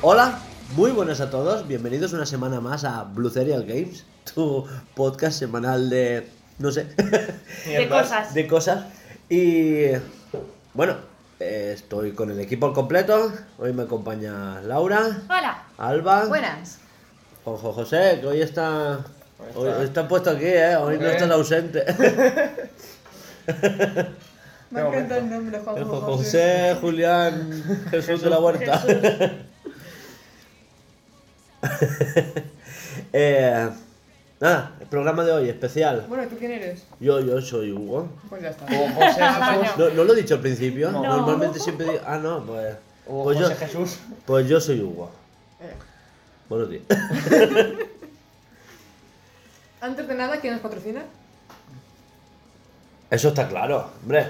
Hola, muy buenas a todos, bienvenidos una semana más a Blue Serial Games, tu podcast semanal de, no sé, De cosas. de cosas. Y bueno, estoy con el equipo al completo, hoy me acompaña Laura, Hola. Alba, Buenas. Juanjo José, que hoy está, hoy, está. hoy está puesto aquí, ¿eh? hoy no Ok. estás ausente. Me encanta el nombre, Juan Juanjo José, Julián, Jesús de la Huerta. eh, nada, el programa de hoy especial. Bueno, ¿tú quién eres? Yo, yo soy Hugo. Pues ya está. Hugo José Jesús. No, no lo he dicho al principio. No. Normalmente siempre digo. Ah, no, pues. Hugo Pues yo, José Jesús. pues yo soy Hugo. Eh, Buenos días. Antes de nada, ¿quién nos patrocina? Eso está claro, hombre.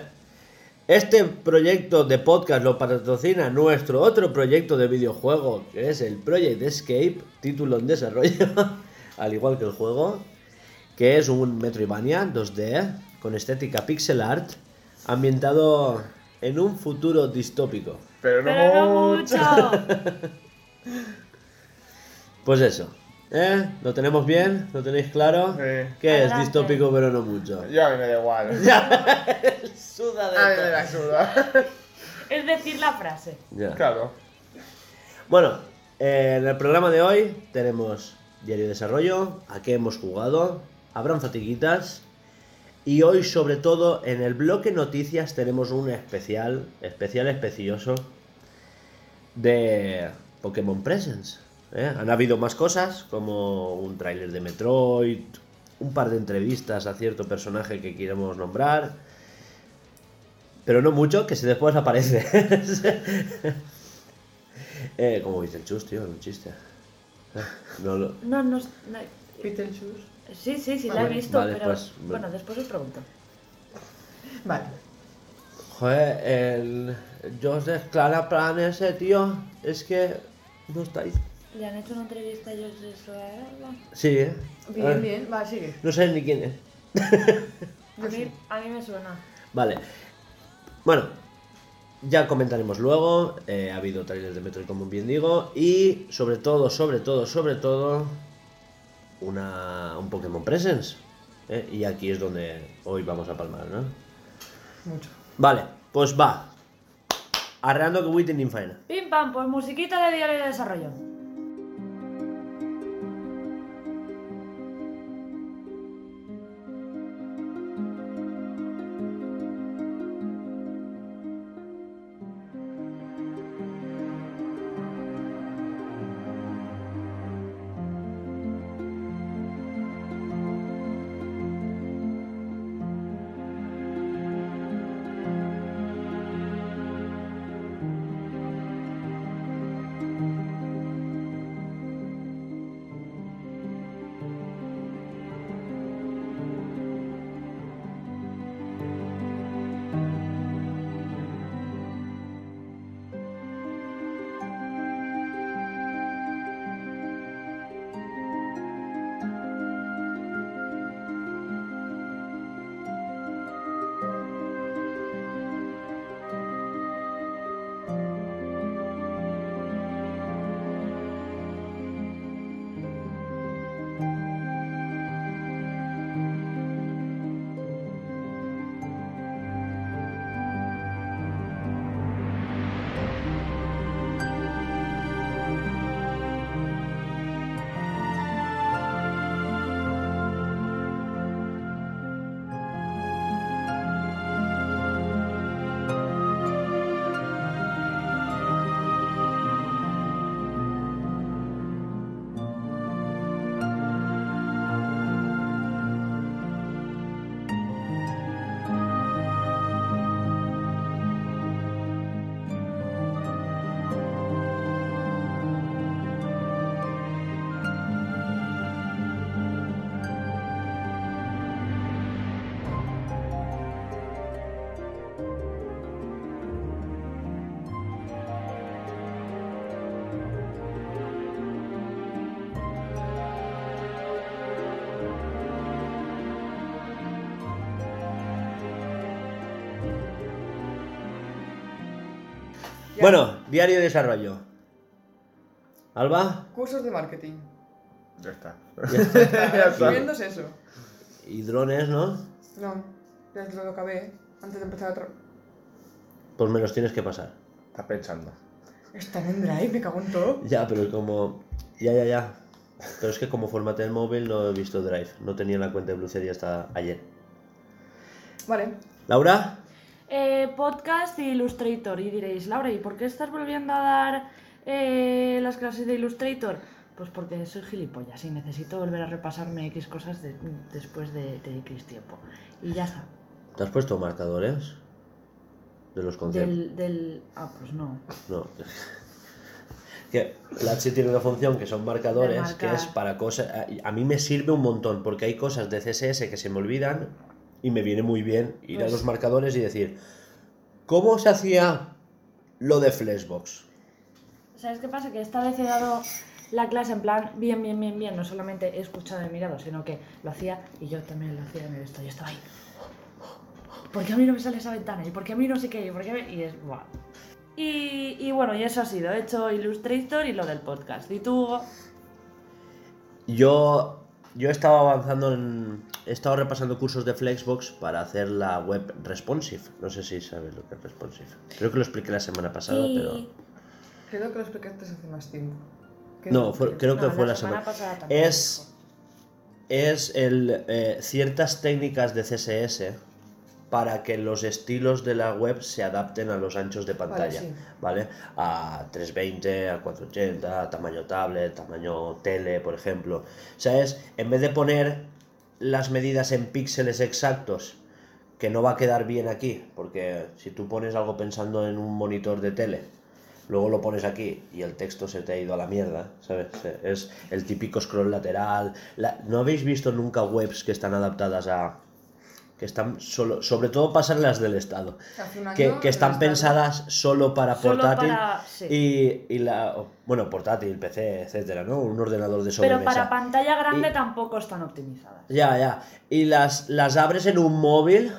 Este proyecto de podcast lo patrocina nuestro otro proyecto de videojuego, que es el Project Escape, título en desarrollo, al igual que el juego, que es un Metroidvania 2D con estética pixel art, ambientado en un futuro distópico. Pero no, Pero no mucho. Pues eso, ¿eh? ¿Lo tenemos bien? ¿Lo tenéis claro? Sí. Que es distópico pero no mucho. Yo a mí me da igual. Suda de A mí todo. me la suda. Es decir la frase. Ya. Claro. Bueno, eh, en el programa de hoy tenemos Diario de Desarrollo, a qué hemos jugado, habrán fatiguitas y hoy sobre todo en el bloque noticias tenemos un especial, especial especioso de Pokémon Presents. ¿eh? Han habido más cosas como un tráiler de Metroid, un par de entrevistas a cierto personaje que queremos nombrar, pero no mucho, que si después aparece. Eh, como dice el chus, tío, un chiste. No lo... No, no, no- Peter Shoes. Sí, sí, sí, la he visto, vale, pero pues, bueno, después os pregunto. Vale. Joder, el Joseph Clara Plan ese, tío, es que no estáis. ¿Le han hecho una entrevista a Soala? Sí, ¿eh? Bien, Ah, bien. Va, sigue. No sé ni quién es. A mí, a mí me suena. Vale. Bueno, ya comentaremos luego. eh, ha habido trailers de Metroid, como bien digo. Y sobre todo, sobre todo, sobre todo, una, un Pokémon Presents. ¿eh? Y aquí es donde hoy vamos a palmar, ¿no? Mucho. Vale, pues va. Arreando que Witten Infaena. Pim pam, pues musiquita de diario de desarrollo. Bueno, diario de desarrollo. Alba Cursos de marketing. Ya está. Ya Escribiendo es eso. y drones, ¿no? No, ya te lo acabé antes de empezar otro. Pues me los tienes que pasar. Está pensando. Están en Drive, me cago en todo. Ya, pero como. Ya, ya, ya. Pero es que como formateé el móvil no he visto Drive. No tenía la cuenta de Bluceria hasta ayer. Vale. ¿Laura? Eh, podcast y Illustrator. Y diréis, Laura, ¿y por qué estás volviendo a dar eh, las clases de Illustrator? Pues porque soy gilipollas y necesito volver a repasarme X cosas de- después de, de X tiempo. Y ya está. ¿Te has puesto marcadores? De los conceptos. Del, del... Ah, pues no. No. Que la H tiene una función que son marcadores, De que es para cosas. A, a mí me sirve un montón, porque hay cosas de CSS que se me olvidan y me viene muy bien ir a Pues- los marcadores y decir, ¿cómo se hacía lo de Flashbox? ¿Sabes qué pasa? Que esta vez he dado la clase en plan bien, bien, bien, bien. No solamente he escuchado y mirado, sino que lo hacía y yo también lo hacía en el esto. Yo estaba ahí. ¿Por qué a mí no me sale esa ventana? ¿Y por qué a mí no sé qué? ¿Y por qué mí-?" Y es... Buah. Y, y bueno, y eso ha sido. He hecho Illustrator y lo del podcast. ¿Y tú, Hugo? Yo, yo he estado avanzando en. He estado repasando cursos de Flexbox para hacer la web responsive. No sé si sabes lo que es responsive. Creo que lo expliqué la semana pasada, pero. Creo que lo explicaste hace más tiempo. ¿Qué No, fue- creo que No, fue la semana semana. pasada también Es. Es el, eh, ciertas técnicas de CSS para que los estilos de la web se adapten a los anchos de pantalla, sí. ¿vale? A 320, a 480, a tamaño tablet, tamaño tele, por ejemplo. ¿Sabes? En vez de poner las medidas en píxeles exactos, que no va a quedar bien aquí, porque si tú pones algo pensando en un monitor de tele, luego lo pones aquí y el texto se te ha ido a la mierda, ¿sabes? Es el típico scroll lateral. La- ¿No habéis visto nunca webs que están adaptadas a... que están solo... sobre todo pasan las del Estado, que, que están Estado- pensadas solo para Solo portátil para- sí. y, y la... bueno, portátil, PC, etcétera, ¿no? Un ordenador de Pero sobremesa. para pantalla grande Y- tampoco están optimizadas. Ya, ya. Y las, las abres en un móvil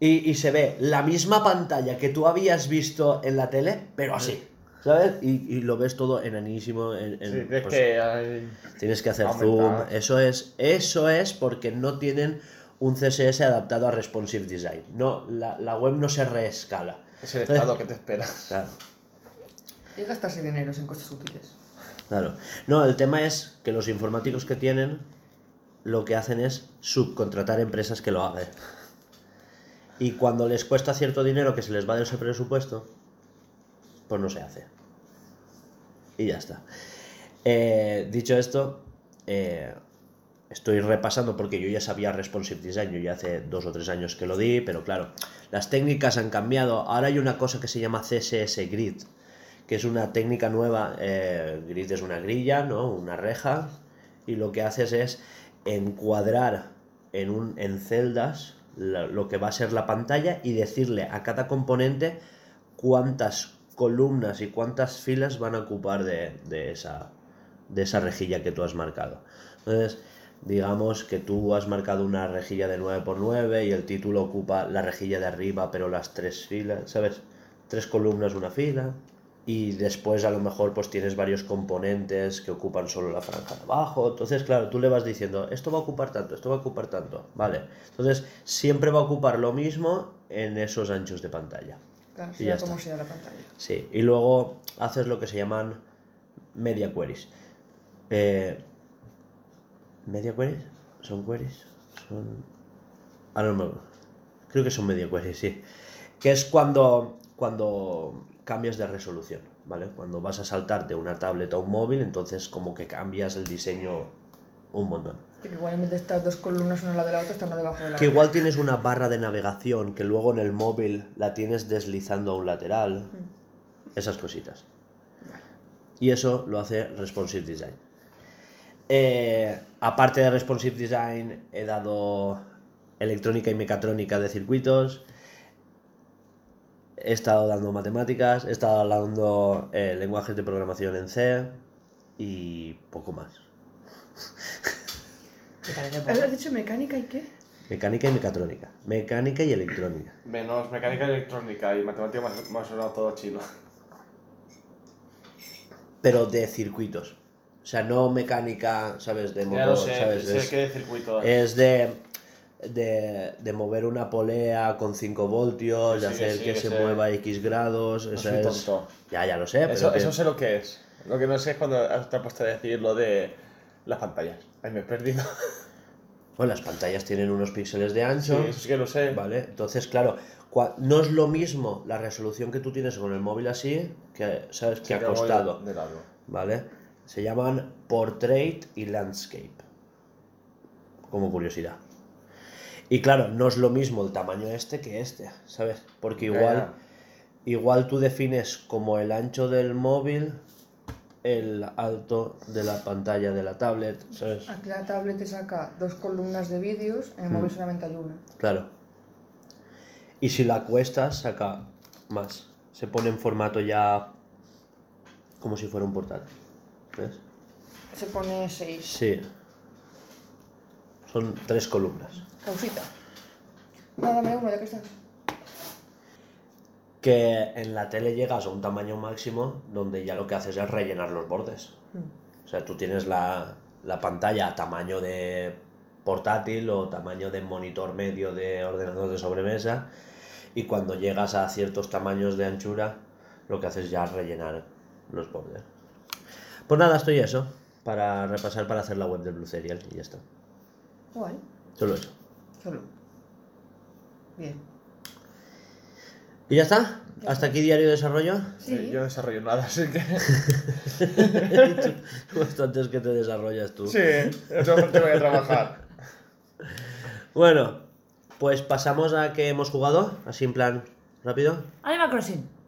y, y se ve la misma pantalla que tú habías visto en la tele, pero así. ¿Sabes? Y, y lo ves todo enanísimo. En, en- Sí, es pues, que hay... Tienes que hacer aumentar. zoom. Eso es, eso es porque no tienen un CSS adaptado a responsive design. No, la, la web no se reescala. Es el estado que te espera. Claro. Y gastarse dinero en cosas útiles. Claro. No, el tema es que los informáticos que tienen lo que hacen es subcontratar empresas que lo hagan. Y cuando les cuesta cierto dinero que se les va de ese presupuesto, pues no se hace. Y ya está. Eh, dicho esto, eh, estoy repasando porque yo ya sabía Responsive Design, yo ya hace dos o tres años que lo di, pero claro, las técnicas han cambiado. Ahora hay una cosa que se llama CSS Grid, que es una técnica nueva. eh, grid es una grilla, ¿no? Una reja, y lo que haces es encuadrar en, un, en celdas lo que va a ser la pantalla y decirle a cada componente cuántas columnas y cuántas filas van a ocupar de, de esa, de esa rejilla que tú has marcado. Entonces, digamos que tú has marcado una rejilla de 9x9 y el título ocupa la rejilla de arriba, pero las tres filas, ¿sabes? Tres columnas, una fila. Y después a lo mejor pues tienes varios componentes que ocupan solo la franja de abajo. Entonces, claro, tú le vas diciendo, esto va a ocupar tanto, esto va a ocupar tanto. Vale. Entonces, siempre va a ocupar lo mismo en esos anchos de pantalla. Claro, Y sea ya como sea la pantalla. Sí, y luego haces lo que se llaman media queries. Eh, ¿Media queries? ¿Son queries? Son... Ahora no me. Creo que son media queries, sí. Que es cuando, cuando cambias de resolución, ¿vale? Cuando vas a saltarte una tablet a un móvil, entonces como que cambias el diseño un montón. Que igual en vez de estas dos columnas una lado de la otra, está una debajo de la Que otra. igual tienes una barra de navegación que luego en el móvil la tienes deslizando a un lateral. Esas cositas. Y eso lo hace Responsive Design. Eh, aparte de Responsive Design, he dado electrónica y mecatrónica de circuitos. He estado dando matemáticas, he estado dando eh, lenguajes de programación en C y poco más. ¿Has dicho mecánica y qué? Mecánica y mecatrónica. Mecánica y electrónica. Menos mecánica electrónica y matemática me ha- me ha sonado todo chino. pero de circuitos. O sea, no mecánica, ¿sabes? De motor, sé, ¿sabes? sé Es, qué circuito es. es de, de, de mover una polea con 5 voltios, de Sí, hacer sí, que que se sé. mueva X grados. No esa soy es- tonto. Ya, ya lo sé, pero Eso, que- eso sé lo que es. Lo que no sé es cuando te has puesto a decir lo de las pantallas. Ay, me he perdido. bueno, las pantallas tienen unos píxeles de Sí, ancho. eso sí que lo sé. Vale, entonces, claro, no es lo mismo la resolución que tú tienes con el móvil así, que sabes que Sí, ha que voy costado, De lado. ¿vale? Se llaman Portrait y Landscape, como curiosidad. Y claro, no es lo mismo el tamaño este que este, ¿sabes? Porque igual, igual tú defines como el ancho del móvil el alto de la pantalla de la tablet, ¿sabes? Aquí la tablet te saca dos columnas de vídeos, en el Mm. móvil solamente hay una. Claro. Y si la cuestas, saca más. Se pone en formato ya como si fuera un portátil. ¿Ves? Se pone 6. Sí. Son tres columnas. Causita. No, dame uno, ya que estás. Que en la tele llegas a un tamaño máximo donde ya lo que haces es rellenar los bordes. O sea, tú tienes la, la pantalla a tamaño de portátil o tamaño de monitor medio de ordenador de sobremesa y cuando llegas a ciertos tamaños de anchura lo que haces ya es rellenar los bordes. Pues nada, estoy eso para repasar para hacer la web del Blue Serial y ya está. Guay. Solo eso. Solo. Bien. ¿Y ya está? ¿Hasta aquí diario de desarrollo? Sí. Yo no desarrollo nada, así que. Bastante es que te desarrollas tú. Sí, eso tengo que trabajar. Bueno, pues pasamos a que hemos jugado, así en plan rápido. Animal Crossing.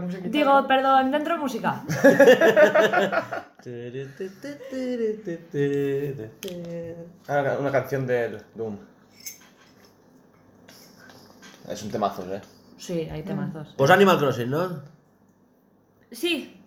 Musiquita. Digo, perdón, dentro de música. Ah, una canción del Doom. Es un temazo, ¿eh? Sí, hay temazos. Pues Animal Crossing, ¿no? Sí.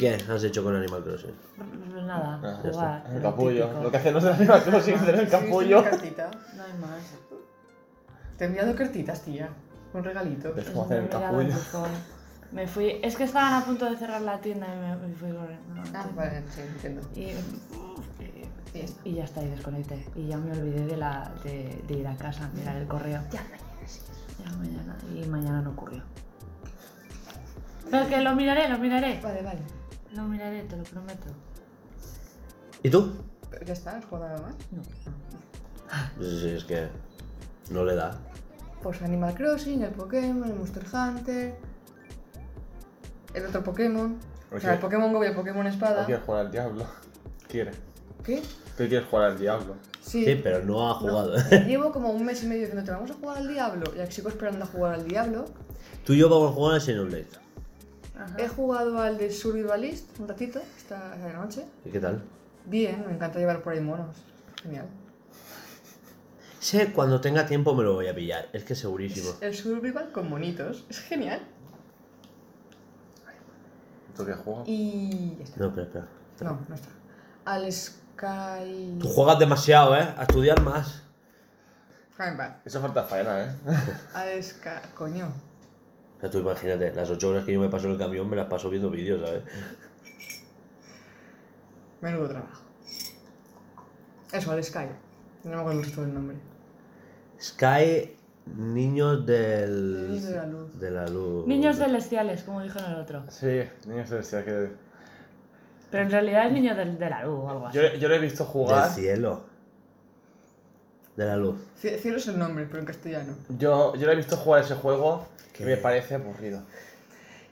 Qué has hecho con Animal Crossing? Pues nada, Ah, jugar. El lo capullo. típico. Lo que hacen los de Animal Crossing es tener el Sí, sí, capullo. cartita. No hay más. Te he enviado cartitas, tía. Un regalito. ¿Ves Es cómo hacer el capullo? Me fui. Es que estaban a punto de cerrar la tienda y me, me fui corriendo. Ah, vale, sí, entiendo. Y, Y ya está. y ya está, y desconecté. Y ya me olvidé de, la, de, de ir a casa a mirar el correo. Ya mañana sí. Ya mañana. Y mañana no ocurrió. Pero que lo miraré, lo miraré. Vale, vale. Lo miraré, te lo prometo. ¿Y tú? Ya está, ¿has jugado nada más? No. Sí, sí, es que no le da. Pues Animal Crossing, el Pokémon, el Monster Hunter. El otro Pokémon. O sea, el Pokémon Go y el Pokémon Espada. No quieres jugar al diablo. Quiere. ¿Qué? ¿Qué quieres jugar al diablo? Sí. Sí, pero no ha jugado. Llevo como un mes y medio diciéndote, vamos a jugar al Diablo. Y sigo esperando a jugar al Diablo. Tú y yo vamos a jugar al Xenoblade. Ajá. He jugado al de Survivalist un ratito, esta noche. ¿Y qué tal? Bien, me encanta llevar por ahí monos. Genial. Sé, cuando tenga tiempo me lo voy a pillar. Es que segurísimo. El Survival con monitos. Es genial. ¿Tú qué juegas? Y ya está. No, espera, espera. No, no está. Al Sky... Tú juegas demasiado, ¿eh? A estudiar más. Eso falta faena, ¿eh? A esca... Coño. O sea, tú imagínate, las 8 horas que yo me paso en el camión me las paso viendo vídeos, ¿sabes? Menudo trabajo. Eso, al Sky. No me acuerdo el resto del nombre. Sky, niños del. Niños de la luz. de la luz. Niños celestiales, como dijo en el otro. Sí, niños celestial que... Pero en realidad es niño del, de la luz o algo así. Yo, yo lo he visto Del jugar. cielo. De la luz. Cie- Cielo es el nombre, pero en castellano. Yo, yo lo he visto jugar ese juego ¿Qué? y me parece aburrido.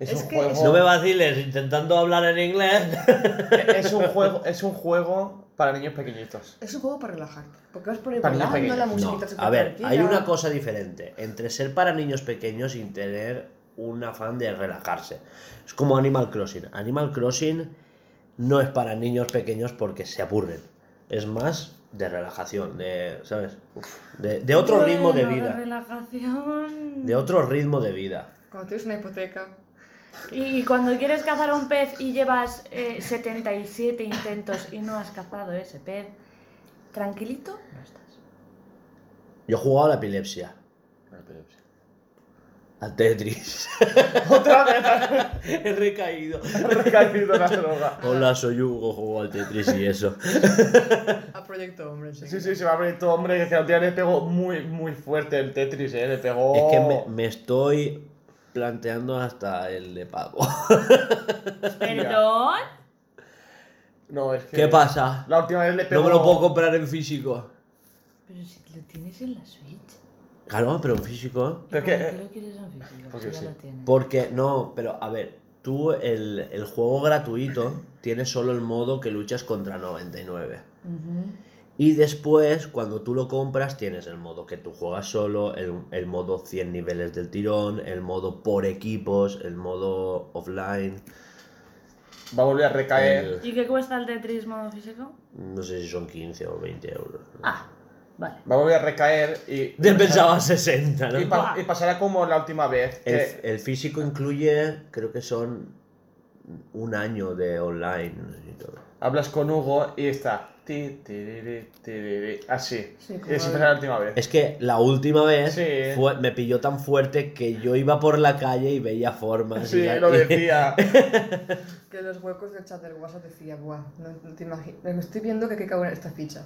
Es, Es un que juego. No me vaciles intentando hablar en inglés. Es un juego, es un juego para niños pequeñitos. Es un juego para relajarte. Porque vas por niños volando, la musiquita No, a ver, hay una cosa diferente entre ser para niños pequeños y tener un afán de relajarse. Es como Animal Crossing. Animal Crossing no es para niños pequeños porque se aburren. Es más de relajación, de, ¿sabes? De, de otro ritmo de vida. relajación. De otro ritmo de vida. Cuando tienes una hipoteca. Y cuando quieres cazar un pez y llevas eh, 77 intentos y no has cazado ese pez, tranquilito no estás. Yo he jugado a la epilepsia, al Tetris. Otra vez he recaído. ha recaído la droga. Hola, soy Hugo, juego al Tetris y eso. A Proyecto Hombre, sí. Sí, sí, se va a todo, hombre, que el día le pegó muy, muy fuerte el Tetris, eh, le pegó... Es que me, me estoy planteando hasta el de pago. Perdón. No, es que... ¿Qué pasa? La última vez le pegó... No me lo puedo comprar en físico. Pero si lo tienes en la Switch. Claro, pero en físico. Pero ¿Por qué lo quieres en físico? Porque sí. no, pero a ver, tú el, el juego gratuito tienes solo el modo que luchas contra 99. Ujú. Y después, cuando tú lo compras, tienes el modo que tú juegas solo, el, el modo 100 niveles del tirón, el modo por equipos, el modo offline. Va a volver a recaer. el- ¿Y qué cuesta el Tetris modo físico? no sé si son 15 o 20 euros. Ah, vale. Va a volver a recaer y... Te pensaba 60, ¿no? Y, pa- y pasará como la última vez. El, Que... el físico incluye, creo que son un año de online y todo. Hablas con Hugo y está... ti, tiriri, tiriri, Así. Sí, y el- será la última vez. Es que la última vez Sí. fue- me pilló tan fuerte que yo iba por la calle y veía formas. Sí, y lo decía. Que los huecos del chat del WhatsApp decía, buah, no, no te imaginas. Me estoy viendo que qué cago en esta ficha.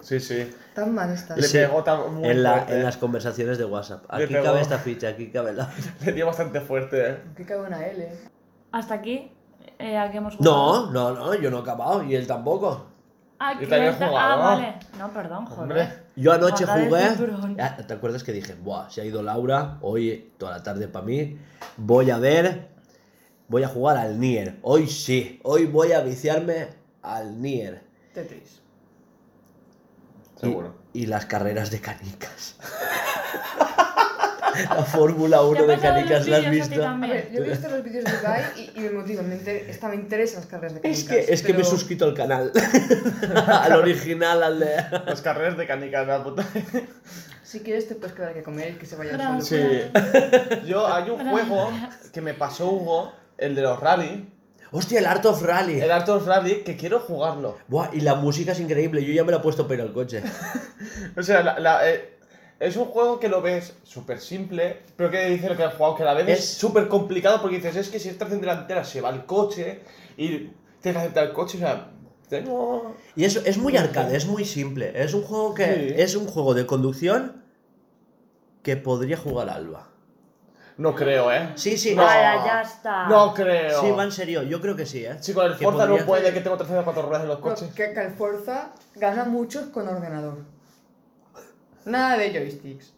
Sí, sí. Tan mal está. Le Sí, pegó tan muy en, la- fuerte. en las conversaciones de WhatsApp. Le Aquí pegó. cabe esta ficha, aquí cabe la Le dio bastante fuerte, eh. ¿Qué cago en una L? Hasta aquí, eh, ¿a qué hemos jugado? No, no, no, yo no he acabado y él tampoco. Ah, Yo también he está- jugado. Ah, vale. No, perdón, joder. Hombre. Yo anoche Paga el jugué. Ah, ¿Te acuerdas que dije, Buah, se ha ido Laura, hoy toda la tarde para mí, voy a ver, voy a jugar al Nier. Hoy sí, hoy voy a viciarme al Nier. Tetris. Y- Seguro. Y, las carreras de canicas. la Fórmula 1 ¿Te ha de canicas, ¿la has visto? A también? ver, yo he visto los vídeos de Ibai y, y me motivan. Me inter- esta me interesan las carreras de Es canicas. que, es que me he suscrito al canal. al original, al de... Las carreras de canicas, la puta. Si quieres te puedes quedar a comer y que se vaya solo. Sí. Yo, hay un juego que me pasó Hugo, el de los rally, Hostia, el Art of Rally. el Art of Rally, que quiero jugarlo. Buah, y la música es increíble. Yo ya me la he puesto ir al coche. O sea, la- la- eh, es un juego que lo ves súper simple, pero que dice lo que has jugado, que a la vez es Es- súper complicado porque dices, es que si estás en delantera se va el coche y tienes que aceptar el coche, o sea, tengo... Y eso es muy arcade, es muy simple. Es un juego que Sí. es un juego de conducción que podría jugar Alba. No creo, ¿eh? Sí, sí. No. Vaya, ya está. No creo. Sí, va en serio. Yo creo que sí, ¿eh? Sí, con el Que Forza no podría- puede, que tengo 304 ruedas en los coches. Que, que el Forza gana mucho con ordenador. Nada de joysticks.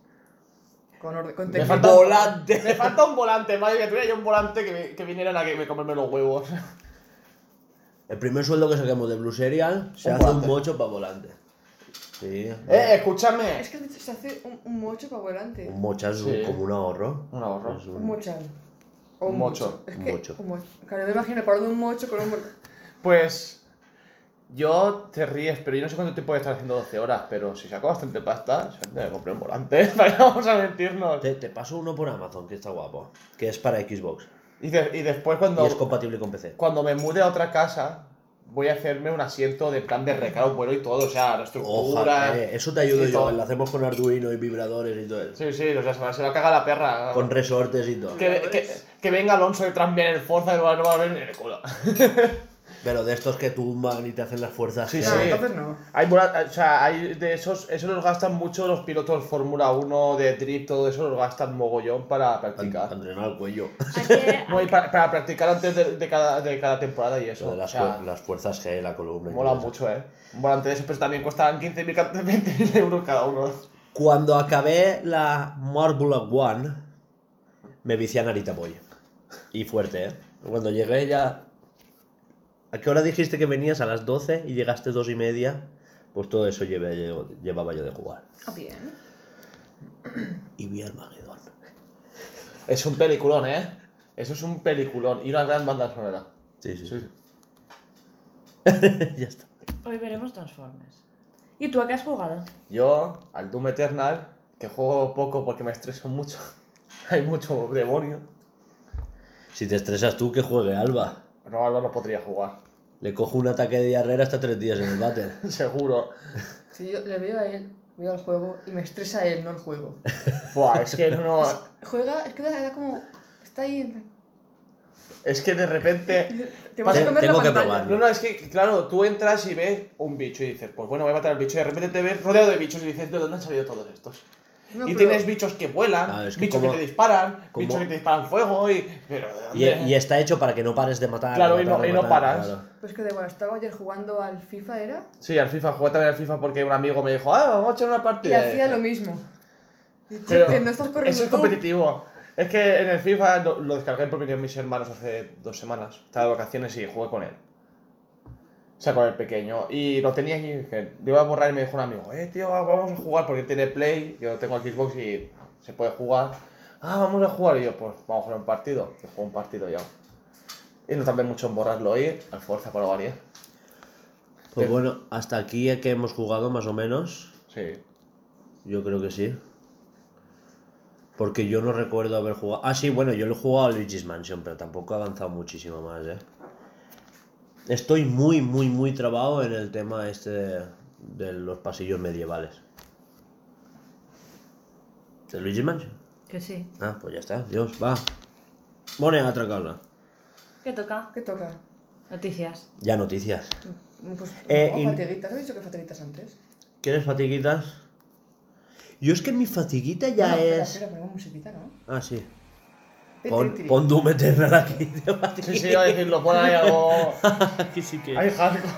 Con, orde- con Me teclado. falta, Volante. me falta un volante, madre, que tuviera yo un volante que, me- que viniera a que me comerme los huevos. El primer sueldo que saquemos de Blue Serial se Un hace volante. un mocho para volante. Sí. Eh, escúchame. Es que se hace un, un mocho para volante. Un mocha es un- Sí. como un ahorro. Un ahorro. Es Un mochal. O Un mocho. Es Un que, mocho. un mo- Claro, me imagino parando un mocho con un. Pues yo te ríes, pero yo no sé cuánto tiempo voy a estar haciendo 12 horas, pero si saco bastante pasta, me compré un volante, vamos a mentirnos. Te, te paso uno por Amazon, que está guapo. Que es para Xbox. Y, de- y después cuando, Y es compatible con PC. cuando me mude a otra casa, voy a hacerme un asiento de plan de recado, vuelo y todo, o sea, la estructura. Ojalá, eh, eso te ayudo y yo, todo. lo hacemos con Arduino y vibradores y todo eso. Sí, sí, o sea, se, va- a cagar la perra. Con resortes y todo. que, que, que venga Alonso bien en el Forza y no va a ver ni el culo. Pero de estos que tumban y te hacen las fuerzas. Sí, No, sí. entonces no. Hay, o sea, hay de esos, eso los gastan mucho los pilotos Fórmula 1 de drift, todo eso los gastan mogollón para Para practicar. entrenar el cuello. No, y para, para practicar antes de, de cada, de cada temporada y eso. Las, o sea, las fuerzas G, la columna. y mola eso. mucho, eh. De esos, pues también costaban 15.000, 20.000 euros cada uno. Cuando acabé la Marble One, me vicié a Narita Boy. Y fuerte, ¿eh? Cuando llegué ya... ¿A qué hora dijiste que venías? A las 12 y llegaste dos y media. Pues todo eso llevé llevaba yo de jugar. Ah, bien. Y vi el Magedón. Es un peliculón, eh. Eso es un peliculón. Y una gran banda sonora. Sí, sí, Sí. ya está. Hoy veremos Transformers. ¿Y tú a qué has jugado? Yo, al Doom Eternal, que juego poco porque me estreso mucho. Hay mucho demonio. Si te estresas tú, que juegue Alba. No, Alba no podría jugar. Le cojo un ataque de diarrea hasta tres días en el váter. Seguro. Si yo le veo a él, veo al juego y me estresa él, no el juego. Buah, es que no. Juega, es que da, como. Está ahí. Es que de repente. Te vas a comer tengo la que pantalla. probarlo. No, no, es que, claro, tú entras y ves un bicho y dices, pues bueno, voy a matar al bicho. Y de repente te ves rodeado de bichos y dices, ¿de dónde han salido todos estos? No, y pero- tienes bichos que vuelan, Claro, es que bichos como- que te disparan, como- bichos que te disparan fuego y. Pero, ¿de Y, y está hecho para que no pares de matar. Claro, de y no- matar, de y no matar, paras. claro. Pues que da igual, estaba ayer jugando al FIFA, ¿era? Sí, al FIFA, jugué también al FIFA porque un amigo me dijo, ah, vamos a echar una Y partida. hacía lo mismo. Y, Pero que no estás corriendo Eso es competitivo. Es que en el FIFA lo, lo descargué por de mis hermanos hace dos semanas. Estaba de vacaciones y jugué con él. O sea, con el pequeño. Y lo tenía y dije, le iba a borrar y me dijo un amigo, eh, tío, vamos a jugar porque tiene Play. Yo tengo el Xbox y se puede jugar. Ah, vamos a jugar. Y yo, pues vamos a jugar un partido. Y juego un partido ya. Y no tardé mucho en borrarlo y al fuerza por la variedad. Pues bueno, hasta aquí es que hemos jugado más o menos. Sí. Yo creo que sí. Porque yo no recuerdo haber jugado. Ah, sí, bueno, yo lo he jugado a Luigi's Mansion, pero tampoco he avanzado muchísimo más, ¿eh? Estoy muy, muy, muy trabado en el tema este de, de los pasillos medievales. ¿De Luigi's Mansion? Que sí. Ah, pues ya está, Dios, va. Pone a otra cosa. ¿Qué toca? ¿Qué toca? Noticias. Ya noticias. Pues, Eh, y- fatiguitas. ¿Has dicho que fatiguitas antes? ¿Quieres fatiguitas? Yo es que mi fatiguita ya No, espera, es. Espera, ponemos musiquita, ¿no? Ah, sí. Tiri, Pon, pon Doom Eternal aquí Sí, sí, iba a decirlo, pon ahí algo. Aquí sí que. Ahí, hardcore.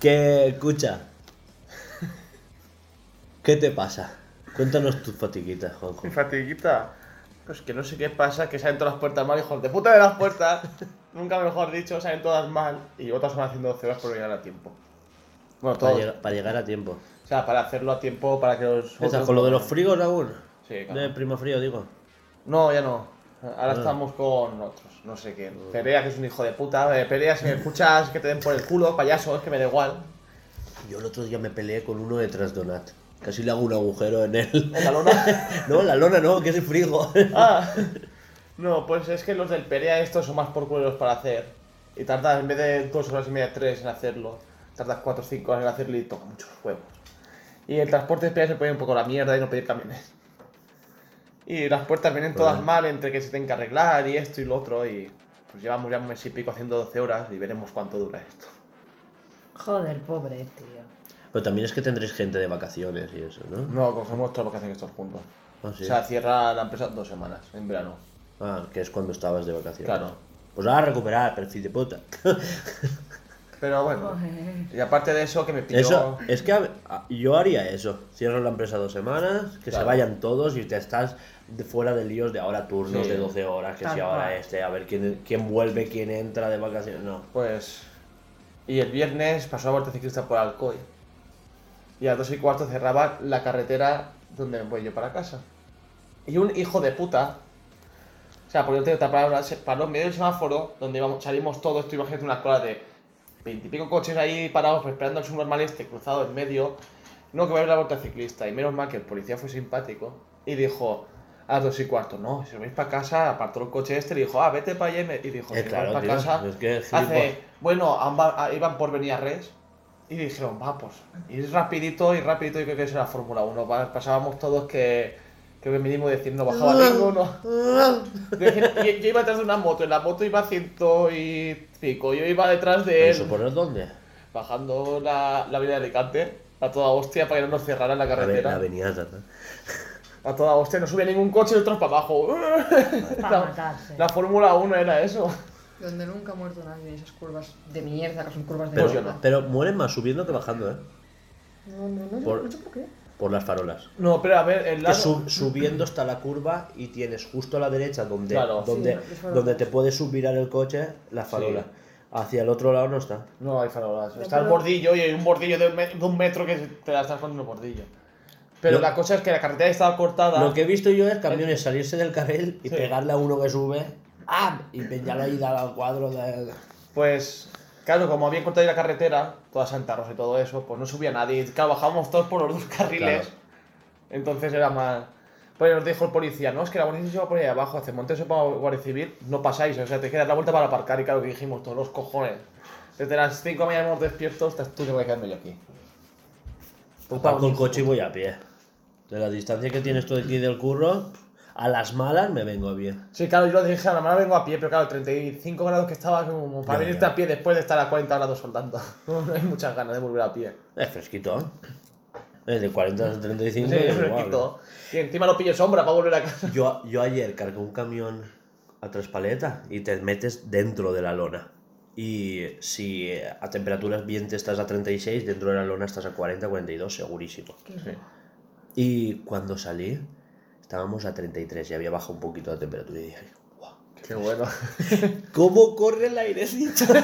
Que escucha. ¿Qué te pasa? Cuéntanos tus fatiguitas, Juanjo. Mi fatiguita. Pues que no sé qué pasa, que salen todas las puertas mal, hijos de puta de las puertas. Nunca mejor dicho, salen todas mal. Y otras van haciendo 12 horas por llegar a tiempo. Bueno, Para, todos. llega- para llegar a tiempo. sea, para hacerlo a tiempo para que los. ¿Estás otros con lo de los frigos aún? Sí, claro. De primo frío, digo. No, ya no. Ahora Ah. estamos con otros, no sé quién. Perea, que es un hijo de puta. Eh, Perea, si me escuchas, que te den por el culo, payaso, es que me da igual. Yo el otro día me peleé con uno de Trasdonat. Casi le hago un agujero en él. En la lona. no, la lona no, que es el frigo. ah. No, pues es que los del Perea estos son más por culeros para hacer. Y tardas, en vez de dos horas y media, tres en hacerlo, tardas cuatro o cinco horas en hacerlo y toca muchos huevos. Y el transporte de Perea se pone un poco la mierda y no pedir camiones. Y las puertas vienen todas Vale. mal entre que se tienen que arreglar y esto y lo otro. Y pues llevamos ya un mes y pico haciendo 12 horas y veremos cuánto dura esto. Joder, pobre tío. Pero también es que tendréis gente de vacaciones y eso, ¿no? No, cogemos todo lo que hacen estos juntos. Ah, sí. O sea, cierra la empresa dos semanas, en verano. Ah, que es cuando estabas de vacaciones. Claro. Pues a recuperar, perfil de puta. Pero bueno. Joder. Y aparte de eso, que me pilló. Eso, es que a- a- yo haría eso. Cierro la empresa dos semanas, que se vayan todos y te estás de fuera de líos de ahora turnos Sí. de 12 horas, que Tal si ahora cual. este, a ver quién, quién vuelve, quién entra de vacaciones. No. Pues. Y el viernes pasó a vuelta ciclista por Alcoy. Y a las dos y cuarto cerraba la carretera donde voy yo para casa. Y un hijo de puta. O sea, porque yo tengo palabra, se paró en medio del semáforo, donde íbamos, salimos todos, tú imagínate una cola de veintipico coches ahí parados, pues, esperando al subnormal este cruzado en medio. No, que va a ir la vuelta ciclista. Y menos mal que el policía fue simpático y dijo a las dos y cuarto, no, si vais para casa, apartó el coche este, y dijo, ah, vete para allá y dijo, Eh, si claro, vais tío, para casa, es que hace, bueno, amba- ah, iban por venir a res y dijeron, va, pues, ir rapidito y rapidito y creo que es la Fórmula 1. Va, Pasábamos todos que, creo que mínimo decir no bajaba ninguno. Yo, yo iba detrás de una moto, en la moto iba a ciento y pico, yo iba detrás de ¿Eso él, por dónde? bajando la, la avenida de Alicante, a toda hostia para que no nos cerraran la carretera. la avenida. A toda hostia, no subía ningún coche y otros para abajo. Para La, matarse. la Fórmula 1 era eso. Donde nunca ha muerto nadie en esas curvas de mierda, que son curvas de Pero, mierda. pero mueren más subiendo que bajando, ¿eh? No, no, no, Por- no sé por qué. Por las farolas. No, pero a ver, el Que lado... sub- subiendo hasta la curva y tienes justo a la derecha donde, Claro. donde, Sí, las farolas. donde te puedes subvirar el coche, la farola. Hacia el otro lado no está. No hay farolas. Está el bordillo y hay un bordillo de un, metro que te la estás poniendo un bordillo. Pero la cosa es que la carretera estaba cortada. Lo que he visto yo es camiones salirse del carril y Sí. pegarle a uno que sube ¡am! y peñarle ahí al cuadro de... Pues, claro, como habían cortado la carretera, toda Santa Rosa y todo eso, pues no subía nadie. Claro, bajábamos todos por los dos carriles. Claro. Entonces era más. Pues nos dijo el policía, no, es que la Guardia Civil se va por ahí abajo, hace montes para Guardia Civil, no pasáis, o sea, te quedas la vuelta para aparcar y claro que dijimos, todos los cojones. Desde las 5 de la mañana hemos despiertos, te- tú te voy a quedarme yo aquí. Aparco el coche y voy a pie. De la distancia que tienes tú de aquí del curro, a las malas me vengo bien. Sí, claro, yo lo dije, a la mano vengo a pie, pero claro, 35 grados que estaba como para Ya, venirte ya. a pie después de estar a 40 grados soldando. No hay muchas ganas de volver a pie. Es fresquito, ¿eh? Es de 40 a 35. Sí, es fresquito. Y encima no pillo sombra para volver a casa. Yo, yo ayer cargué un camión a Traspaleta y te metes dentro de la lona. Y si a temperaturas ambiente estás a 36, dentro de la lona estás a 40, 42, segurísimo. Sí. Y cuando salí, estábamos a 33 y había bajado un poquito la temperatura y dije, "Guau, Qué bueno. ¿cómo corre el airecito?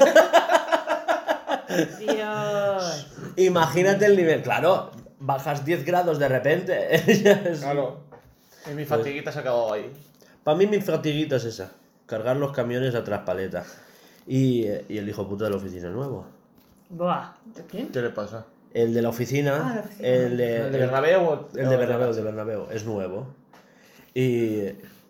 Dios. Imagínate el nivel, claro, bajas 10 grados de repente. Claro. Y mi fatiguita se ha acabado ahí. Para mí mi fatiguita es esa, cargar los camiones a Traspaleta. Y, y el hijo puta de la oficina nuevo. Buah. ¿De quién? ¿Qué le pasa? El de la oficina, Ah, la oficina. el de, ¿El de Bernabéu o el de Bernabéu, el de Bernabéu, es nuevo. Y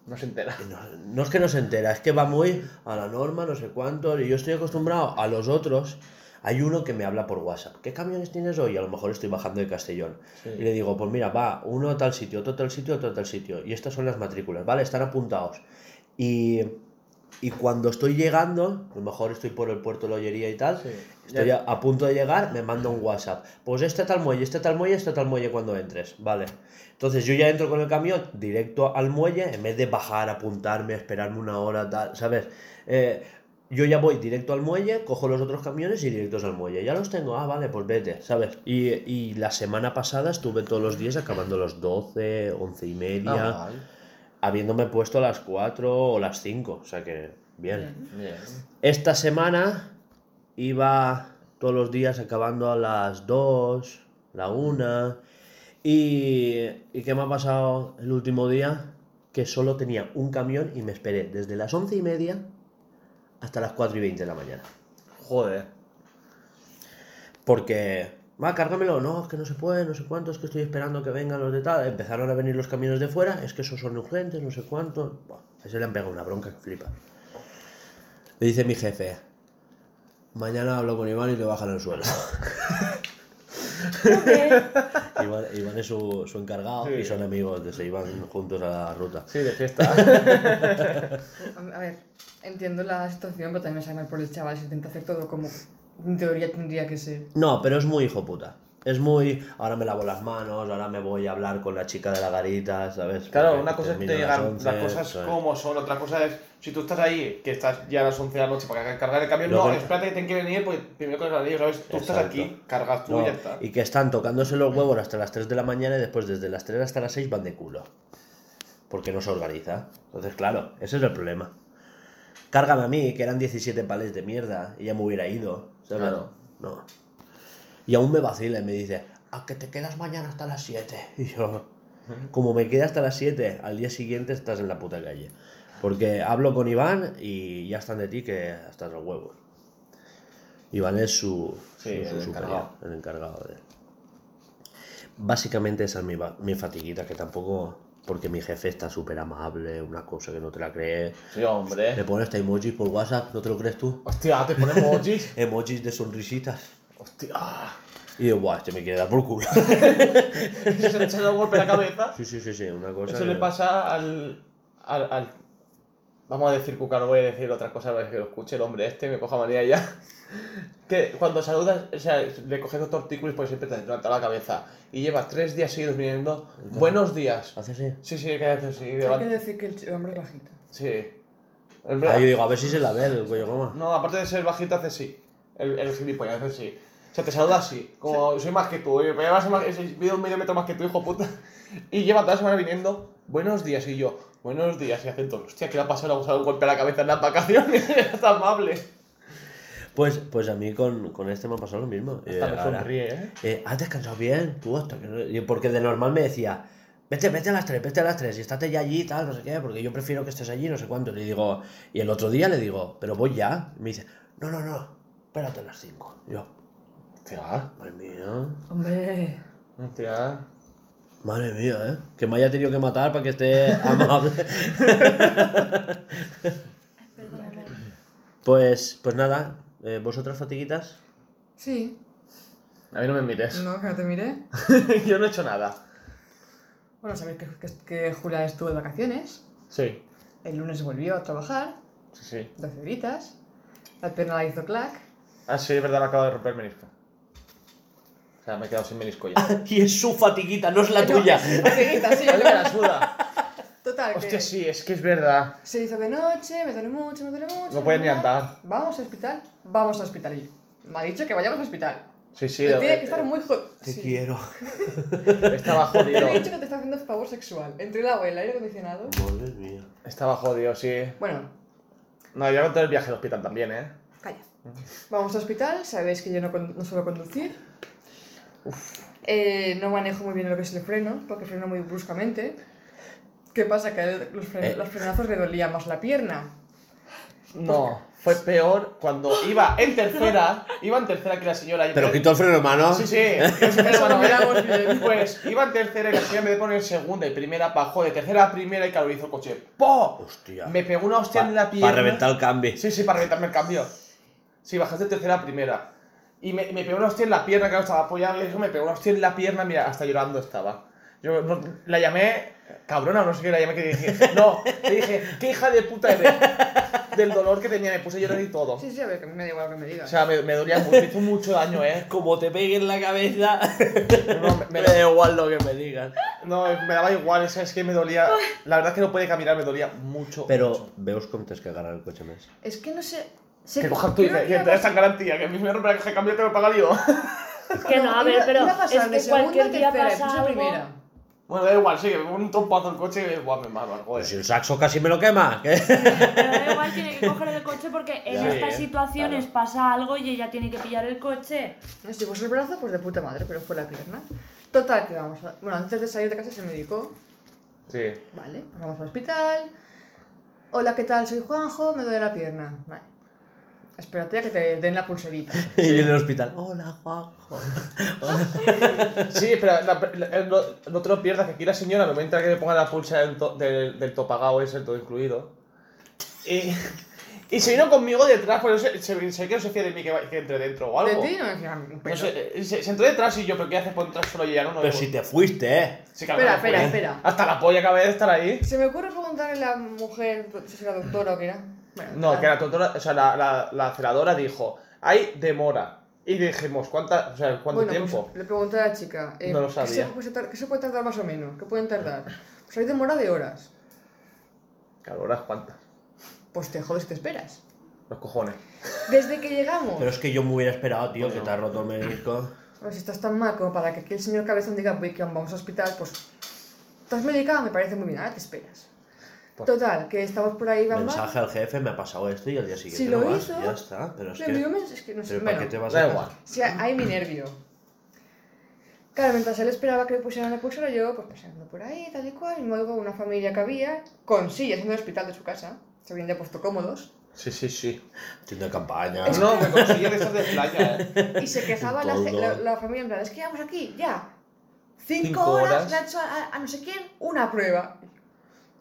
No se entera. no, no es que no se entera, es que va muy a la norma, no sé cuánto, y yo estoy acostumbrado a los otros. Hay uno que me habla por WhatsApp. ¿Qué camiones tienes hoy? A lo mejor estoy bajando de Castellón. Sí. Y le digo, pues mira, va, uno a tal sitio, otro a tal sitio, otro a tal sitio. Y estas son las matrículas, ¿vale? Están apuntados. Y, y cuando estoy llegando, a lo mejor estoy por el puerto de la Ollería y tal, Sí. estoy Ya- a, a punto de llegar, me manda un WhatsApp. Pues este tal muelle, este tal muelle, este tal muelle cuando entres, ¿vale? Entonces yo ya entro con el camión directo al muelle, en vez de bajar, apuntarme, esperarme una hora, tal, ¿sabes? Eh, yo ya voy directo al muelle, cojo los otros camiones y directos al muelle. Ya los tengo, ah, vale, pues vete, ¿sabes? Y, y la semana pasada estuve todos los días acabando los 12, 11 y media, Ah, vale. Habiéndome puesto a las 4 o las 5, o sea que bien. Bien. Esta semana iba todos los días acabando a las 2, la una. Y, ¿Y qué me ha pasado el último día? Que solo tenía un camión y me esperé desde las once y media hasta las 4 y 20 de la mañana. Joder. Porque, va, cárgamelo, no, es que no se puede, no sé cuánto, es que estoy esperando que vengan los de tal. Empezaron a venir los camiones de fuera, es que esos son urgentes, no sé cuánto. Buah, a ese le han pegado una bronca que flipa. Le dice mi jefe, mañana hablo con Iván y le bajan el suelo. Iván, Iván es su, su encargado y son amigos, de se iban juntos a la ruta. Sí, de fiesta. A ver, entiendo la situación, pero también me sabe mal por el chaval. Se intenta hacer todo como en teoría tendría que ser. No, pero es muy hijo puta. Es muy, ahora me lavo las manos, ahora me voy a hablar con la chica de la garita, ¿sabes? Claro, Porque una cosa es que te las llegan 11, las cosas ¿sabes? como son, otra cosa es si tú estás ahí, que estás ya a las 11 de la noche para cargar el camión, no, que- espérate que tienen que venir, pues primero cargar ellos, ¿sabes? Tú estás aquí, cargas tú No, y ya está. y que están tocándose los huevos hasta las 3 de la mañana y después desde las 3 hasta las 6 van de culo. Porque no se organiza. Entonces, claro, ese es el problema. Cárgame a mí, que eran 17 palés de mierda, y ya me hubiera ido. ¿Sabes? Claro. No. Y aún me vacila y me dice, ¿a que te quedas mañana hasta las 7? Y yo, como me quedé hasta las 7, al día siguiente estás en la puta calle. Porque hablo con Iván y ya están de ti que hasta los huevos. Iván es su, Sí, su- su el superior, encargado. el encargado de él. Básicamente esa es mi, mi fatiguita, que tampoco, porque mi jefe está súper amable, una cosa que no te la crees. Sí, hombre. Le pone hasta emojis por WhatsApp, ¿no te lo crees tú? Hostia, te ponemos emojis. Emojis de sonrisitas. Hostia. Y digo, guau, este me quiere dar por culo. Se le echa un golpe en la cabeza. sí, sí, sí, sí, una cosa. Eso que- le pasa al, al, al- Vamos a decir Cuca, no voy a decir otra cosa para que lo escuche el hombre este, me coja manía ya. Que cuando saludas, o sea, le coges dos tortícolis porque siempre te levanta la cabeza. Y lleva tres días seguidos viniendo. Buenos días. Hace así. Sí, sí, que hace así. Hay que decir que el hombre es bajito. Sí. El bra- Ahí digo, a ver si se la ve el cuello goma. No, aparte de ser bajito, hace sí. El, el gilipollas hace sí. O sea, te saluda así, como soy más que tú, oye, pero llevas más, es- mido un medio metro más que tú, hijo puta. Y lleva toda la semana viniendo, buenos días, y yo, buenos días, y hacen todo, hostia, ¿qué le ha pasado? Le ha dado un golpe a la cabeza en las vacaciones, está amable. Pues, pues a mí con, con este me ha pasado lo mismo. Eh, Hasta me ahora, sonríe, ¿eh? eh, ¿Has descansado bien? Tú hasta que no- Porque de normal me decía, vete, vete a las 3, vete a las 3 y estate ya allí y tal, no sé qué, porque yo prefiero que estés allí, no sé cuánto. Le digo, y el otro día le digo, pero voy ya. Y me dice, no, no, no, espérate a las 5. Yo, Hostia, madre mía, Hombre. hostia. Madre mía, ¿eh? Que me haya tenido que matar para que esté amable. pues, pues nada, eh, ¿vosotras fatiguitas? Sí. A mí no me mires. No, que no te miré. yo no he hecho nada. Bueno, sabéis que, que, que Julia estuvo de vacaciones. Sí, El lunes volvió a trabajar, sí, sí. 12 horitas. La pierna la hizo clac. Ah, sí, es verdad, me acabo de romper el menisco. Sea, me he quedado sin menisco ya. y es su fatiguita, no es la No, tuya. es fatiguita, sí, que me la suda. Total, que Hostia, sí, es que es verdad. se hizo de noche, me duele mucho, me duele mucho. No puedes ni andar. Vamos al hospital, vamos al hospital. Y me ha dicho que vayamos al hospital. Sí, sí. Tiene que estar muy jodido. Te quiero. Estaba Te jodido. he dicho que te está haciendo favor sexual. Entre el agua y el aire acondicionado. Madre mía. Estaba jodido, sí. Bueno, No, ya conté el viaje al hospital también, ¿eh? calla. Vamos al hospital, sabéis que yo no, con- no suelo conducir. Eh, no manejo muy bien lo que es el freno, porque freno muy bruscamente. ¿Qué pasa? Que a él los, fren- Eh. los frenazos le dolía más la pierna. No, fue peor cuando iba en tercera. Iba en tercera que la señora. Pero me- quitó el freno de mano. Sí, sí. Eso lo miramos ¿eh? bien. Pues iba en tercera y la señora en vez de poner segunda y primera bajó de tercera a primera y claro, hizo el coche. ¡Po! Hostia. Me pegó una hostia en la pierna. Para reventar el cambio. Sí, sí, para reventarme el cambio. Sí, bajaste de tercera a primera. Y me, me pegó una hostia en la pierna, claro, estaba apoyado y eso, me pegó una hostia en la pierna, mira, hasta llorando estaba. Yo no- la llamé cabrona o no sé qué, la llamé que dije, no, le dije, qué hija de puta eres. Del dolor que tenía, me puse a llorar y todo. Sí, sí, a ver, que a mí me da igual lo que me O digas. sea, me, me dolía mucho, me hizo mucho daño, eh. Como te pegue en la cabeza, No, me, me me- da igual lo que me digan. no, me daba igual, o sea, es que me dolía. La verdad es que no podía caminar, me dolía mucho. Pero mucho. veos cómo tienes que agarrar el coche mes. Es que no sé... sé Que cojas tú y te a des esa garantía, que a mí me rompe la caja de cambio, tengo que pagar yo. Que no, a ver, pero iba es que cualquier día pasa algo. primera. Bueno, da igual, sí, me un trompazo el coche y buah, me Pues joder. si el saxo casi me lo quema. ¿qué? Pero da igual, tiene que coger el coche porque en Ya, estas situaciones pasa algo y ella tiene que pillar el coche. Si fuese el brazo, pues de puta madre, pero fue la pierna. Total, que vamos a... Bueno, antes de salir de casa se medicó. Sí. Vale, vamos al hospital. Hola, ¿qué tal? Soy Juanjo, me duele la pierna. Vale. Espérate a que te den la pulserita. Y en el hospital. Hola, Juanjo. Sí, pero la- la- no, no te lo pierdas, que aquí la señora me va a entrar que me ponga la pulsa del, to- del, del topagao ese, todo incluido. Y, y se vino conmigo detrás, pues no sé, se, sé que no se fía de mí que, que entre dentro o ¿De algo. ti? No un No sé, eh, se, se entró detrás y yo, ¿pero qué haces por entrar solo y ya no? no Pero no- si te fuiste, ¿eh? Sí, Espera, me fui. espera, espera. Hasta la polla acabé de estar ahí. Se me ocurre preguntarle a la mujer, no sé si era doctora o qué era. Bueno, No, la- que la tutora, o sea, la, la, la celadora dijo, hay demora. Y dijimos, ¿cuánta, o sea, ¿cuánto bueno, tiempo? Pues, le pregunté a la chica. eh, No lo ¿qué sabía. se, puede tar- ¿Qué se puede tardar más o menos? ¿Qué pueden tardar? Pues hay demora de horas. Claro, horas cuántas. Pues te jodes, te esperas. Los cojones. Desde que llegamos. Pero es que yo me hubiera esperado, tío, que te has roto el. A ver, si estás tan mal como para que aquí el señor Cabezón diga "Voy, que vamos al hospital, pues. ¿Estás medicado? Me parece muy bien, ahora te esperas. Pues- Total, que estamos por ahí, bam. Mensaje al jefe, me ha pasado esto y al día siguiente Si no lo vas, hizo, ya está. Pero es que... es que no sé. ¿Pero para Bueno, qué te vas Da a igual. sí, hay mi nervio. Claro, mientras él esperaba que le pusieran la pulsera, yo pues pasando por ahí, tal y cual, y luego una familia que había, con sillas en el hospital de su casa, se habían ya puesto cómodos, Sí, sí, sí. Tienda de campaña. No, me consiguen estas de playa, eh. y se quejaba la, la, la familia en plan, es que llevamos aquí, ya, cinco, Cinco horas, horas. le ha hecho a- a no sé quién una prueba.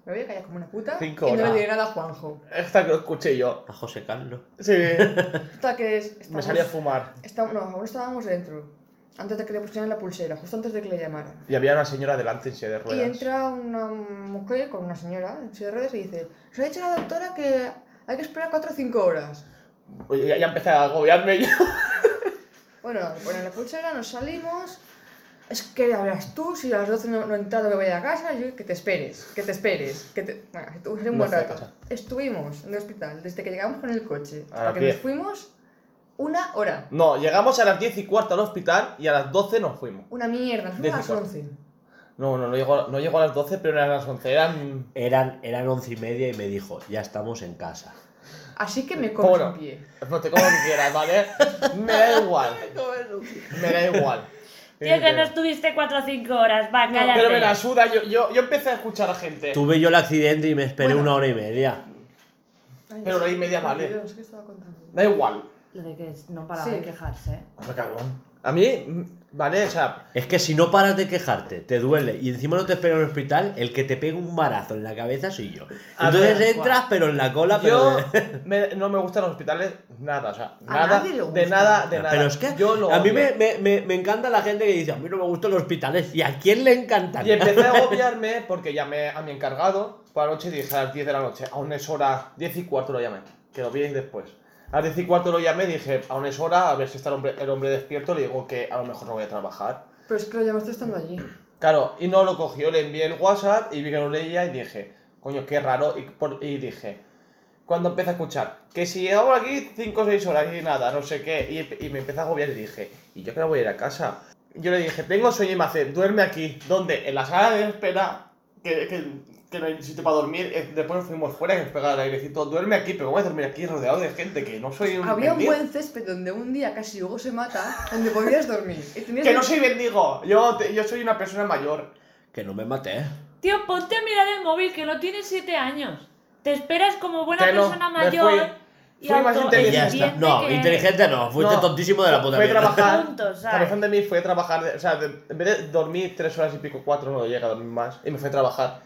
Me voy a callar como una puta Cinco y no le diré nada a Juanjo. Esta que lo escuché yo. A José Carlos. Sí. Hasta que es- Me estamos- salía a fumar. Está- no, aún estábamos dentro. Antes de que le pusieran la pulsera, justo antes de que le llamaran. Y había una señora delante en silla de Y ruedas. entra una mujer con una señora en silla de ruedas y dice: Se ha dicho la doctora que hay que esperar 4 o 5 horas. Oye, ya, ya empecé a agobiarme yo. Bueno, le ponen la pulsera, nos salimos. Es que verás tú, si a las 12 no, no he entrado me voy a casa, yo, que te esperes, que te esperes. Que te... Bueno, estuvimos un buen rato. casa. Estuvimos en el hospital desde que llegamos con el coche ¿A hasta que nos fuimos una hora. No, llegamos a las 10 y cuarto al hospital y a las 12 nos fuimos. Una mierda, nos fuimos a las 10 y 11. No, no, no llegó, no llegó a las 12, pero eran las 11. Eran. Eran, eran once y media y me dijo, ya estamos en casa. Así que me comes Bueno, un pie. no te como lo que quieras, ¿vale? Me da igual. Me da igual. Tío, que no estuviste 4 o 5 horas, va, cállate. Pero me la suda, yo, yo, yo empecé a escuchar a gente. Tuve yo el accidente y me esperé Bueno. una hora y media. Ay, Pero hora y media vale. Da igual. Lo de que no paraba Sí. de quejarse. Hombre, cabrón. A mí, mm, vale, o sea, Es que si no paras de quejarte, te duele y encima no te espera en el hospital, el que te pega un barazo en la cabeza soy yo. Entonces ver, entras, pero en la cola, yo pero. me- no me gustan los hospitales nada, o sea, A nada, nadie le de nada, de nada. Pero es que yo lo a mí me, me, me, me encanta la gente que dice, a mí no me gustan los hospitales. ¿Y a quién le encantan? Y empecé a agobiarme porque llamé a mi encargado por la noche y dije a las 10 de la noche, aún es hora, 10 y cuarto lo llamé, que lo vi después. A las 10 y cuarto lo llamé dije, aún es hora, a ver si está el hombre, el hombre despierto, le digo que a lo mejor no voy a trabajar. Pero es que lo llamaste estando allí. Claro, y no lo cogió, le envié el WhatsApp y vi que lo leía y dije, coño, qué raro, y, por- y dije, cuando empecé a escuchar, que si llegamos aquí 5 o 6 horas y nada, no sé qué, y, y me empecé a agobiar y dije, ¿y yo que no voy a ir a casa? Yo le dije, tengo sueño y me hace, duerme aquí, ¿dónde? En la sala de espera, que, que, que no hay sitio para dormir, eh, después nos fuimos fuera y nos pegaba el airecito, duerme aquí, pero voy a dormir aquí rodeado de gente, que no soy un Había un buen césped donde un día casi Hugo se mata, donde podías dormir. Y tenías Que no soy bendigo, yo, te- yo soy una persona mayor. Que no me maté. Tío, ponte a mirar el móvil, que no tienes 7 años. Te esperas como buena Que no, persona me mayor fui. y Fui más inteligente. ya está. evidente No, que- inteligente no, fuiste No, tontísimo de la puta fue vida. trabajar. Corazón de mí fue a trabajar, o sea, de- en vez de dormir tres horas y pico, cuatro, no llega a dormir más. Y me fui a trabajar.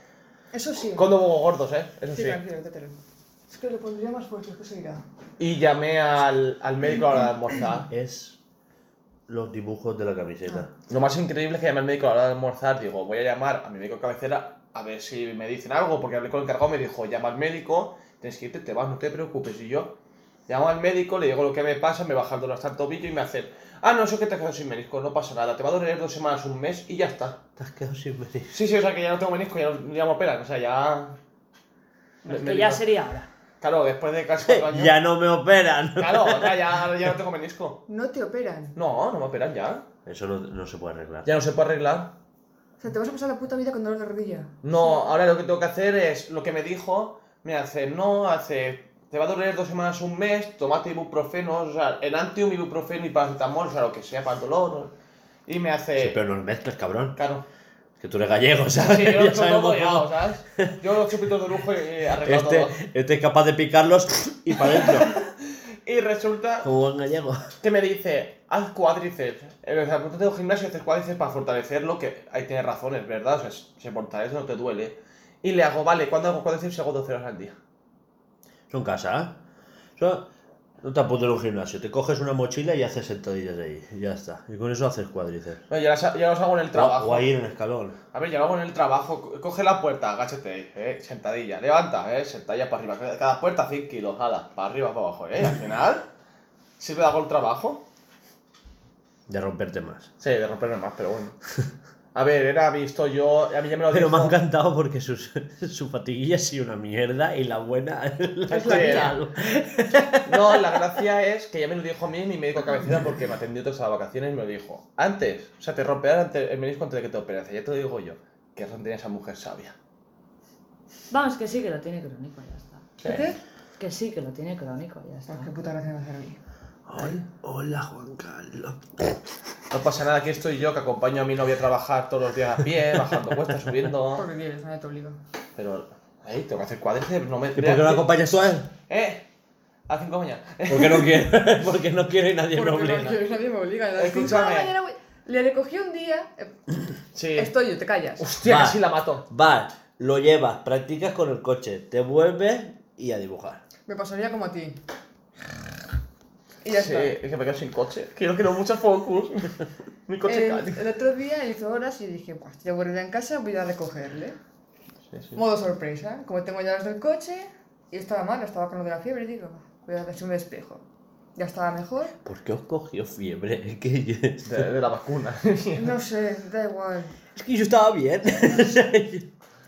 Eso sí. Con dos huevos gordos, ¿eh? Eso Sí, sí. tranquilo. Es que lo pondría más fuerte, es que se irá. Y llamé al, al médico a la hora de almorzar. Es los dibujos de la camiseta. Lo más increíble es que llamé al médico a la hora de almorzar. Digo, voy a llamar a mi médico de cabecera a ver si me dicen algo. Porque hablé con el encargado, me dijo, llama al médico, tienes que irte, te vas, no te preocupes. Y yo llamo al médico, le digo lo que me pasa, me baja el dolor hasta el tobillo y me hace, ah, no, eso que te has quedado sin menisco, no pasa nada, te va a doler dos semanas, un mes y ya está. Te has quedado sin venir. Sí, sí, o sea que ya no tengo menisco, ya, no- ya me operan, o sea, ya... Es me- que ya sería ahora. Claro, después de casi cuatro años... Ya no me operan. Claro, ya, ya, ya no tengo menisco. No te operan. No, no me operan ya. Eso no, no se puede arreglar. Ya no se puede arreglar. O sea, te vas a pasar la puta vida con dolor de rodilla. No, ahora lo que tengo que hacer es lo que me dijo. Me hace, no, hace. Te va a doler dos semanas, un mes, tomate ibuprofeno, o sea, enantium, ibuprofeno y paracetamol, o sea, lo que sea para el dolor. Y me hace. Sí, pero no mezcles, cabrón. Claro. Que tú eres gallego, ¿sabes? Sí, yo lo todo ya, ¿sabes? Yo los chupitos de lujo he arreglado Este, todo. este es capaz de picarlos y para adentro. Y resulta Como buen gallego. que me dice, haz cuádriceps. Eh, O sea, tú tengo gimnasio y haces cuádriceps para fortalecerlo, que ahí tienes razones, ¿verdad? O sea, se fortalece, no te duele. Y le hago, vale, ¿cuándo hago cuádriceps? Hago 12 horas al día. Son casa, ¿eh? No te apuntes en un gimnasio. Te coges una mochila y haces sentadillas ahí. Y ya está. Y con eso haces cuádriceps. Ya, las- ya los hago en el trabajo. O, o ahí en el escalón. A ver, ya lo hago en el trabajo. Co- Coge la puerta, agáchate ahí, eh, sentadilla. Levanta, eh, sentadilla para arriba. Cada- puerta 100 kilos, jala, para arriba, para abajo, eh. Al final, sirve de algo el trabajo. De romperte más. Sí, de romperme más, pero bueno. A ver, era visto yo, a mí ya me lo Pero me ha dijo. encantado porque su, su fatiguilla ha sido una mierda y la buena la Es que. No, la gracia es que ya me lo dijo a mí mi médico cabecera porque me atendió todas las vacaciones y me lo dijo. Antes, o sea, te romperán ante- el menisco antes de que te operen. Ya te lo digo yo. Que razón tiene esa mujer sabia. Vamos, que sí que lo tiene crónico, ya está. ¿Qué? Que sí que lo tiene crónico, ya está. Ah, qué puta gracia me hace a mí. Hola, hola, Juan Carlos. No pasa nada, aquí estoy yo que acompaño a mi novia a trabajar todos los días a pie, bajando cuestas, subiendo. Porque quieres, nadie te obliga. Pero, ahí, tengo que hacer cuádriceps, no me... ¿Y por qué no acompañas tú a él? ¡Eh! A cinco mañana. Porque no quiere, porque no quiere y nadie me obliga. no nadie me obliga. Escúchame. la mañana Le recogí un día. eh, Sí. Estoy yo, te callas. Hostia, Va. casi la mato. Vas, lo llevas, practicas con el coche, te vuelves y a dibujar. Me pasaría como a ti. Y ya Sí, está. es que me quedo sin coche. Que yo quiero mucho focus. Mi coche El, cae. el otro día hizo horas y dije, pues estoy aburrida en casa, voy a recogerle. Sí, sí. Modo sorpresa. Como tengo llaves del coche y estaba mal, estaba con lo de la fiebre, digo, voy a hacer un despejo. Ya estaba mejor. ¿Por qué os cogió fiebre? Es que yo, De, de la vacuna. No sé, da igual. es que yo estaba bien.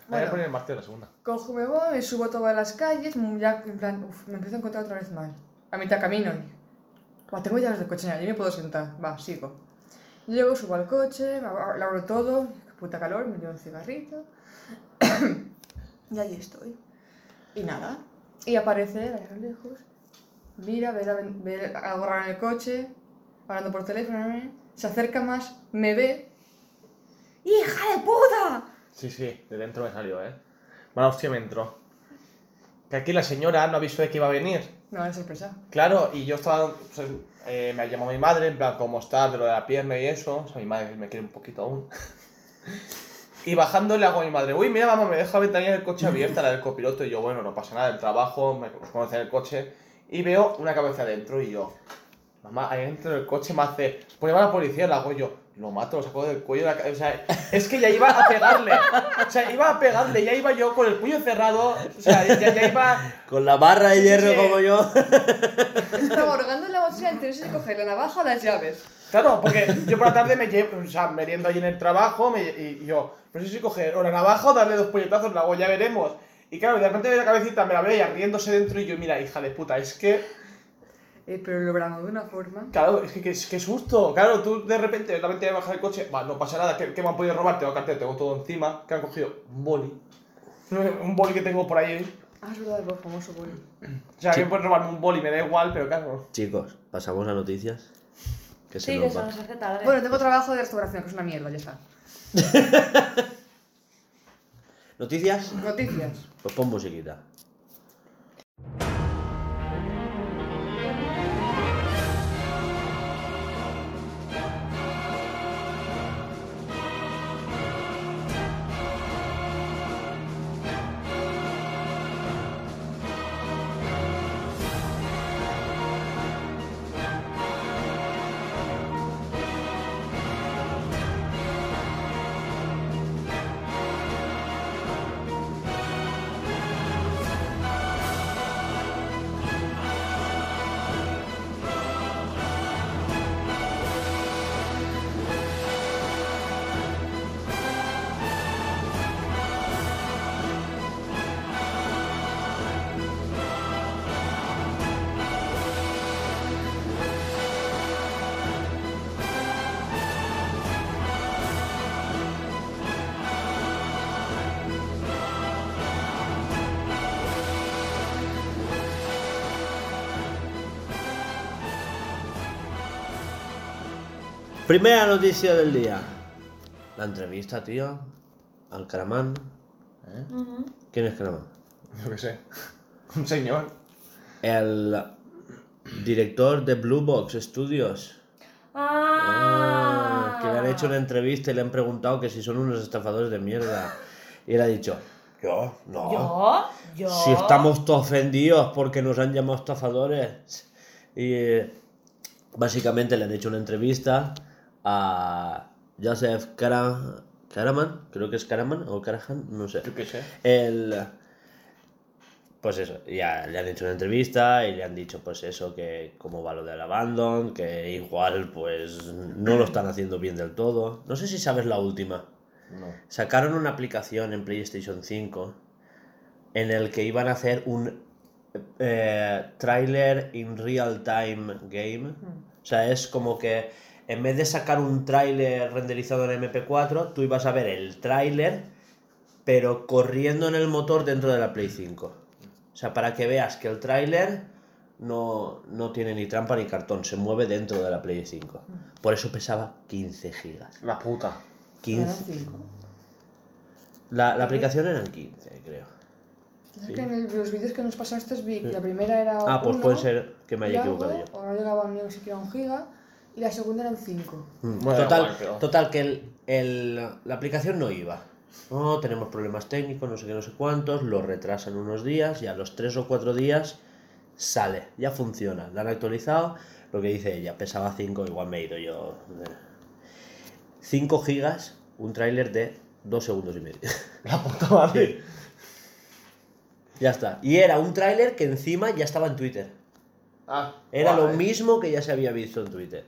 Me voy a poner el martillo la segunda. Cojo, me voy, me subo a todas las calles, ya en plan, uf, me empiezo a encontrar otra vez mal. A mitad camino. Va, tengo llaves del coche, ya me puedo sentar. Va, sigo. Llego, subo al coche, lo abro todo, puta calor, me llevo un cigarrito. y ahí estoy. Y nada. Y aparece, a lejos, mira, ve, la ve algo raro en el coche, hablando por teléfono, se acerca más, me ve. ¡Hija de puta! Sí, sí, de dentro me salió, eh. Mala hostia me entró. Que aquí la señora no avisó de que iba a venir. No, es sorpresa. Claro, y yo estaba. pues, eh, me mi madre, en plan, ¿cómo estás? De lo de la pierna y eso. O sea, mi madre me quiere un poquito aún. Y bajando le hago a mi madre, uy, mira, mamá, me deja la ventanilla del coche abierta, la del copiloto. Y yo, bueno, no pasa nada, el trabajo, me conoce el coche. Y veo una cabeza adentro y yo, mamá, ahí dentro del coche me hace, pues llama a la policía, la hago yo. Lo mato, lo saco del cuello de la O sea, es que ya iba a pegarle. O sea, iba a pegarle, ya iba yo con el puño cerrado. O sea, ya, ya iba. Con la barra de hierro Sí. como yo. Estaba orgando en la mochila entre no sé si coger la navaja o las llaves. Claro, porque yo por la tarde me llevo, o sea, meriendo allí en el trabajo me- y yo, no sé si coger o la navaja o darle dos puñetazos, luego ya veremos. Y claro, de repente veo la cabecita, me la veo ya riéndose dentro y yo, mira, hija de puta, es que, Eh, pero lo bramo de una forma. claro, es que qué qué susto. Claro, tú de repente, de repente vas a bajar el coche, va, no pasa nada, ¿qué, qué me han podido robar? Tengo cartera, tengo todo encima, que han cogido un boli. Un boli que tengo por ahí. Ah, es verdad, el famoso boli. O sea, Sí. que pueden robarme un boli, me da igual, pero claro. Chicos, pasamos a noticias. Que se Sí, que se va. nos hace tarde. Bueno, tengo trabajo de restauración, que es una mierda, ya está. ¿Noticias? Noticias. Pues pon musiquita. Primera noticia del día. La entrevista, tío. Al Caramán. Ujú. ¿Quién es Caramán? Yo qué sé. Un señor. El director de Blue Box Studios. Ah, Ah, que le han hecho una entrevista y le han preguntado que si son unos estafadores de mierda. Y él ha dicho, yo, no. ¿Yo? ¿Yo? Si estamos todos ofendidos porque nos han llamado estafadores. Y eh, básicamente le han hecho una entrevista a Joseph Kara- Karaman, creo que es Karaman o Karajan, no sé. Yo qué sé. El, pues eso, ya le han hecho una entrevista y le han dicho pues eso, que cómo va lo del Abandon, que igual pues no lo están haciendo bien del todo. No sé si sabes la última. No. Sacaron una aplicación en PlayStation 5 en el que iban a hacer un eh, trailer in real time game. O sea, es como que en vez de sacar un tráiler renderizado en MP4, tú ibas a ver el tráiler, pero corriendo en el motor dentro de la Play 5. O sea, para que veas que el tráiler no, no tiene ni trampa ni cartón, se mueve dentro de la Play 5. Por eso pesaba 15 gigas. La puta. 15. Eran cinco. La, la aplicación eran 15, creo. Es que en el- los vídeos que nos pasaste vi que la primera era Ah, pues uno puede ser que me y haya algo, equivocado yo. O no llegaba ni siquiera a un giga. Y la segunda eran 5. Mm, Bueno, total, total, que el, el- la aplicación no iba. No, tenemos problemas técnicos, no sé qué, no sé cuántos, lo retrasan unos días y a los 3 o 4 días sale, ya funciona. La han actualizado, lo que dice ella, pesaba 5, igual me he ido yo. 5 gigas, un tráiler de 2 segundos y medio. La puta madre. ya está. Y era un tráiler que encima ya estaba en Twitter. Ah. Era lo mismo que ya se había visto en Twitter.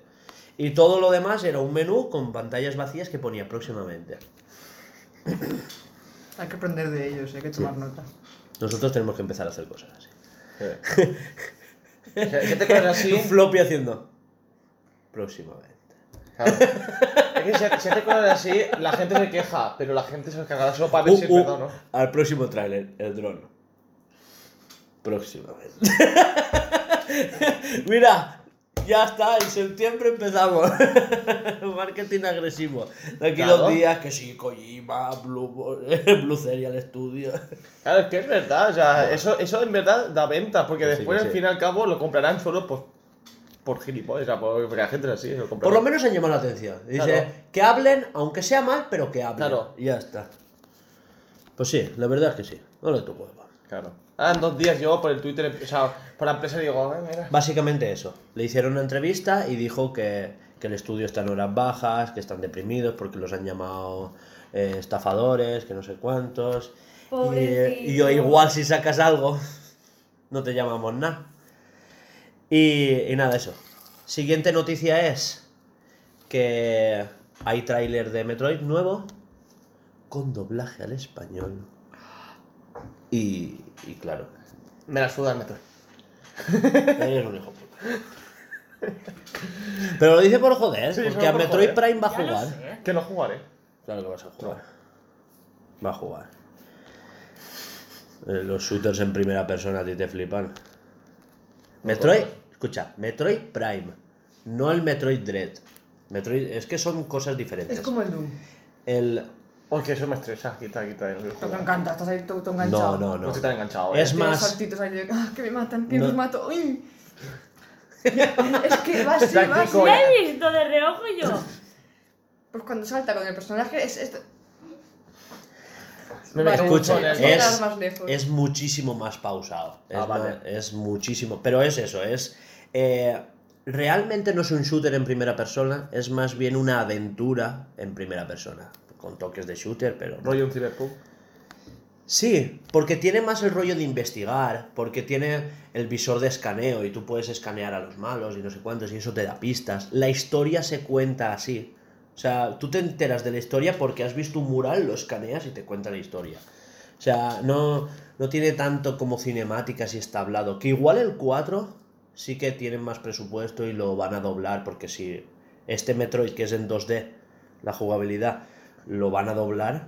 Y todo lo demás era un menú con pantallas vacías que ponía próximamente. Hay que aprender de ellos, hay que tomar nota. Nosotros tenemos que empezar a hacer cosas así. ¿Qué, qué te así? Un floppy haciendo. Próximamente. Claro. Es que si, si te cosas así, la gente se queja, pero la gente se cagará solo para Uh, ver si es uh, verdad o no. Al próximo tráiler, el dron. Próximamente. Mira, ya está, en septiembre empezamos. Marketing agresivo. De aquí Claro. dos días que sí, Kojima, Blue, Blue Serial Studio. Claro, es que es verdad, o sea, eso, eso en verdad da venta, porque Pues después al sí. fin y al cabo lo comprarán solo por, por gilipollas, o sea, por- porque la gente es así, lo. Por lo menos han llamado la atención. Dice Claro. que hablen, aunque sea mal, pero que hablen. Claro. Y ya está. Pues sí, la verdad es que sí. No le huevo. Claro. Ah, en dos días yo por el Twitter, o sea, por la empresa digo, eh, mira. Básicamente eso. Le hicieron una entrevista y dijo que, que el estudio está en horas bajas, que están deprimidos porque los han llamado eh, estafadores, que no sé cuántos. Y, yo igual si sacas algo, no te llamamos nada. Y, y nada, eso. Siguiente noticia es que hay tráiler de Metroid nuevo con doblaje al español. Y, y claro, Me la suda el metro. Eres un hijo puta. Pero lo dice por joder, Sí, porque solo a por Metroid joder. Prime va a Ya lo jugar. sé. Que no jugaré. Claro que vas a jugar. Va a jugar. Eh, Los shooters en primera persona a ti te flipan. Metroid, escucha, Metroid Prime, no el Metroid Dread. Metroid, es que son cosas diferentes. Es como el Doom. El. Porque eso me estresa, quita, quita. Pero me encanta, estás ahí todo, todo No, enganchado. no, No no. estoy tan enganchado. Es eh. Más. saltitos ahí de, "Ah, que me matan, que No. los mato. uy". es que va así, va así. He visto de reojo yo. Pues cuando salta con el personaje es... es... Me Vale, Escucha, es- es, muchísimo más pausado. Es, Ah, vale. es muchísimo. Pero es eso, es. eh, realmente no es un shooter en primera persona, es más bien una aventura en primera persona. Con toques de shooter, pero. Rollo un cyberpunk. Sí, porque tiene más el rollo de investigar, porque tiene el visor de escaneo y tú puedes escanear a los malos y no sé cuántos y eso te da pistas. La historia se cuenta así. O sea, tú te enteras de la historia porque has visto un mural, lo escaneas y te cuenta la historia. O sea, no, no tiene tanto como cinemáticas y está hablado. Que igual el 4 sí que tienen más presupuesto y lo van a doblar porque si este Metroid que es en 2D, la jugabilidad, lo van a doblar,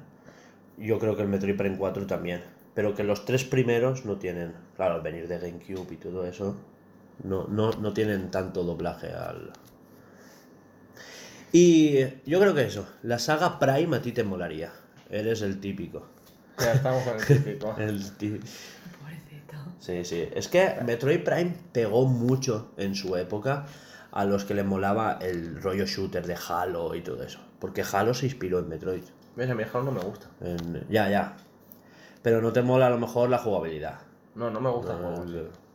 yo creo que el Metroid Prime 4 también. Pero que los tres primeros no tienen, claro, al venir de GameCube y todo eso, no, no, no tienen tanto doblaje al... Y yo creo que eso, la saga Prime a ti te molaría. Eres el típico. Ya estamos con el típico. El tí- Pobrecito. Sí, sí. Es que Metroid Prime pegó mucho en su época a los que le molaba el rollo shooter de Halo y todo eso. Porque Halo se inspiró en Metroid. ¿Ves? A mi Halo no me gusta. En- Ya, ya. Pero no te mola a lo mejor la jugabilidad. No, no me gusta el juego. no.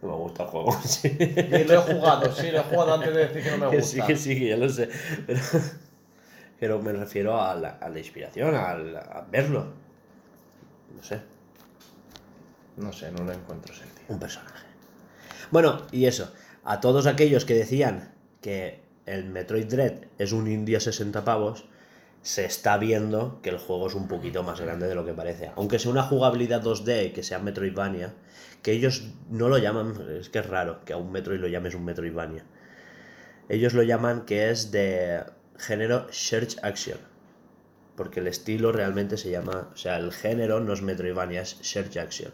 No me gusta el juego, sí. Y lo he jugado, sí, lo he jugado antes de decir que no me Que gusta. sí, que sí, que ya lo sé. Pero, pero me refiero a la, a la inspiración, al- a, verlo. No sé, No sé, no lo encuentro sentido. un personaje. Bueno, y eso. A todos aquellos que decían que el Metroid Dread es un indie a 60 pavos, se está viendo que el juego es un poquito más grande de lo que parece. Aunque sea una jugabilidad 2D y que sea Metroidvania, que ellos no lo llaman, es que es raro que a un Metroid lo llames un Metroidvania. Ellos lo llaman que es de género Search Action. Porque el estilo realmente se llama, o sea, el género no es Metroidvania, es Search Action,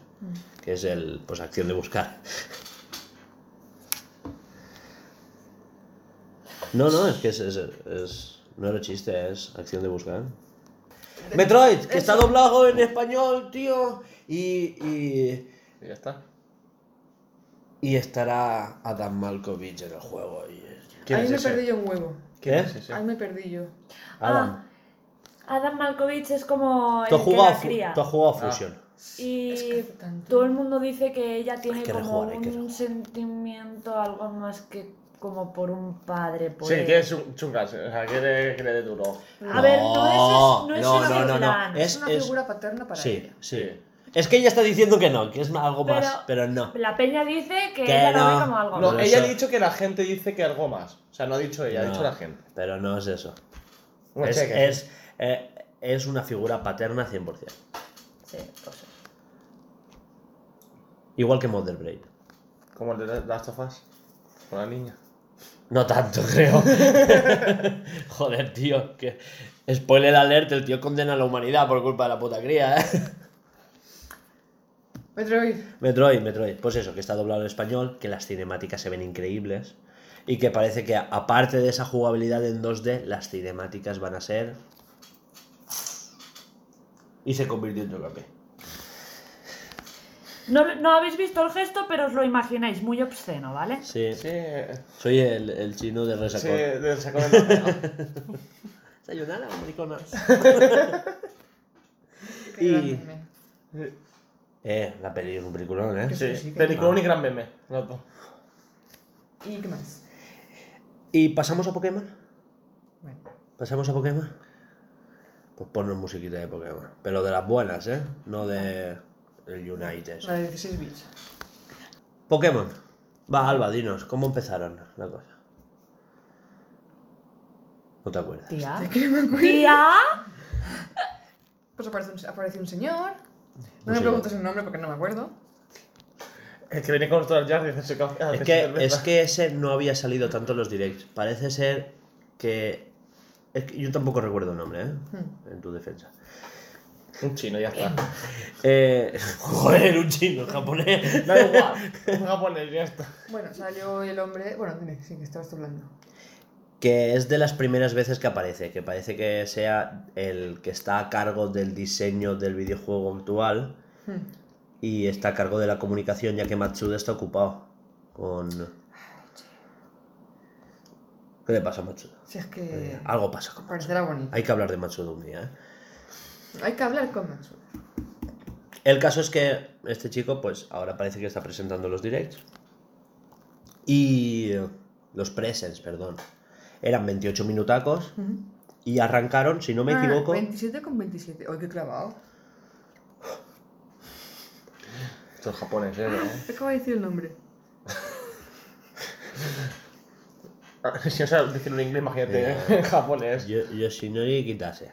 que es el, pues, acción de buscar. No, no, es que es, es- es- no era chiste, es acción de buscar. Metroid, que está doblado en español, tío, y, y, Y ya está. y estará Adam Malkovich en el juego. Y, ¿Quién Ahí es me ese? perdí yo un huevo. ¿Quién ¿Eh? es ese? Ahí me perdí yo. Adam, Adam Malkovich es como el tú, has que jugado, la fu- cría. tú has jugado Ah. Fusion. Y Es que hace tanto. todo el mundo dice que ella tiene que como rejugar, un rejugar. sentimiento algo más que como por un padre. Por Sí, él. que es un chungas, o sea, quiere que le dé duro. A ver, no es, no es no, no, no, no. plan. Es- Es una figura paterna para Sí, ella. sí. Es que ella está diciendo que no, que es algo Pero- más, pero no. La peña dice que, Que ella lo no. ve como algo No, más. ella ha dicho que la gente dice que algo más. O sea, no ha dicho ella, ha No, dicho la gente. Pero no es eso. Bueno, Es, cheque. es, eh, es una figura paterna 100%. Sí, pues eso. Igual que Mother Braid. Como el de Last of Us. Con la niña. No tanto, creo. Joder, tío. Que... Spoiler alert, el tío condena a la humanidad por culpa de la puta cría, ¿eh? Metroid. Metroid, Metroid. Pues eso, que está doblado en español, que las cinemáticas se ven increíbles. Y que parece que aparte de esa jugabilidad en 2D, las cinemáticas van a ser... Y se convirtió en Tokape. No, no habéis visto el gesto, pero os lo imagináis muy obsceno, ¿vale? Sí, Sí, soy el, el chino de sí, resacón. del sacón de papel. Sayonara, mariconas. Y- gran meme. Eh, la peli es un peliculón, ¿eh? Sí, sí, que- peliculón y gran meme. los dos. ¿Y qué más? ¿Y pasamos a Pokémon? Bueno. ¿Pasamos a Pokémon? Pues ponnos musiquita de Pokémon. Pero de las buenas, ¿eh? No de el United. La de 16 bits. Pokémon. Va, Alba, dinos, ¿cómo empezaron la cosa? No te acuerdas. Tía. Tía. Pues aparece un, aparece un señor. Un No me preguntes el nombre porque no me acuerdo. El que viene con y hacerse café. Es que, es que ese no había salido tanto en los directs. Parece ser que... es que yo tampoco recuerdo el nombre, ¿eh? Hmm. En tu defensa. Un chino, ya está. Eh, joder, un chino, japonés. Da igual. Un japonés, ya está. Bueno, salió el hombre. Bueno, dime, sí, que estabas hablando. Que es de las primeras veces que aparece, que parece que sea el que está a cargo del diseño del videojuego actual Hmm. y está a cargo de la comunicación, ya que Matsuda está ocupado con... ¿Qué le pasa a Matsuda? Si es que. Algo pasa con Matsuda. Parecerá bonito. Hay que hablar de Matsuda un día, ¿eh? Hay que hablar con Maxwell. El caso es que este chico, pues ahora parece que está presentando los directs. Y los presents, perdón. Eran 28 minutacos y arrancaron, si no me Ah, equivoco, 27 con 27. Oye, qué clavado. Esto es japonés, ¿eh? Acabo de decir el nombre. ¿no? Si no sabes decirlo en inglés, imagínate Eh, en japonés. Yo- Yoshinori Kitase.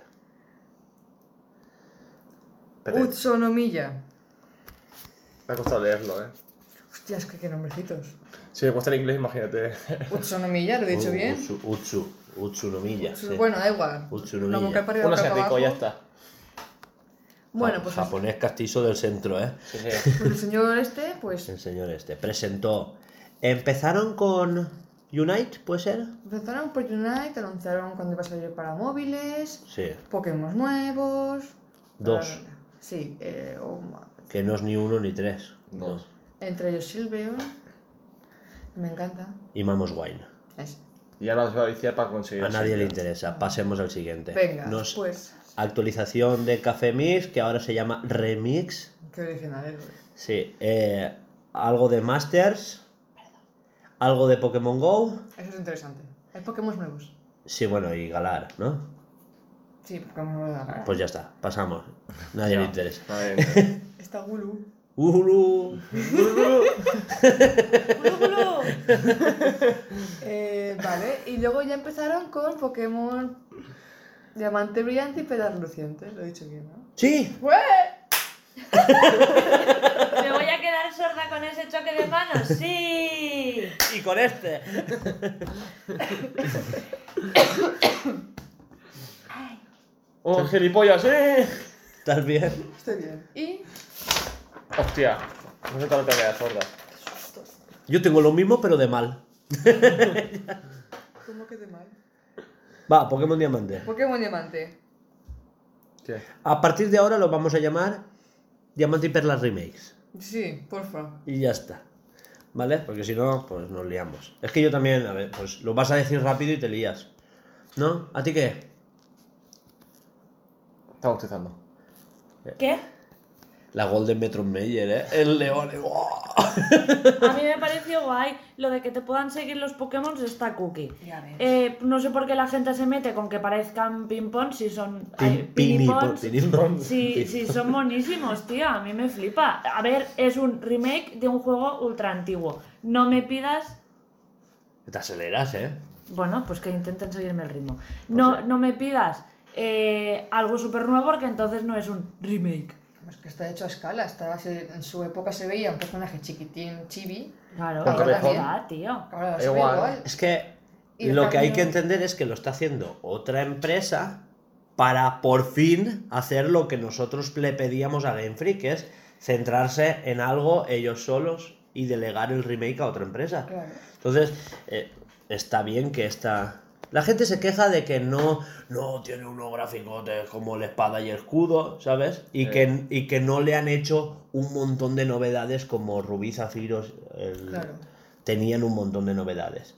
Pero me Utsonomiya. ha costado leerlo, ¿eh? Hostia, es que qué nombrecitos. Si me cuesta en inglés, imagínate. Utsonomiya, lo he dicho bien. Utsu, Utsu, Utsunomiya. Utsu- sí. Bueno, da igual. Utsunomiya. Uno se para rico, ya está. Bueno, pues, Japonés castizo del centro, ¿eh? Sí, sí. pues el señor este, pues. El señor este. Presentó. Empezaron con Unite, ¿puede ser? Empezaron por Unite, anunciaron cuando iba a salir para móviles, Sí, Pokémon nuevos. Dos. Sí, eh, oh, que no es ni uno ni tres. Dos. entre ellos Silveon. Me encanta. Y Mamos Wine. Ese. Y ahora os voy a viciar para conseguir A nadie le interesa. Pasemos al siguiente. Venga, Nos- pues. Actualización de Café Mix, que ahora se llama Remix. Qué original es. Sí, eh, algo de Masters. Algo de Pokémon Go. Eso es interesante. Hay Pokémon nuevos. Sí, bueno, y Galar, ¿no? Sí, nuevos de la cara. Pues ya está, pasamos. Nadie le No. interesa. A ver. Está Gulu. Ulu. Eh, vale, y luego ya empezaron con Pokémon Diamante Brillante y Pedal Luciente. Lo he dicho bien, ¿no? Sí, ¡Fue! ¿Me voy a quedar sorda con ese choque de manos? ¡Sí! y con este. ¡Oh, gilipollas, eh! ¿Estás bien? Estoy bien. Y. Hostia. No sé todo lo que queda sorda. Yo tengo lo mismo, pero de mal. ¿Cómo que de mal? Va, Pokémon Diamante. Pokémon Diamante. ¿Qué? A partir de ahora lo vamos a llamar Diamante y Perlas Remakes. Sí, porfa. Y ya está. ¿Vale? Porque si no, pues nos liamos. Es que yo también, a ver, pues lo vas a decir rápido y te lías. ¿No? ¿A ti qué? Está bautizando. ¿Qué? La Golden Metro Mayer, ¿eh? El león. ¡Buah! A mí me pareció guay lo de que te puedan seguir los Pokémon está cookie. Ya ves. Eh, no sé por qué la gente se mete con que parezcan ping-pong si son Pin- pini-. Sí, sí, son monísimos, tío. A mí me flipa. A ver, es un remake de un juego ultra antiguo. No me pidas. Te aceleras, ¿eh? Bueno, pues que intenten seguirme el ritmo. No, no me pidas eh, algo súper nuevo porque entonces no es un remake. Es que está hecho a escala. Está, en su época se veía un personaje chiquitín, chibi. Claro, está, tío. Ahora Igual. igual. Es que Y lo que hay que entender es que lo está haciendo otra empresa para por fin hacer lo que nosotros le pedíamos a Game Freak, que es centrarse en algo ellos solos y delegar el remake a otra empresa. Claro. Entonces, eh, está bien que esta... La gente se queja de que no, no tiene unos gráficos de- como la espada y el escudo, ¿sabes? Y, Eh. que, y que no le han hecho un montón de novedades como Rubí Zafiros el- Claro. tenían un montón de novedades.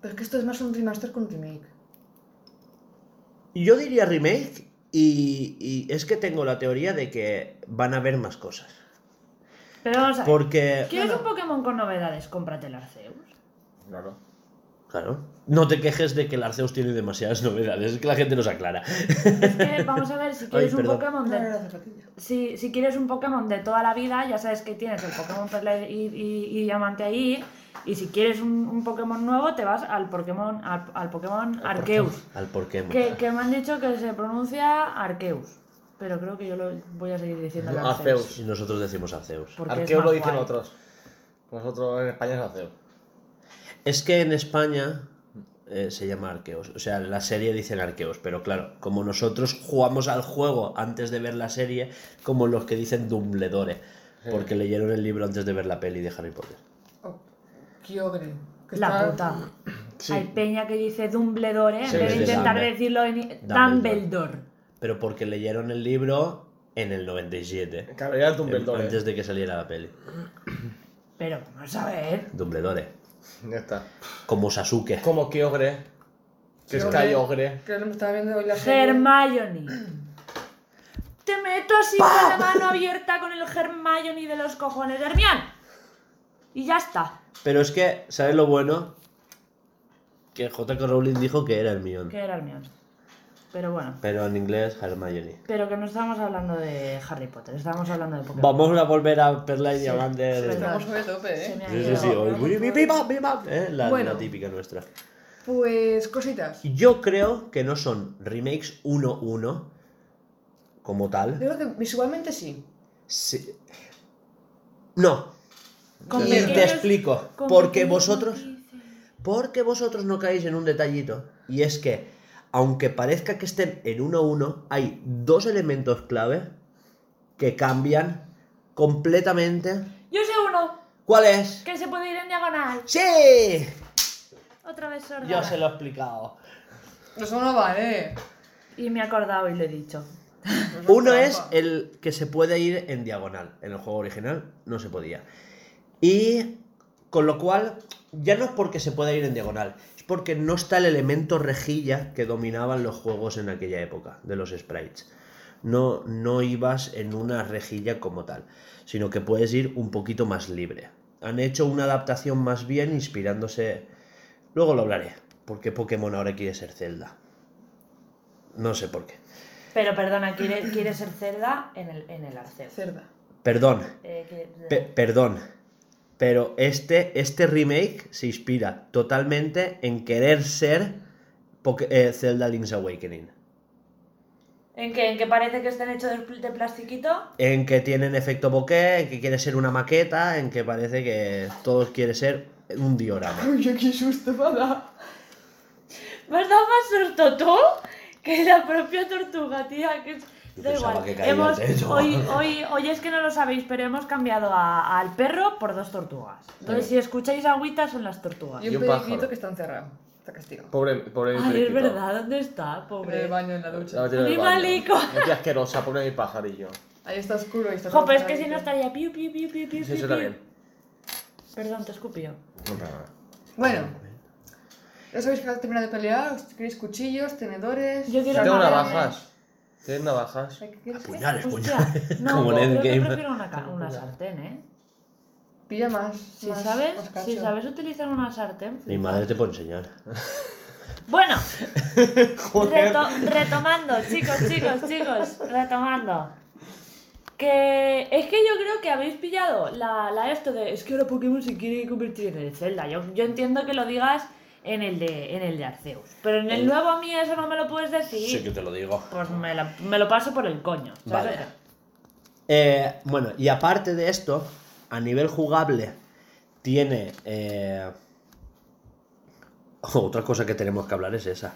Pero es que esto es más un remaster que un remake. Yo diría remake y, y es que tengo la teoría de que van a haber más cosas. Pero vamos a ver. Porque, ¿Quieres No, un Pokémon con novedades? Cómprate el Arceus. Claro. claro, no te quejes de que el Arceus tiene demasiadas novedades, es que la gente nos aclara. Es que vamos a ver, si quieres un. Pokémon de. Si, si quieres un Pokémon de toda la vida, ya sabes que tienes el Pokémon Perla y, y- y Diamante ahí. Y si quieres un, un Pokémon nuevo, te vas al Pokémon, al, al Pokémon Arceus. Al Pokémon. Que, que me han dicho que se pronuncia Arceus. Pero creo que yo lo voy a seguir diciendo Arceus. Arceus. Y nosotros decimos Arceus. porque más lo dicen guay. otros. Nosotros en España es Arceo. Es que en España eh, se llama Arqueos. O sea, la serie dicen Arqueos, pero claro, como nosotros jugamos al juego antes de ver la serie, como los que dicen Dumbledore, porque leyeron el libro antes de ver la peli de Harry Potter. Oh, Kyogre. La puta. Sí. Hay peña que dice Dumbledore en Sí, vez de intentar Dumbledore. decirlo en Dumbledore. Dumbledore. Pero porque leyeron el libro en el 97, Claro, era Dumbledore. antes de que saliera la peli. Pero vamos a ver. Dumbledore. Ya está. Como Sasuke. Como Kyogre. Que es Kyogre. Que lo estaba viendo hoy la serie. Hermione. Te meto así con la mano abierta con el Hermione de los cojones. Hermione. Y ya está. Pero es que, ¿sabes lo bueno? Que J.K. Rowling dijo que era Hermione. Que era Hermione. Pero bueno. Pero en inglés, Hermione. Pero que no estábamos hablando de Harry Potter, estábamos hablando de Pokémon. Vamos a volver a Perla y Diamante. sí, Estamos sobre tope, ¿eh? Sí, sí, sí. eh, La, Bueno. la típica nuestra. Pues cositas. Yo creo que no son remakes 1-1 como Yo tal. creo que visualmente sí. Sí. No. Y te explico. Porque vosotros. Porque vosotros no caéis en un detallito. Y es que, aunque parezca que estén en 1-1, hay dos elementos clave que cambian completamente. Yo sé uno. ¿Cuál es? Que se puede ir en diagonal. ¡Sí! Otra vez sorda. Yo se lo he explicado. Eso no vale. Y me he acordado y lo he dicho. Uno trampa. es el que se puede ir en diagonal. En el juego original no se podía. Y con lo cual, ya no es porque se pueda ir en diagonal, porque no está el elemento rejilla que dominaban los juegos en aquella época, de los sprites. No, no ibas en una rejilla como tal, sino que puedes ir un poquito más libre. Han hecho una adaptación más bien inspirándose... Luego lo hablaré, porque Pokémon ahora quiere ser Zelda. No sé por qué. Pero perdona, quiere, quiere ser cerda en el, en el. Cerda. Perdón, Eh, que- Pe- perdón, pero este, este remake se inspira totalmente en querer ser Poké- eh, Zelda Link's Awakening. ¿En qué? ¿En que parece que estén hechos de, pl- de plastiquito? En que tienen efecto bokeh, en que quiere ser una maqueta, en que parece que todo quiere ser un diorama. Uy, qué susto me ha dado. ¿Me has dado más susto tú que la propia tortuga, tía? Que es... Da igual. que Hemos, hoy, hoy, hoy es que no lo sabéis, pero hemos cambiado a- al perro por dos tortugas. Entonces, si escucháis agüitas, son las tortugas. Y Y un periquito pájaro. que está encerrado. Está castigado. Pobre, pobre Ay, es verdad, ¿dónde está? En el Pobre. baño, en la ducha. Animalico. Tía asquerosa, pobre mi pajarillo. Ahí está oscuro y está Jo, pero es que si no estaría piu, piu, piu, piu, piu, Sí, piu, eso piu. también. Perdón, te escupió. Bueno. Ya sabéis que al terminar de pelear, os queréis cuchillos, tenedores. Yo quiero Tengo una- navajas. ¿Tienes navajas? Puñales, puñales. no, Como en creo que Endgame. prefiero una, una sartén, ¿eh? Pilla más. Si más- sabes, más cacho. si sabes utilizar una sartén. Mi madre te puede enseñar. Bueno, reto- retomando, chicos, chicos, chicos, retomando. Que es que yo creo que habéis pillado la, la esto de es que ahora Pokémon se quiere convertir en el Zelda. Yo, yo entiendo que lo digas en el de en el de Arceus. Pero en el nuevo a mí eso no me lo puedes decir. Sí que te lo digo. Pues me, la- me lo paso por el coño. ¿sabes? Vale. Eh, bueno, y aparte de esto, a nivel jugable, tiene... eh, Otra cosa que tenemos que hablar es esa.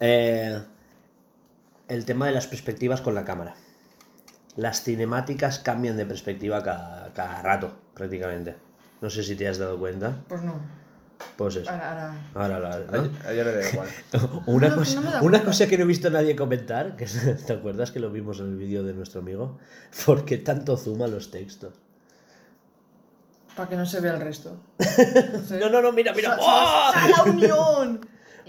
Eh, el tema de las perspectivas con la cámara. Las cinemáticas cambian de perspectiva cada, cada rato, prácticamente. No sé si te has dado cuenta. Pues no. Pues eso. Ahora, ahora. Ahora la- ¿no? Ayer, ayer le da igual. Una, No, cosa, no una cosa que no he visto a nadie comentar, que ¿te acuerdas que lo vimos en el vídeo de nuestro amigo? ¿Por qué tanto zoom a los textos? Para que no se vea el resto. No, sé. No, no, no, mira, mira. ¡Sa- ¡Oh! sa- la unión!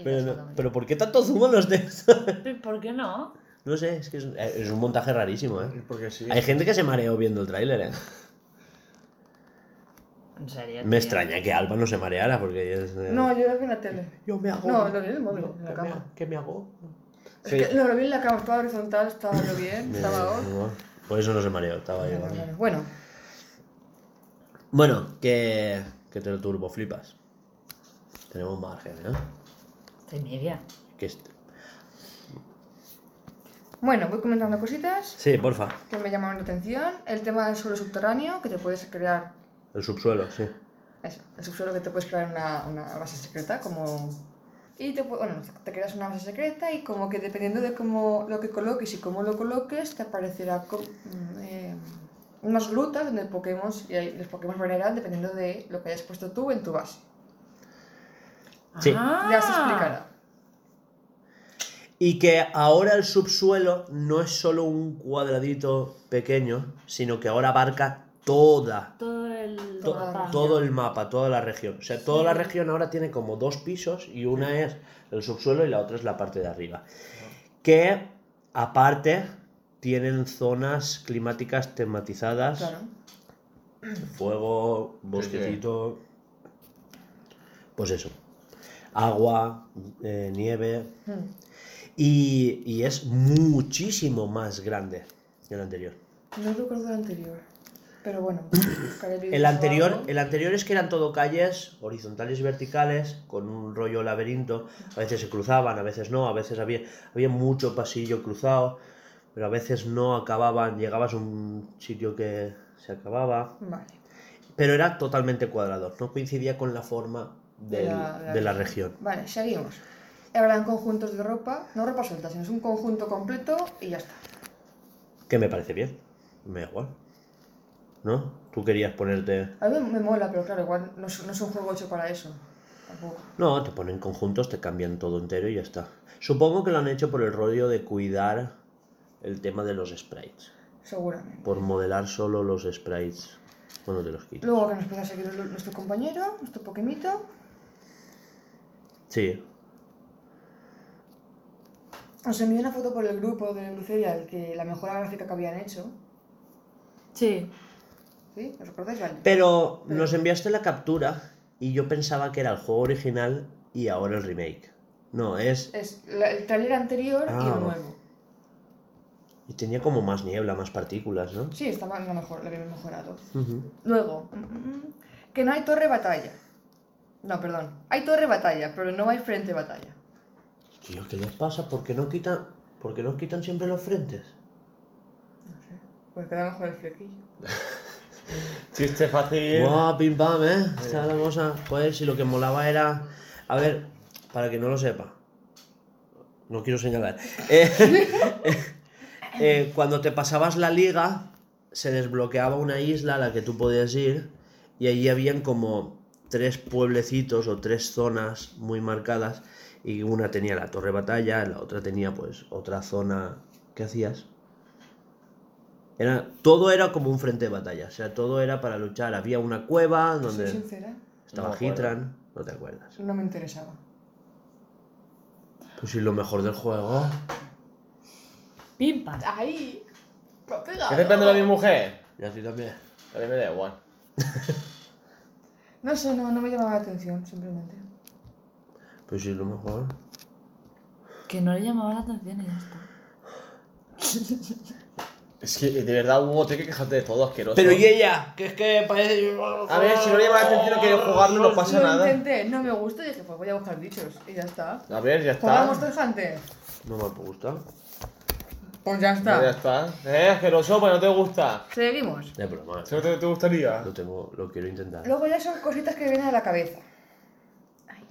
Pero, pero ¿por qué tanto zoom a los textos? ¿Por qué no? No sé, es que es, es un montaje rarísimo, ¿eh? Porque sí. Hay gente que se mareó viendo el tráiler, ¿eh? En serio. Me extraña que Alba no se mareara, porque es... No, yo lo vi en la tele. yo me hago... No, lo vi en el móvil, No, en la ¿qué cama. me- ¿Qué me hago? Es Sí. que no, lo vi en la cama, estaba horizontal, estaba lo bien, estaba no, Por eso no se mareó, estaba. Vale, vale. Bueno, Bueno, que, que te lo turbo flipas. Tenemos margen, ¿eh? Estoy media. Que bueno, voy comentando cositas Sí, porfa. que me llamaron la atención. El tema del suelo subterráneo, que te puedes crear. El subsuelo, sí. Eso, el subsuelo que te puedes crear una, una base secreta, como. Y te, bueno, te creas una base secreta y como que dependiendo de cómo lo que coloques y cómo lo coloques, te aparecerá mm, eh, unas grutas donde Pokémon, y ahí los Pokémon variarán dependiendo de lo que hayas puesto tú en tu base. Sí. Ah. Ya se explicará. Y que ahora el subsuelo no es solo un cuadradito pequeño, sino que ahora abarca toda, Todo el. to- mapa. todo el mapa, toda la región. O sea, toda la región ahora tiene como dos pisos y una es el subsuelo y la otra es la parte de arriba. Que aparte tienen zonas climáticas tematizadas, Claro. fuego, bosquecito, pues eso, agua, eh, nieve. Hmm. Y, y es muchísimo más grande que el anterior. No recuerdo el anterior. Pero bueno, El anterior, algo. el anterior es que eran todo calles horizontales y verticales, con un rollo laberinto. A veces se cruzaban, a veces no, a veces había, había mucho pasillo cruzado, pero a veces no acababan, llegabas a un sitio que se acababa. Vale. Pero era totalmente cuadrado, no coincidía con la forma del- De la- de la región. Vale, seguimos. Habrán conjuntos de ropa, no ropa suelta, sino es un conjunto completo y ya está. Que me parece bien, me da igual. ¿No? Tú querías ponerte... A mí me mola, pero claro, igual no es, no es un juego hecho para eso. Tampoco. No, te ponen conjuntos, te cambian todo entero y ya está. Supongo que lo han hecho por el rollo de cuidar el tema de los sprites. Seguramente. Por modelar solo los sprites cuando te los quitas. Luego que nos empieza a seguir nuestro compañero, nuestro Pokémito. Sí, Os envié una foto por el grupo de Lucerial que la mejora gráfica que habían hecho. Sí. ¿Sí? Vale. pero nos enviaste la captura y yo pensaba que era el juego original y ahora el remake. No, es... Es la- el trailer anterior y Ah. el nuevo. Y tenía como más niebla, más partículas, ¿no? Sí, está más- lo mejor, lo habían mejorado. Luego, mm, que no hay torre batalla. No, perdón. Hay torre batalla, pero no hay frente batalla. Tío, ¿qué les pasa? ¿Por qué no quitan, por qué no quitan siempre los frentes? No sé. Pues queda mejor el flequillo. Chiste fácil. Buah, pim pam, ¿eh? Esta es la. Joder, si lo que molaba era... A ver, para que no lo sepa. No quiero señalar. Eh, eh, cuando te pasabas la liga, se desbloqueaba una isla a la que tú podías ir y allí habían como tres pueblecitos o tres zonas muy marcadas y una tenía la torre batalla, la otra tenía pues otra zona... ¿Qué hacías? Era, todo era como un frente de batalla, o sea, todo era para luchar. Había una cueva Soy donde sincera, estaba No. Hitran, no te acuerdas. no me interesaba. Pues sí, lo mejor del juego. Pim pam. ¡Ay! ¡Me ha pegado! ¿Qué te prende a mi mujer? Y a ti también. A mí me da igual. No sé, no, no me llamaba la atención, simplemente. Pues sí, lo mejor. Que no le llamaba la atención y ya está. Es que de verdad, Hugo, tienes que quejarte de todo asqueroso. Pero y ella, que es que parece. A ver, si no le llama la atención no quiere jugarlo, no pasa nada. intenté, no me gustó y dije, pues voy a buscar bichos. Y ya está. A ver, ya ¿Jugamos está. Monster Hunter? No me gusta. Pues ya está. Ya está. Eh, asqueroso, pues no te gusta. Seguimos. De broma. ¿Eso te, te gustaría? Lo tengo, lo quiero intentar. Luego ya son cositas que vienen a la cabeza. Ay.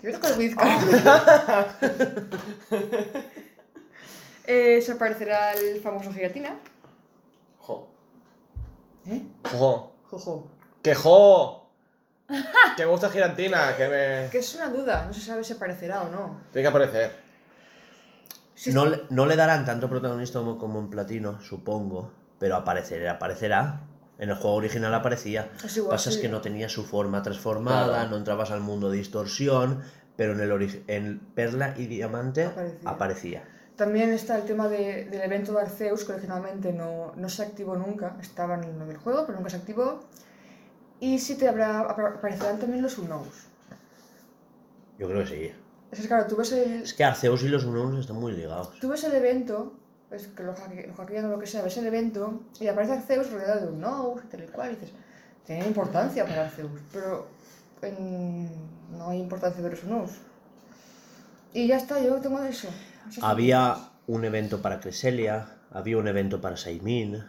Quiero tocar el whisky. eh, se aparecerá el famoso giratina. Jo. ¿Eh? Jo. Jojo. ¡Que jo! que me gusta gigantina, que me. Que es una duda, no se sabe si aparecerá o no. Tiene que aparecer. No, le- no le darán tanto protagonismo como, como en Platino, supongo. Pero aparecerá, aparecerá. En el juego original aparecía. Es igual, Pasa es que no tenía su forma transformada, Claro. no entrabas al mundo de distorsión. Pero en el en Perla y Diamante Aparecía. aparecía. También está el tema de- del evento de Arceus, que originalmente no, no se activó nunca. Estaba en lo del juego, pero nunca se activó. Y sí te habrá, apa- aparecerán también los Unknowns. Yo creo que sí. Es que claro, tú ves el, Es que Arceus y los Unknowns están muy ligados. Tú ves el evento, es que lo hacke- lo hackean o lo que sea, ves el evento y aparece Arceus rodeado de un Nose y tal y cual, y dices, tiene importancia para Arceus, pero en- no hay importancia de los Nose. Y ya está, yo tengo eso. Es- Había un evento para Cresselia, había un evento para Saimin.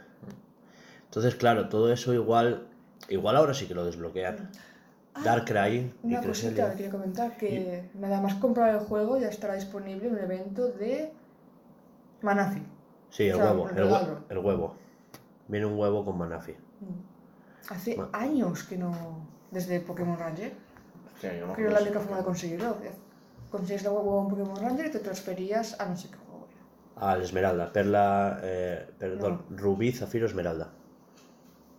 Entonces, claro, todo eso igual. Igual ahora sí que lo desbloquean. Darkrai y Una cosita que Cresselia. quería comentar, que nada más comprar el juego ya estará disponible un evento de Manafi. Sí, el o sea, huevo, el, hue- el huevo. Viene un huevo con Manafi. Hace Ma- años que no... Desde Pokémon Ranger. Sí, yo no Creo que la única forma de conseguirlo. Conseguías el huevo en Pokémon Ranger y te transferías a no sé qué juego. era. Al Esmeralda, Perla, eh, perdón, Rubí, Zafiro, Esmeralda.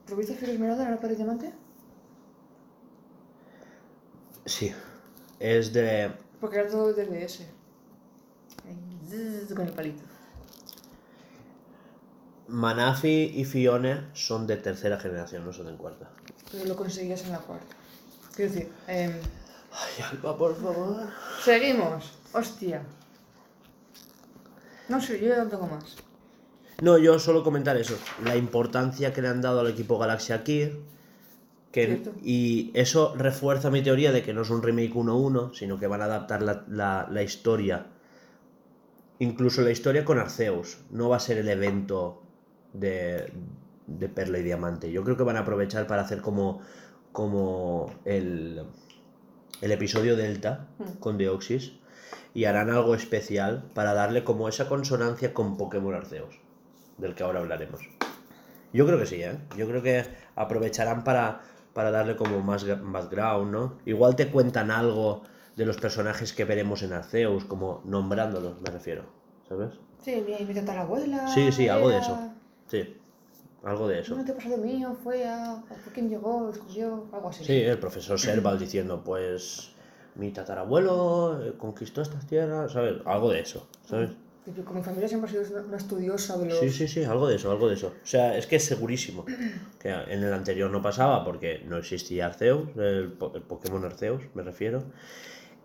¿Rubí Zafiro Esmeralda era para el diamante? Sí, es de. Porque era todo de DS. Con el palito. Manafi y Fione son de tercera generación, no son de cuarta. Pero lo conseguías en la cuarta. Quiero decir, em, Ay, Alba, por favor. seguimos. Hostia. No sé, yo ya no tengo más. No, yo solo comentar eso, la importancia que le han dado al equipo Galaxia aquí, que, y eso refuerza mi teoría de que no es un remake 1-1, sino que van a adaptar la, la- la historia, incluso la historia con Arceus, no va a ser el evento de, de Perla y Diamante, yo creo que van a aprovechar para hacer como, como el, el episodio Delta Mm. con Deoxys, y harán algo especial para darle como esa consonancia con Pokémon Arceus, del que ahora hablaremos. Yo creo que sí, ¿eh? Yo creo que aprovecharán para, para darle como más gra- background, ¿no? Igual te cuentan algo de los personajes que veremos en Arceus, como nombrándolos, me refiero, ¿sabes? Sí, mira, invita a tal abuela. Sí, sí, algo de eso. Sí, algo de eso. Un antepasado mío fue a. ¿Por quién llegó? Lo escogió, algo así. Sí, el profesor Serval diciendo, pues, mi tatarabuelo eh, conquistó estas tierras, ¿sabes? Algo de eso, ¿sabes? Típico, mi familia siempre ha sido una- estudiosa de los. Sí, sí, sí, algo de eso, algo de eso. O sea, es que es segurísimo. Que en el anterior no pasaba porque no existía Arceus, el, po- el Pokémon Arceus, me refiero.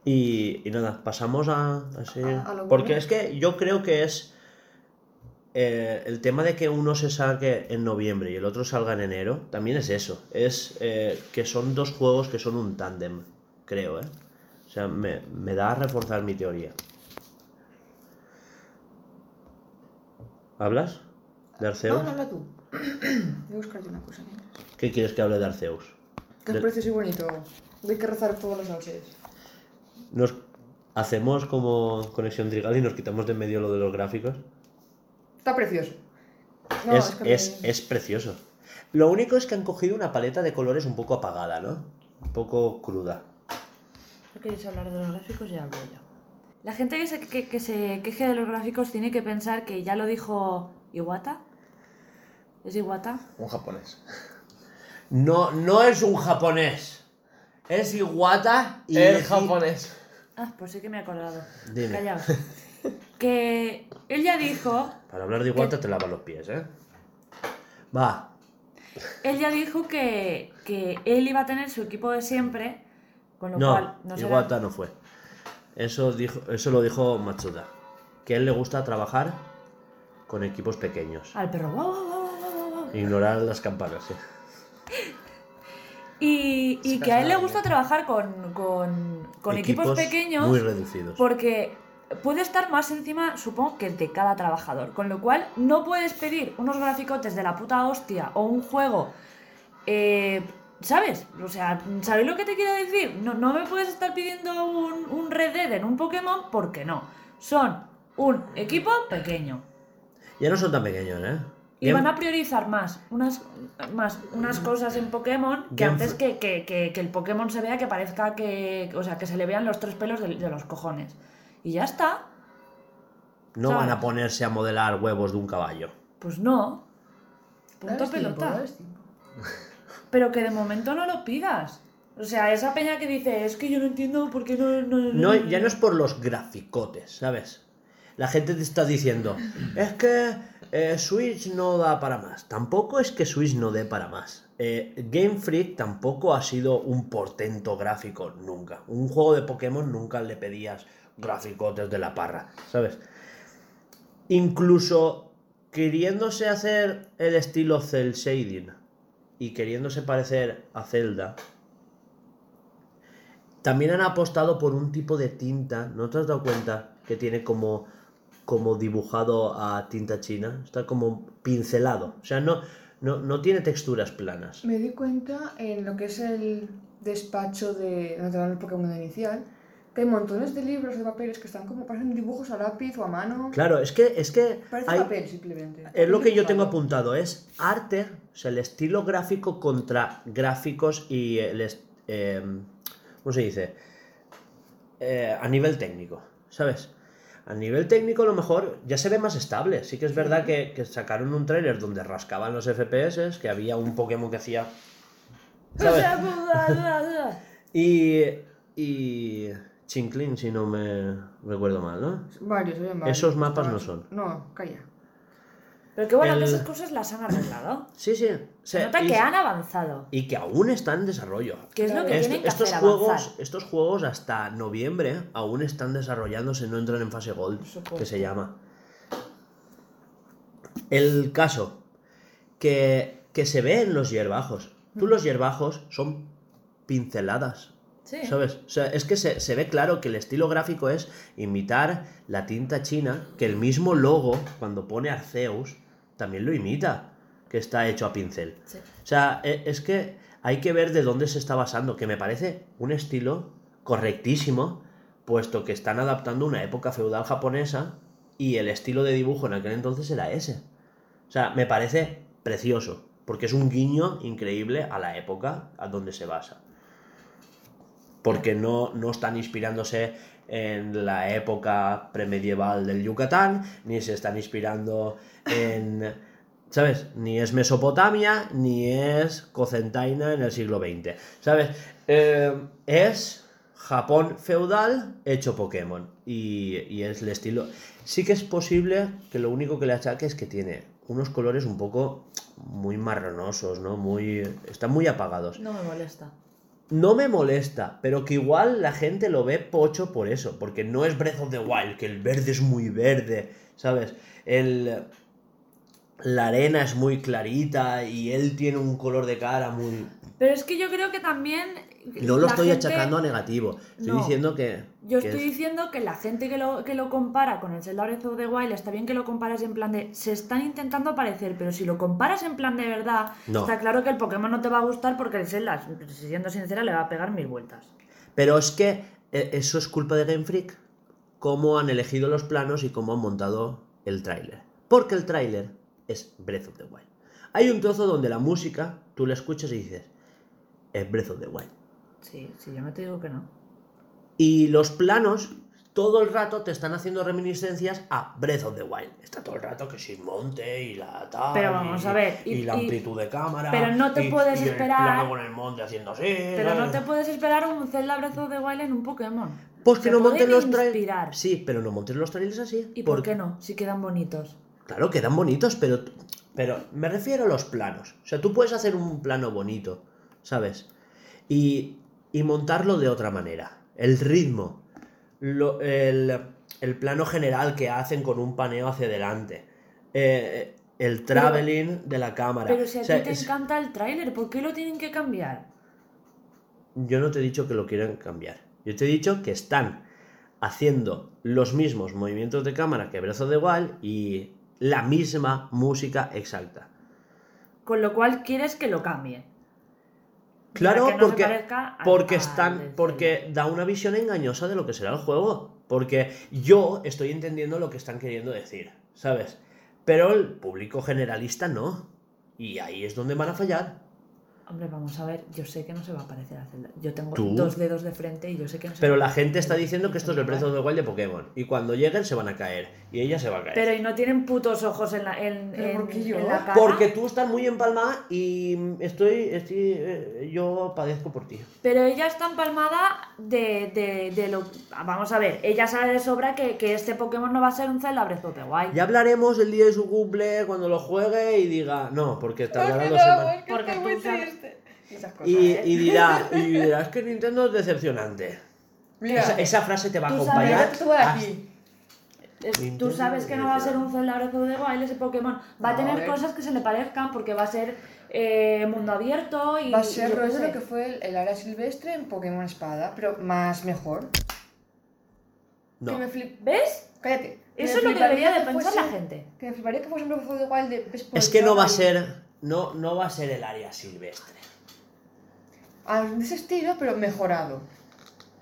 Y, y nada, pasamos a... así- A- a porque bueno. es que yo creo que es... eh, el tema de que uno se saque en noviembre y el otro salga en enero, también es eso. Es eh, que son dos juegos que son un tándem, creo, ¿eh? O sea, me, me da a reforzar mi teoría. ¿Hablas? ¿De Arceus? No, no, habla tú. Voy a buscar yo una cosa. mientras. ¿Qué quieres que hable de Arceus? Que De- es precioso y bonito. Hay que rezar todas las noches. Nos hacemos como conexión trigal y nos quitamos de en medio lo de los gráficos. Está precioso. No, es, es, que es, me- es precioso. Lo único es que han cogido una paleta de colores un poco apagada, ¿no? Un poco cruda. No queréis hablar de los gráficos, ya hablo yo. La gente que se, que, que se queje de los gráficos tiene que pensar que ya lo dijo Iwata. ¿Es Iwata? Un japonés. No, no es un japonés. Es Iwata y... El japonés. Ah, pues sí que me he acordado. Dime. Callaos. Que él ya dijo, Para hablar de Iwata te lava los pies, ¿eh? Va. él ya dijo que, que él iba a tener su equipo de siempre, con lo No, cual no será- Iwata no fue. Eso, dijo, eso lo dijo Matsuda. Que a él le gusta trabajar con equipos pequeños. Al perro. guau. Ignorar las campanas, sí. Y, y que a él le gusta trabajar con, con, con equipos, pequeños Muy reducidos. porque puede estar más encima, supongo, que de cada trabajador. Con lo cual, no puedes pedir unos graficotes de la puta hostia o un juego. eh, ¿Sabes? O sea, ¿sabéis lo que te quiero decir? No, no me puedes estar pidiendo un, un Red Dead en un Pokémon porque no. Son un equipo pequeño. Ya no son tan pequeños, ¿eh? Y Game- van a priorizar más unas, más unas cosas en Pokémon que Game antes que, que- que- que el Pokémon se vea que parezca que. O sea, que se le vean los tres pelos de, de los cojones. Y ya está. No ¿sabes? van a ponerse a modelar huevos de un caballo. Pues no. Punto pelota. tiempo. Pero que de momento no lo pidas. O sea, esa peña que dice, es que yo no entiendo por qué no. no, No, ya no es por los graficotes, ¿sabes? La gente te está diciendo, es que eh, Switch no da para más. Tampoco es que Switch no dé para más. Eh, Game Freak tampoco ha sido un portento gráfico nunca. Un juego de Pokémon nunca le pedías graficotes de la parra, ¿sabes? Incluso queriéndose hacer el estilo cel shading y queriéndose parecer a Zelda, también han apostado por un tipo de tinta, ¿no te has dado cuenta? Que tiene como, como dibujado a tinta china, está como pincelado, o sea, no, no, no tiene texturas planas. Me di cuenta en lo que es el despacho de el Pokémon inicial, que hay montones de libros de papeles que están como, parecen dibujos a lápiz o a mano. Claro, es que, es que Parece hay- papel simplemente. es lo que yo tengo apuntado, es arte, o sea, el estilo gráfico contra gráficos y el... eh, ¿Cómo se dice? Eh, a nivel técnico, ¿sabes? A nivel técnico a lo mejor ya se ve más estable. Sí que es verdad que, que sacaron un tráiler donde rascaban los FPS, que había un Pokémon que hacía... ¿Sabes? Y... Y... Chinclin, si no me recuerdo mal, ¿no? Varios, varios. Esos mapas no son. No, calla. Pero que bueno, El- que esas cosas las han arreglado. Sí, sí. Se nota y- que han avanzado. y que aún están en desarrollo. Que es lo que tienen que estos hacer, juegos, avanzar. estos juegos hasta noviembre aún están desarrollándose, no entran en fase Gold, que se llama. El caso que, que se ve en los hierbajos. Tú los hierbajos son pinceladas. Sí. ¿Sabes? O sea, es que se, se ve claro que el estilo gráfico es imitar la tinta china, que el mismo logo, cuando pone Arceus, también lo imita, que está hecho a pincel. Sí. O sea, e- es que hay que ver de dónde se está basando, que me parece un estilo correctísimo, puesto que están adaptando una época feudal japonesa y el estilo de dibujo en aquel entonces era ese. O sea, me parece precioso, porque es un guiño increíble a la época a donde se basa. Porque no, no están inspirándose en la época premedieval del Yucatán, ni se están inspirando en, ¿sabes? Ni es Mesopotamia, ni es Cocentaina en el siglo XX, ¿sabes? Eh, es Japón feudal hecho Pokémon. Y, y es el estilo. Sí que es posible que lo único que le achaque es que tiene unos colores un poco muy marronosos, ¿no? Muy. Están muy apagados. No me molesta. No me molesta, pero que igual la gente lo ve pocho por eso, porque no es Breath of the Wild, que el verde es muy verde, ¿sabes? El, la arena es muy clarita y él tiene un color de cara muy... Pero es que yo creo que también. No lo estoy gente- achacando a negativo, estoy No. diciendo que... Yo que estoy es- diciendo que la gente que lo, que lo compara con el Zelda Breath of the Wild está bien que lo compares en plan de. Se están intentando parecer, pero si lo comparas en plan de verdad, No. está claro que el Pokémon no te va a gustar porque el Zelda, siendo sincera, le va a pegar mil vueltas. Pero es que eh, eso es culpa de Game Freak, cómo han elegido los planos y cómo han montado el tráiler. Porque el tráiler es Breath of the Wild. Hay un trozo donde la música, tú la escuchas y dices, es Breath of the Wild. Sí, sí, yo no te digo que no. Y los planos todo el rato te están haciendo reminiscencias a Breath of the Wild. Está todo el rato que sin monte y la tal. Pero y- vamos a ver, Y, y- la y- amplitud de cámara. pero no te puedes y el esperar- plano con el monte haciendo así. Pero no te puedes esperar un Zelda Breath of the Wild en un Pokémon. Pues que Se no monten los trailers. Sí, pero no monten los trailers así. ¿Y por qué no? Si quedan bonitos. Claro, quedan bonitos, pero, pero me refiero a los planos. O sea, tú puedes hacer un plano bonito, ¿sabes? Y, y montarlo de otra manera. El ritmo, lo- el, el plano general que hacen con un paneo hacia adelante, eh, el traveling de la cámara. Pero si a O sea, ti te es- encanta el tráiler, ¿por qué lo tienen que cambiar? Yo no te he dicho que lo quieran cambiar. Yo te he dicho que están haciendo los mismos movimientos de cámara que Breath of the Wild y la misma música exacta. Con lo cual quieres que lo cambie. Claro, no porque, porque están. Porque da una visión engañosa de lo que será el juego. Porque yo estoy entendiendo lo que están queriendo decir, ¿sabes? Pero el público generalista no. Y ahí es donde van a fallar. Hombre, vamos a ver, yo sé que no se va a parecer a Zelda. Yo tengo ¿Tú? dos dedos de frente y yo sé que no se Pero va a la gente está diciendo que esto es el. Breath of the Wild de Pokémon. Y cuando lleguen se van a caer. Y ella se va a caer. Pero y no tienen putos ojos en la, en, ¿Pero en- por qué yo? en la cara. Porque tú estás muy empalmada y estoy. estoy eh, yo padezco por ti. Pero ella está empalmada de, de, de lo... Vamos a ver, ella sabe de sobra que, que este Pokémon no va a ser un Zelda Breath of the Wild. Ya hablaremos el día de su cumple, cuando lo juegue y diga. No, porque tardará dos no, semanas. Porque tú sabes- esas cosas, Y, ¿eh? y dirá, y dirá, es que Nintendo es decepcionante. Mira, Esa, esa frase te va a Tú acompañar. sabes- esto va de hasta- aquí. Es- Tú sabes que no va a ser un Zelda Breath of the Wild ese Pokémon. Va a tener a ver. cosas que se le parezcan porque va a ser eh, mundo abierto y... Va a ser rollo sé. lo que fue el, el área silvestre en Pokémon Espada, pero más mejor. No. Que me flip... ¿Ves? Cállate. Que Eso es lo que debería de pensar la gente. Que me fliparía que fuese un Breath of the Wild de... por Es que no va a ser. No, no va a ser el área silvestre. De ese estilo, pero mejorado.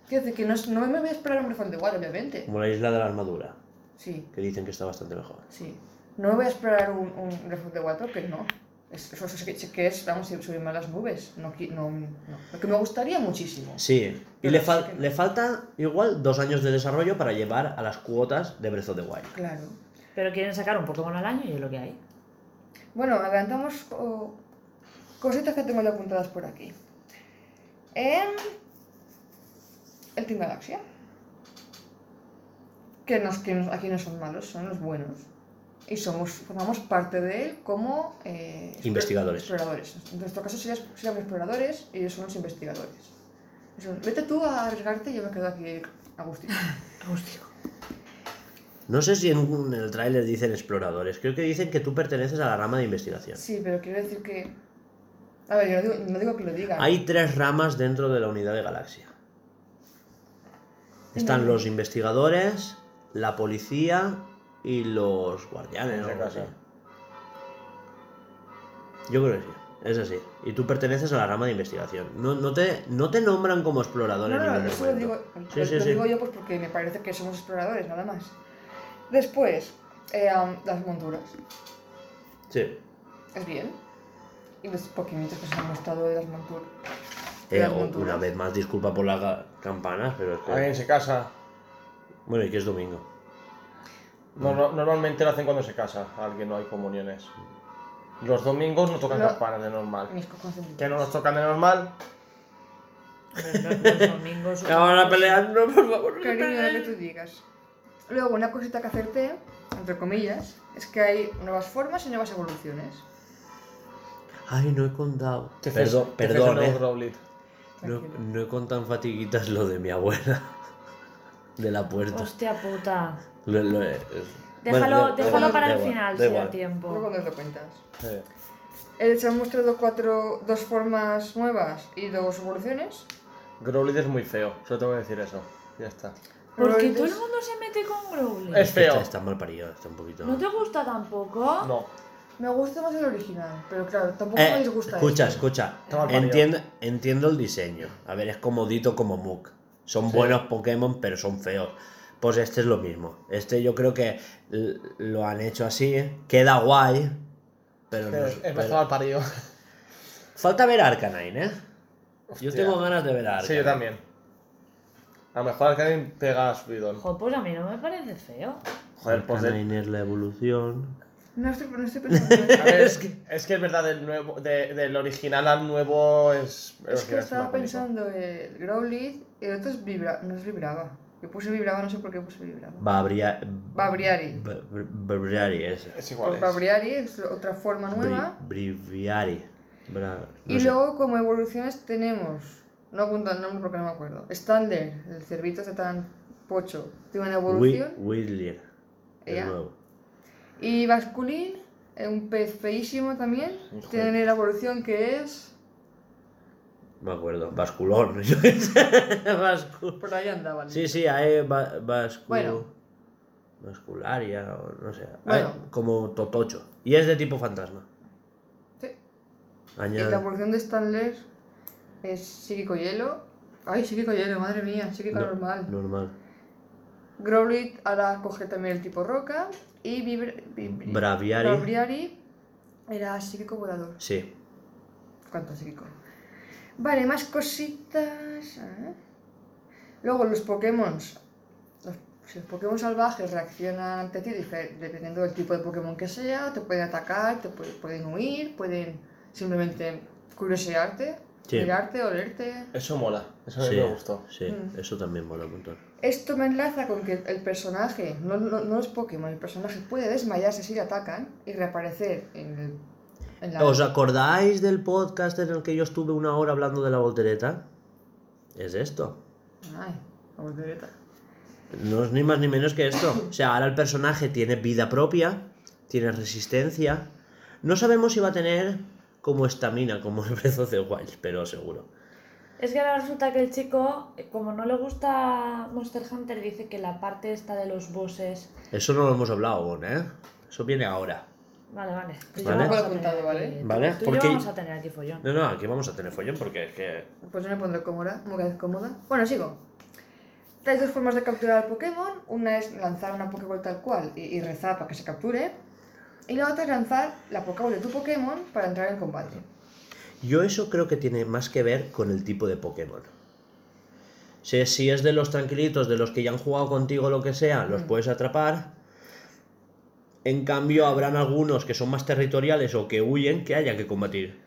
Quiero decir que no, es- no me voy a esperar un Breath of the Wild, obviamente. Como la isla de la armadura, Sí, que dicen que está bastante mejor. sí. No me voy a esperar un, un Breath of the Wild porque no. Es- Eso, eso, sí que es, vamos, subirme a las nubes. No, no, no. Lo que me gustaría muchísimo. Sí, y le, fal- que le falta igual dos años de desarrollo para llevar a las cuotas de Breath of the Wild. Claro. Pero quieren sacar un Pokémon al año y es lo que hay. Bueno, adelantamos oh, cositas que tengo ya apuntadas por aquí. En el Team Galaxia. Que, nos, que nos- aquí no son malos, son los buenos. Y somos, formamos parte de él como eh, Investigadores. exploradores. En nuestro caso serías- seríamos exploradores y ellos son los investigadores. Vete tú a arriesgarte y yo me quedo aquí a gustito. Hostia. No sé si en el tráiler dicen exploradores, creo que dicen que tú perteneces a la rama de investigación. Sí, pero quiero decir que... A ver, yo no digo, no digo que lo digan. Hay tres ramas dentro de la unidad de galaxia. Están los investigadores, la policía y los guardianes. o algo así. Yo creo que sí, es así. Y tú perteneces a la rama de investigación. No, no, te, no te nombran como explorador No, en no, ningún eso lo digo, Sí, lo, sí, lo sí. digo yo pues porque me parece que somos exploradores, nada más. Después, eh, um, las monturas. Sí. es bien. Y los poquimitos que se han mostrado de las monturas. Eh, una vez más, disculpa por las campanas, pero es que. Alguien se casa. Bueno, y que es domingo. No- no- normalmente lo hacen cuando se casa. Alguien no hay comuniones. Los domingos no tocan No. campanas de normal. Mis. Que no nos tocan de normal. Los, los domingos. Que van a pelear, no, por favor. Cariño, lo que tú digas. Luego, una cosita que acerté, entre comillas, es que hay nuevas formas y nuevas evoluciones. Ay, no he contado. Te Perdón, te perdón, eh. Growlit. No, no he contado en fatiguitas lo de mi abuela. De la puerta. Hostia puta. Lo- lo- es- Déjalo, bueno, déjalo para el final, si da tiempo. Luego nos lo cuentas. Eh, se han mostrado cuatro, dos formas nuevas y dos evoluciones. Growlit es muy feo. Solo tengo que decir eso. Ya está. Porque Growlithe todo el es- mundo se mete con Growlithe. Es feo. Está, está mal parido, está un poquito. ¿No te gusta tampoco? No. Me gusta más el original, pero claro, tampoco Eh, me disgusta escucha, este. escucha. Parido. Entiendo, entiendo el diseño. A ver, es comodito como Mook. Son Sí. buenos Pokémon, pero son feos. Pues este es lo mismo. Este yo creo que lo han hecho así. Queda guay. Pero no Es, pero- parido. Falta ver Arcanine, ¿eh? Yo tengo ganas de ver a Arcanine. Sí, yo también. A lo mejor Arcanine pega a subidón. Jo, pues a mí no me parece feo. Joder, pues Arcanine es la evolución. No estoy, no estoy pensando en A eso. ver, es que, es que es verdad, del, nuevo, de- del original al nuevo es. Es que estaba bonito. pensando el Growlithe y el otro es vibra, no es vibraba. Yo puse vibraba, no sé por qué puse vibraba. Babria... Babriari. Ba- Br- Babriari es. Es igual. Pues es. Babriari es otra forma nueva. Bri- Briviari. Bra- no y sé. luego como evoluciones tenemos, no apunto el nombre porque no me acuerdo, Stander, el cerdito este tan pocho, tiene una evolución. Whitlier. de Ella. nuevo. Y Basculin, eh, un pez feísimo también, tiene la evolución que es... Me acuerdo. Basculón. Yo qué sé. Bascu- Por ahí andaban. Sí, sí, hay ba- bascu... Bueno. Bascularia o no sé. Bueno. Como totocho. Y es de tipo fantasma. Sí. Y Añade. la evolución de Stanler es psíquico hielo. Ay, psíquico hielo, madre mía, psíquico No- normal. Normal. Growlithe ahora coge también el tipo roca. Y Vibra- Vibri- Braviari. Braviari era psíquico volador. Sí. ¿Cuánto psíquico? Vale, más cositas. ver. Luego los Pokémon. Los, si los Pokémon salvajes reaccionan ante ti dependiendo del tipo de Pokémon que sea. Te pueden atacar, te puede- pueden huir, pueden simplemente curiosearte, Sí. mirarte, olerte. Eso mola. Eso Sí, me gustó. sí. Mm. Eso también mola un montón. Esto me enlaza con que el personaje, no, no, no los Pokémon, el personaje puede desmayarse si le atacan y reaparecer en, el, en la... ¿Os acordáis del podcast en el que yo estuve una hora hablando de la voltereta? Es esto. Ay, la voltereta. No es ni más ni menos que esto. O sea, ahora el personaje tiene vida propia, tiene resistencia. No sabemos si va a tener como estamina, como el Breath of the Wild, pero seguro. Es que ahora resulta que el chico, eh, como no le gusta Monster Hunter, dice que la parte esta de los bosses. Eso no lo hemos hablado aún, ¿eh? Eso viene ahora. Vale, vale. Tú yo Vale. vamos a Lo he apuntado, tener ¿vale? Vale, Tú y yo porque- vamos a tener aquí follón. No, no, aquí vamos a tener follón porque es que... Pues yo me pondré cómoda, muy cómoda. Bueno, sigo. Hay dos formas de capturar al Pokémon. Una es lanzar una Pokéball tal cual y, y rezar para que se capture. Y la otra es lanzar la Pokéball de tu Pokémon para entrar en combate. Yo eso creo que tiene más que ver con el tipo de Pokémon. Si, si es de los tranquilitos, de los que ya han jugado contigo lo que sea, los Mm. puedes atrapar. En cambio, habrán algunos que son más territoriales o que huyen que haya que combatir.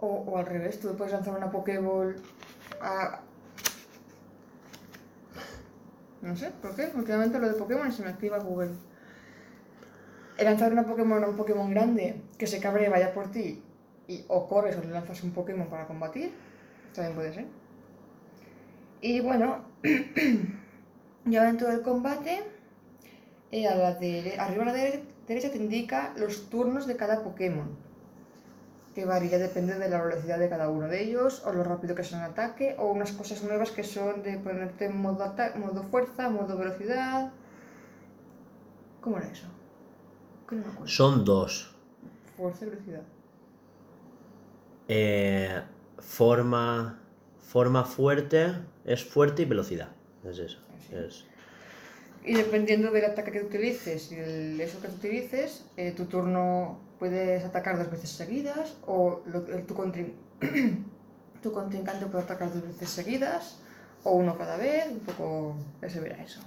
O, o al revés, tú puedes lanzar una Pokéball a... No sé, ¿por qué? Últimamente lo de Pokémon se me activa Google. Lanzar una Pokémon a un Pokémon grande que se cabre y vaya por ti, y, o corres o le lanzas un Pokémon para combatir, también puede ser. Y bueno, ya dentro del combate, eh, arriba a la dere- derecha te indica los turnos de cada Pokémon que varía depende de la velocidad de cada uno de ellos, o lo rápido que sea un ataque, o unas cosas nuevas que son de ponerte en modo, modo fuerza, modo velocidad. ¿Cómo era eso? Que no me acuerdo. Son dos. Fuerza y velocidad. Eh, forma, forma fuerte es fuerte y velocidad. Es eso. Es, Y dependiendo del ataque que utilices y el eso que utilices, eh, tu turno puedes atacar dos veces seguidas o lo- el- tu, contrin- tu contrincante puede atacar dos veces seguidas o uno cada vez, un poco ya se verá eso.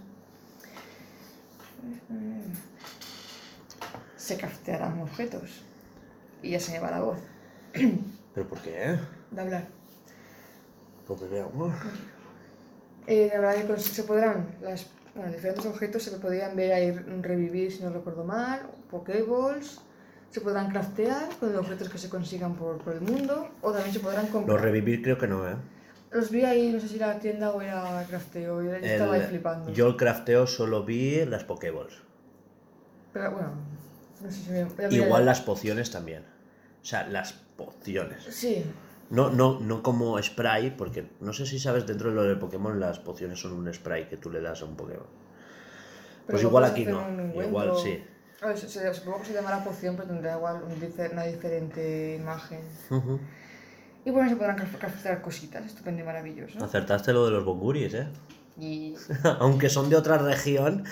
Se craftearán objetos y ya se me va la voz ¿Pero por qué? de hablar. Porque veamos. Eh, la verdad que cons- se podrán, las, bueno, diferentes objetos se podrían ver ahí revivir, si no recuerdo mal, pokéballs, se podrán craftear con los objetos que se consigan por, por el mundo, o también se podrán comprar. Los revivir creo que no, ¿eh? Los vi ahí, no sé si era tienda o era crafteo, yo estaba ahí El- flipando. yo el crafteo solo vi las Pokéballs. Pero bueno, no sé si me... ya miré- Igual las pociones también. O sea, las pociones. Sí, No, no, no como spray, porque no sé si sabes dentro de lo de Pokémon las pociones son un spray que tú le das a un Pokémon. Pues igual aquí no, igual sí. A ver, se- se- supongo que se llamará poción, pero tendrá igual un una diferente imagen. Ujú. Y bueno, se podrán craft- craftear cositas, estupendo y maravilloso. Acertaste lo de los bonguris, ¿eh? Y Aunque son de otra región,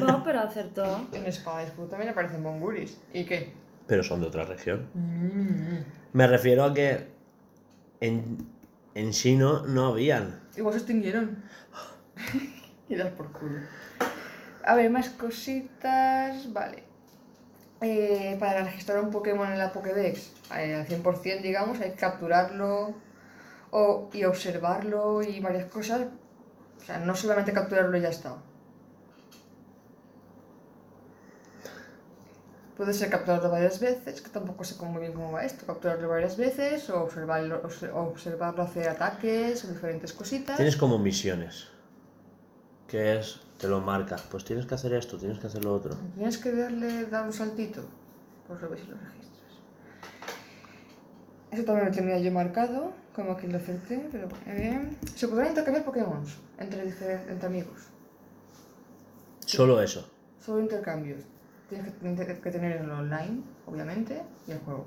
No, pero acertó. en Espada Escudo también aparecen bonguris. ¿Y qué? pero son de otra región. Mm. Me refiero a que en, en Chino no habían. Igual se extinguieron. y das por culo. A ver, más cositas. Vale. Eh, para registrar un Pokémon en la Pokédex eh, al 100%, digamos, hay que capturarlo o, y observarlo y varias cosas. O sea, no solamente capturarlo y ya está. Puede ser capturarlo varias veces, que tampoco sé muy bien cómo va esto. Capturarlo varias veces o observarlo, obse- observarlo hacer ataques o diferentes cositas. Tienes como misiones. Que es, te lo marca. Pues tienes que hacer esto, tienes que hacer lo otro. Tienes que darle, dar un saltito. Pues lo ves y lo registras. Eso también lo tenía yo marcado, como que lo acerté, pero bueno, bien. Se podrán intercambiar Pokémon entre, entre amigos. Solo eso. Solo intercambios. Tienes que, tener- que tener el online, obviamente, y el juego.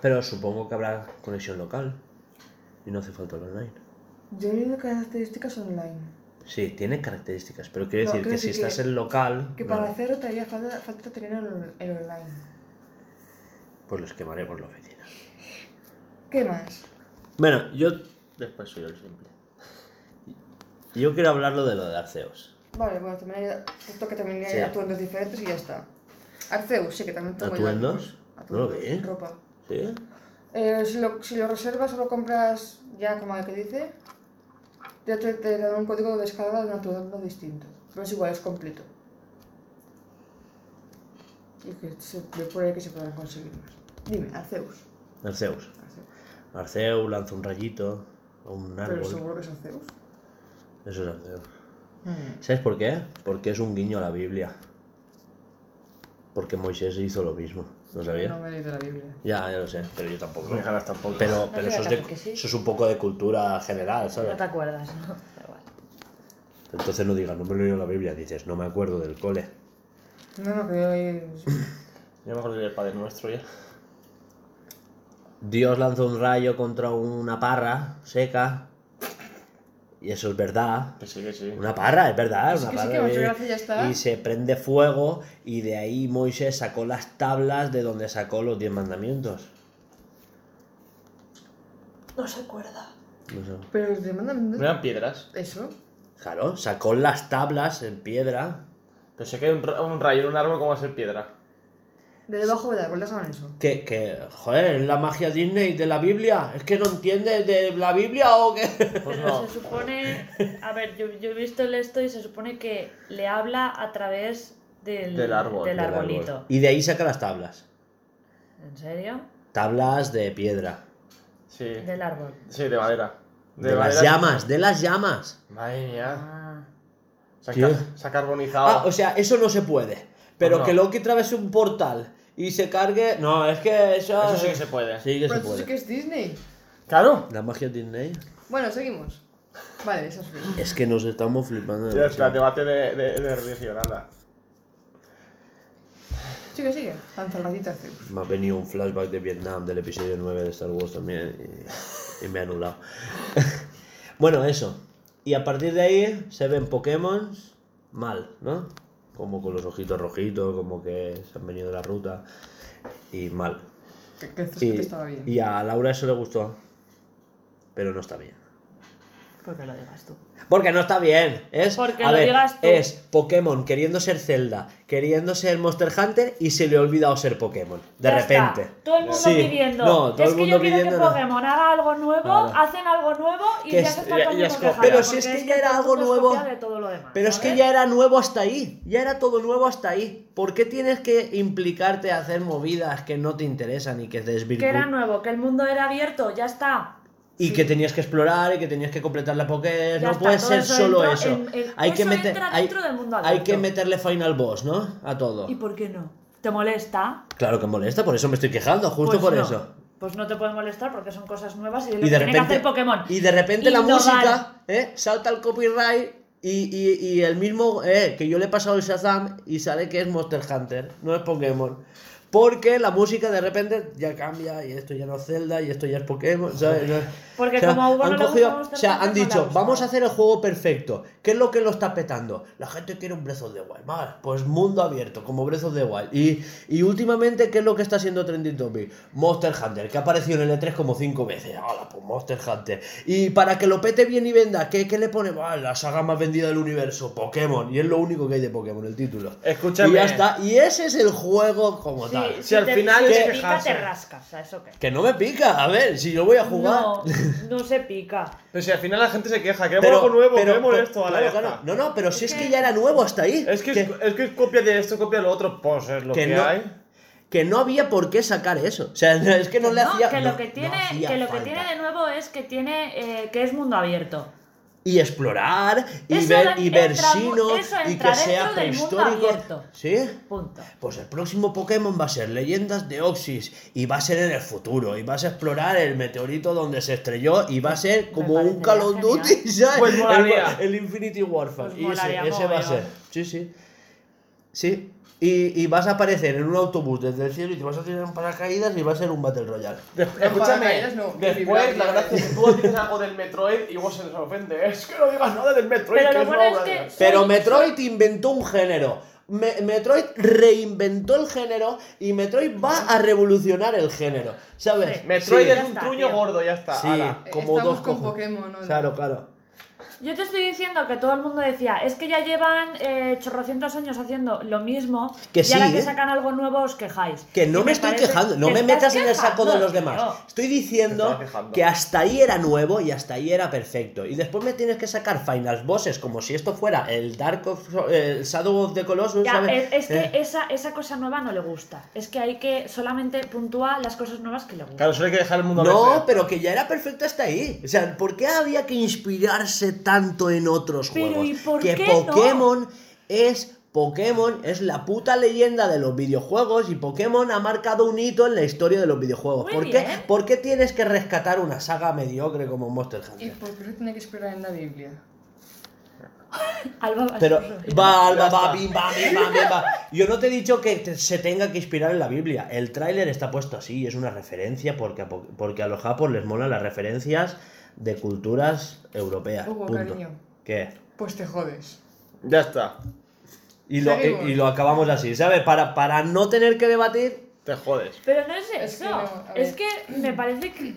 Pero supongo que habrá conexión local. Y no hace falta el online. Yo he leído características online. Sí, tiene características, pero quiere No, decir quiero que si que- estás en local, Que no, para hacerlo te haría falta, falta tener el, el online. pues los quemaré por la oficina. ¿Qué más? Bueno, yo, Después soy yo el simple. yo quiero hablarlo de lo de Arceus. Vale, bueno, también hay, esto que también hay Sí. atuendos diferentes y ya está. Arceus, sí, que también tengo ¿Atuendos? algunos. No lo Atuendos, vi. ropa. ¿Sí? Eh, si, lo, si lo reservas o lo compras ya como el que dice, ya te, te dan un código de descarga de un atuendo distinto. Pero es igual, es completo. Y que se ve por ahí que se podrán conseguir más. Dime, Arceus. Arceus. Arceus. Arceus lanza un rayito a un Pero árbol. seguro que es Arceus. Eso es Arceus. ¿Sabes por qué? Porque es un guiño a la Biblia. Porque Moisés hizo lo mismo. ¿No sabías? No me he leído la Biblia. Ya, ya lo sé, pero yo tampoco. No me tampoco. Pero, No pero eso, es de- capaz que sí. eso es un poco de cultura general, No ¿sabes? te acuerdas, ¿no? Entonces no digas, no me he leído la Biblia, dices, no me acuerdo del cole. No, no, que yo. Yo mejor diré el Padre Nuestro ya. Dios lanza un rayo contra una parra seca. Y eso es verdad. Que sí, que sí. Una parra, es verdad. Una que sí, parra que ya está. Y se prende fuego. Y de ahí Moisés sacó las tablas de donde sacó los diez mandamientos. No se acuerda. No sé. Pero mandan... ¿No eran piedras? Eso. Claro, sacó las tablas en piedra. Pensé que un, ra- un rayo en un árbol, ¿cómo va a ser piedra? De debajo de árbol, hagan eso. Que, que, joder, es la magia Disney de la Biblia. ¿Es que no entiendes de la Biblia o qué? Pues Pero no. se supone. A ver, yo, yo he visto el esto y se supone que le habla a través del, Del árbol, del del arbolito. Y de ahí saca las tablas. ¿En serio? Tablas de piedra. Sí. Del árbol. Sí, de madera. De, las madera- llamas, de las llamas. Madre mía. Ah. Se ha, ¿Qué? ca- se ha carbonizado. Ah, o sea, eso no se puede. Pero No. que Loki atravese un portal y se cargue. No, es que eso. Eso sí que se puede. Sí que Pero se esto sí puede. que es Disney. Claro. La magia Disney. Bueno, seguimos. Vale, eso es bien. Es que nos estamos flipando. Ya está, debate de, de, de religión, anda. Sigue, sigue. Lanza el ratito Arceus. Me ha venido un flashback de Vietnam del episodio 9 de Star Wars también y, y me ha anulado. bueno, eso. Y a partir de ahí se ven Pokémon mal, ¿no? Como con los ojitos rojitos, como que se han venido de la ruta. Y mal. Que, que Y, estaba bien. y a Laura eso le gustó. Pero no está bien. Porque lo digas tú. Porque no está bien. Es, Porque a lo ver, digas tú. es Pokémon queriendo ser Zelda, queriendo ser Monster Hunter y se le ha olvidado ser Pokémon. De Ya repente. está. Todo el mundo Sí. pidiendo. No, todo es el que mundo yo quiero pidiendo que no. Pokémon haga algo nuevo, Claro. hacen algo nuevo y Que ya es- se está y todo el mundo es copia. Pero si es que ya era algo nuevo. Pero es que ya era nuevo hasta ahí. Ya era todo nuevo hasta ahí. ¿Por qué tienes que implicarte a hacer movidas que no te interesan y que Que era desvirtúan? nuevo, que el mundo era abierto, ya está. Y que tenías que explorar y que tenías que completar la Pokédex. No está, puede ser eso solo eso. en- en- hay que eso meter, entra hay, del mundo hay que meterle final boss, ¿no? A todo. ¿Y por qué no? ¿Te molesta? Claro que molesta, por eso me estoy quejando, justo Pues por no. eso. Pues no te puede molestar porque son cosas nuevas y lo Y que de tiene repente, que hacer Pokémon. y de repente la Innovar. música, ¿eh? Salta el copyright y, y- y el mismo, eh, que yo le he pasado el Shazam y sale que es Monster Hunter, no es Pokémon. Porque la música de repente ya cambia y esto ya no es Zelda y esto ya es Pokémon, ¿sabes? Porque como a Hugo han no le cogido- o sea, han dicho, vamos a hacer el juego perfecto. ¿Qué es lo que lo está petando? La gente quiere un Breath of the Wild. Vale, pues mundo abierto, como Breath of the Wild. Y, y últimamente, ¿qué es lo que está haciendo Trending Topic? Monster Hunter, que ha aparecido en el E3 como cinco veces. Hola, pues Monster Hunter. Y para que lo pete bien y venda, ¿qué, qué le pone? Vale, la saga más vendida del universo, Pokémon. Y es lo único que hay de Pokémon, el título. Escúchame. Y ya está. Y ese es el juego como Sí, tal. Si al te- final si es te pica, te rascas. ¿a eso qué? Que no me pica, a ver, si yo voy a jugar. No, no se pica. Pero si al final la gente se queja, queremos algo nuevo, queremos esto, a la claro, claro. No, no, pero si es que ya era nuevo hasta ahí. Es que, es, es que copia de esto, copia de lo otro, pues es lo Que que, no- hay. que no había por qué sacar eso. O sea, es que no le No, hacía. que lo que no tiene, que lo que tiene de nuevo es que tiene eh, que es mundo abierto. Y explorar, y Eso ver, y ver entra mu- Sino, eso y que sea dentro del mundo prehistórico. ¿Sí? Punto. Pues el próximo Pokémon va a ser Leyendas de Oxys y va a ser en el futuro y vas a explorar el meteorito donde se estrelló y va a ser como un Call of. Duty, ¿sabes? Pues. El, el Infinity Warfare. Pues y ese, va a ser. Sí, sí. Sí. Y, y vas a aparecer en un autobús desde el cielo y te vas a tirar en paracaídas y va a ser un Battle Royale. No, escúchame, no, después vibrar, la gracia es que tú dices algo del Metroid y vos se les ofende. Es que no digas nada del Metroid, Pero que lo es que-. Pero Soy- Metroid inventó un género. Me- Metroid reinventó el género y Metroid va a revolucionar el género. ¿Sabes? Sí. Metroid Sí. es un está, truño tío. gordo, ya está. Sí, ala. como Estamos dos con. Pokémon, ¿no? Claro, claro. Yo te estoy diciendo que todo el mundo decía, es que ya llevan eh, chorrocientos años haciendo lo mismo Que y ahora sí, que ¿eh? sacan algo nuevo os quejáis. Que no Y me estoy parece- quejando, no me metas en el saco de los demás. tío. Estoy diciendo que hasta ahí era nuevo y hasta ahí era perfecto. Y después me tienes que sacar finals bosses como si esto fuera el Dark of el Shadow of the Colossus, Ya, ¿sabes? es, es que Eh, esa, esa cosa nueva no le gusta. Es que hay que solamente puntúa las cosas nuevas que le gustan. Claro, solo hay que dejar el mundo No, pero que ya era perfecto hasta ahí. O sea, ¿por qué había que inspirarse tanto en otros Pero, juegos? ¿y por que qué no? Pokémon es Pokémon es la puta leyenda de los videojuegos y Pokémon ha marcado un hito en la historia de los videojuegos. Muy ¿Por qué. ¿Por qué tienes que rescatar una saga mediocre como Monster ¿Y Hunter? por qué tiene que esperar en la Biblia? Alba va a Pero va, Alba, va, bim, va, bim, va, bim, va. Yo no te he dicho que te- se tenga que inspirar en la Biblia. El tráiler está puesto así, es una referencia porque a, po- porque a los japos les molan las referencias de culturas europeas. Hugo, punto. cariño. ¿Qué? Pues te jodes. Ya está. Y lo, y, y lo acabamos así, ¿sabes? Para, para no tener que debatir. Te jodes. Pero no es Es eso. que no, a es que me parece que.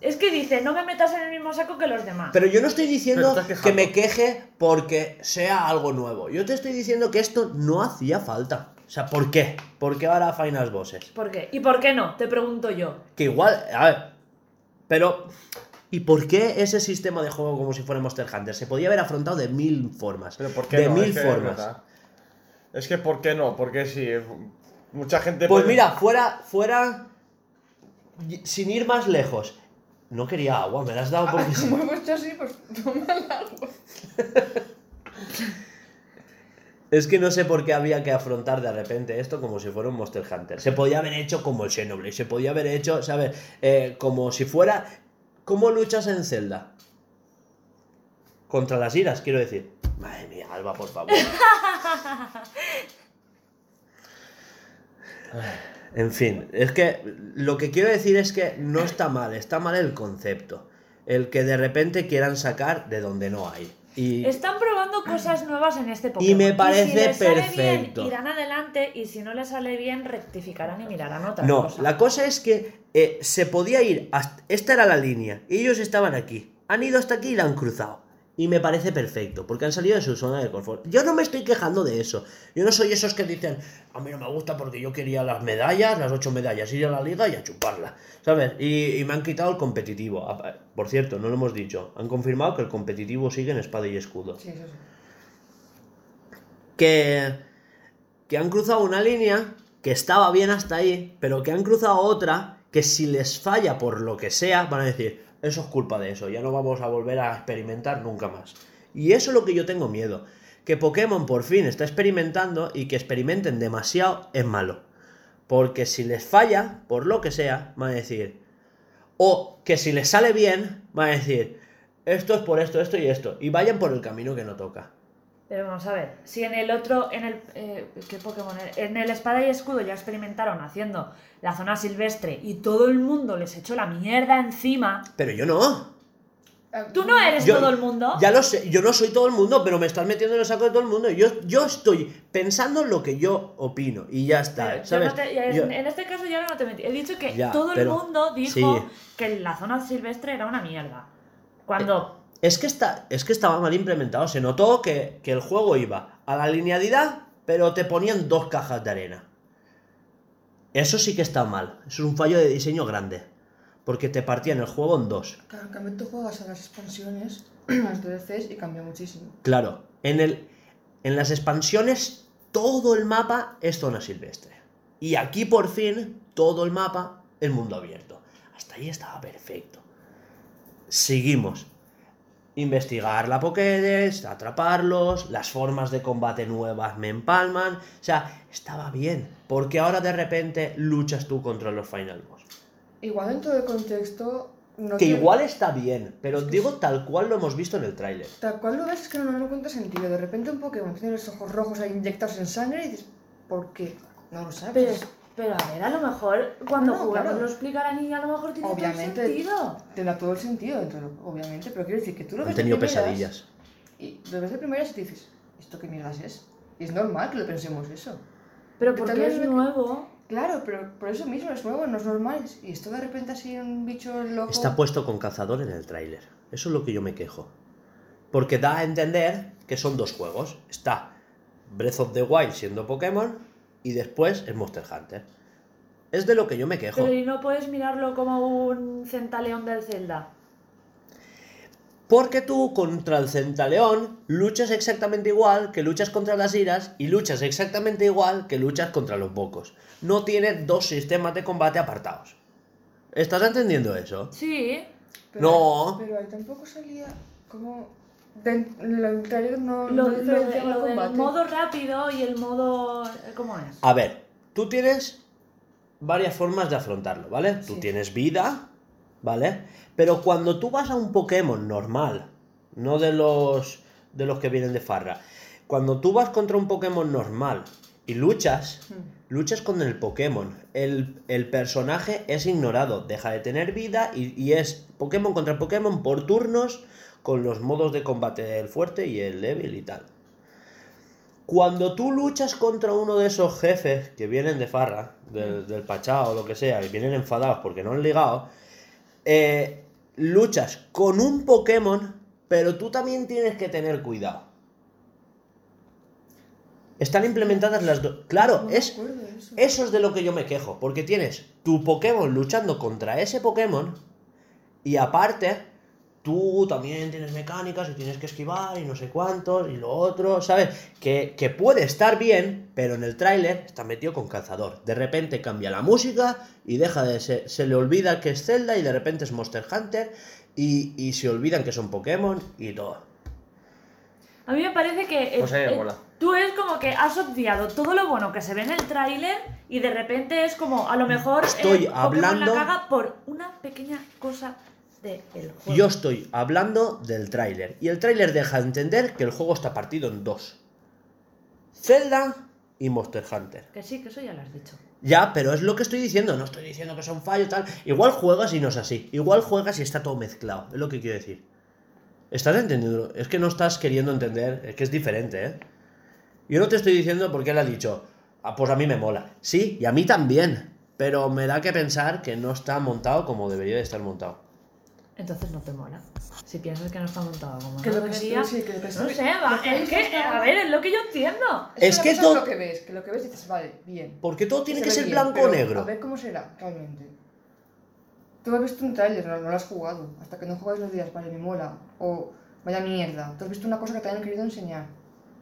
Es que dice, no me metas en el mismo saco que los demás. Pero yo no estoy diciendo que me queje porque sea algo nuevo. Yo te estoy diciendo que esto no hacía falta. O sea, ¿por qué? ¿Por qué ahora Final Bosses? ¿Por qué? ¿Y por qué no? Te pregunto yo. Que igual, a ver. Pero. ¿Y por qué ese sistema de juego como si fuera Monster Hunter? Se podía haber afrontado de mil formas. Pero ¿por qué de no? mil es que es formas. Es que ¿por qué no? Porque si mucha gente... Pues puede- mira, fuera, fuera. Sin ir más lejos. No quería agua, me la has dado porque sí. Como hemos hecho así, pues toma el agua. Es que no sé por qué había que afrontar de repente esto como si fuera un Monster Hunter. Se podía haber hecho como el Xenoblade, se podía haber hecho, ¿sabes? Eh, como si fuera... ¿Cómo luchas en Zelda? Contra las iras, quiero decir. Madre mía, Alba, por favor. En fin, es que lo que quiero decir es que no está mal, está mal el concepto. El que de repente quieran sacar de donde no hay. Y Están probando cosas nuevas en este Pokémon. me parece si les sale perfecto. bien, irán adelante y si no les sale bien, rectificarán y mirarán otra no, cosa. la cosa es que eh, se podía ir hasta... Esta era la línea. y Ellos estaban aquí. Han ido hasta aquí y la han cruzado. Y me parece perfecto, porque han salido de su zona de confort. Yo no me estoy quejando de eso. Yo no soy esos que dicen, a mí no me gusta porque yo quería las medallas, las ocho medallas, ir a la liga y a chuparla. ¿Sabes? Y, y me han quitado el competitivo. Ah, Por cierto, no lo hemos dicho. Han confirmado que el competitivo sigue en espada y escudo. Sí, sí. que, que han cruzado una línea que estaba bien hasta ahí, pero que han cruzado otra que si les falla por lo que sea, van a decir, eso es culpa de eso, ya no vamos a volver a experimentar nunca más. Y eso es lo que yo tengo miedo, que Pokémon por fin está experimentando y que experimenten demasiado es malo. Porque si les falla, por lo que sea, van a decir, o que si les sale bien, van a decir, esto es por esto, esto y esto, y vayan por el camino que no toca. Pero vamos a ver, si en el otro, en el. eh, ¿Qué Pokémon? En el Espada y Escudo ya experimentaron haciendo la zona silvestre y todo el mundo les echó la mierda encima. Pero yo no. Ah, Tú no eres Yo- todo el mundo. Ya lo sé, yo no soy todo el mundo, pero me estás metiendo en el saco de todo el mundo. Yo, yo estoy pensando en lo que yo opino y ya está, Pero yo ¿sabes? no te- ya- Yo- en este caso ya no te metí. He dicho que Ya, todo pero- el mundo dijo sí. que la zona silvestre era una mierda. Cuando. Es, que está, es que estaba mal implementado. Se notó que, que el juego iba a la linealidad, pero te ponían dos cajas de arena. Eso sí que está mal. Eso es un fallo de diseño grande. Porque te partían el juego en dos. Claro, en cambio tú juegas a las expansiones, las DLCs, y cambia muchísimo. Claro, en, el, en las expansiones todo el mapa es zona silvestre. Y aquí por fin todo el mapa es mundo abierto. Hasta ahí estaba perfecto. Seguimos. Investigar la Pokédex, atraparlos, las formas de combate nuevas me empalman. O sea, estaba bien. Porque ahora de repente luchas tú contra los Final Boss. Igual dentro del contexto. No Que igual está bien, pero digo tal cual lo hemos visto en el tráiler. Tal cual lo ves es que no, no me cuenta sentido. De repente un Pokémon tiene los ojos rojos ahí inyectados en sangre y dices, ¿por qué? No lo sabes. Pero, pero a ver, a lo mejor cuando No, jugamos claro. lo explicarán y a lo mejor tiene Obviamente. todo el sentido. Tendrá todo el sentido dentro, de obviamente. Pero quiero decir que tú lo ves de tenido primeras pesadillas. Y lo ves de primeras y te dices, ¿esto qué mierdas es? Y es normal que lo pensemos eso. Pero Que porque es que- nuevo. Claro, pero por eso mismo es nuevo, no es normal. Y esto de repente así un bicho loco. Está puesto con cazador en el tráiler. Eso es lo que yo me quejo. Porque da a entender que son dos juegos. Está Breath of the Wild siendo Pokémon y después el Monster Hunter. Es de lo que yo me quejo. Pero y no puedes mirarlo como un centaleón del Zelda. Porque tú contra el Centaleón luchas exactamente igual que luchas contra las iras y luchas exactamente igual que luchas contra los bocos. No tiene dos sistemas de combate apartados. ¿Estás entendiendo eso? Sí. Pero, No. Pero ahí tampoco salía como. De- en el trailer no, Lo, no lo de- del modo rápido y el modo. ¿Cómo es? A ver, tú tienes varias formas de afrontarlo, ¿vale? Tú tienes vida, ¿vale? Pero cuando tú vas a un Pokémon normal, no de los de los que vienen de Farra, cuando tú vas contra un Pokémon normal y luchas, Hmm. luchas con el Pokémon, el, el personaje es ignorado, deja de tener vida y, y es Pokémon contra Pokémon por turnos con los modos de combate el fuerte y el débil y tal. Cuando tú luchas contra uno de esos jefes que vienen de farra, del, del Pachá o lo que sea, y vienen enfadados porque no han ligado, eh, luchas con un Pokémon, pero tú también tienes que tener cuidado. Están implementadas las dos. Claro, No es, eso es de lo que yo me quejo, porque tienes tu Pokémon luchando contra ese Pokémon y aparte tú también tienes mecánicas y tienes que esquivar y no sé cuántos y lo otro, ¿sabes? Que, que puede estar bien, pero en el tráiler está metido con cazador. De repente cambia la música y deja de ser, se le olvida que es Zelda y de repente es Monster Hunter y, y se olvidan que son Pokémon y todo. A mí me parece que. Pues eh. Tú es como que has obviado todo lo bueno que se ve en el tráiler y de repente es como, a lo mejor. Estoy Pokémon hablando- la caga por una pequeña cosa del juego. Yo estoy hablando del tráiler y el tráiler deja de entender que el juego está partido en dos. Zelda y Monster Hunter. Que sí, que eso ya lo has dicho. Ya, pero es lo que estoy diciendo, no estoy diciendo que sea un fallo tal. Igual juegas y no es así. Igual juegas y está todo mezclado, es lo que quiero decir. ¿Estás entendiendo? Es que no estás queriendo entender, es que es diferente, ¿eh? Yo no te estoy diciendo porque él ha dicho, ah, pues a mí me mola. Sí, y a mí también, pero me da que pensar que no está montado como debería de estar montado. Entonces no te mola. Si piensas que no está montado como Que no lo que debería, sí, que lo que no sé, va, es que, está- a ver, es lo que yo entiendo. Es una que todo- lo que ves, que lo que ves dices, vale, bien. Porque todo tiene Se que ve ser bien, blanco o negro. A ver cómo será, realmente. Tú has visto un tráiler, no, no lo has jugado. Hasta que no juegues los días, vale, me mola. O vaya mierda. Tú has visto una cosa que te han querido enseñar.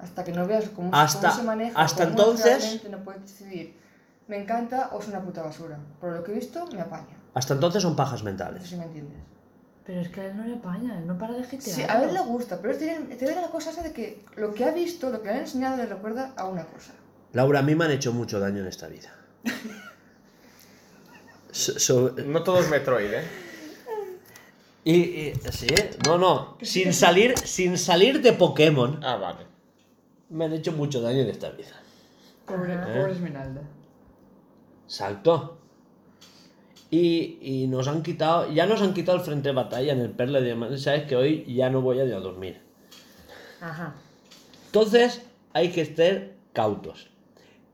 Hasta que no veas cómo, Hasta- cómo se maneja. hasta cómo entonces- realmente no puedes decidir. Me encanta o es una puta basura. Por lo que he visto, me apaña. Hasta entonces son pajas No sé mentales. si me entiendes. Pero es que a él no le apaña, él no para de Sí, gitear. a él le gusta, pero tiene, tiene la cosa esa de que lo que ha visto, lo que le han enseñado, le recuerda a una cosa. Laura, a mí me han hecho mucho daño en esta vida. So- so- No todo es Metroid, ¿eh? y, y- sí, no, no. Sin salir, sin salir de Pokémon, Ah, vale. me han hecho mucho daño en esta vida. Pobre, Ajá. pobre Esmeralda. Exacto. Y, y nos han quitado, ya nos han quitado el frente de batalla en el Perle de Diamante. Sabes que hoy ya no voy a ir a dormir. Ajá. Entonces hay que estar cautos.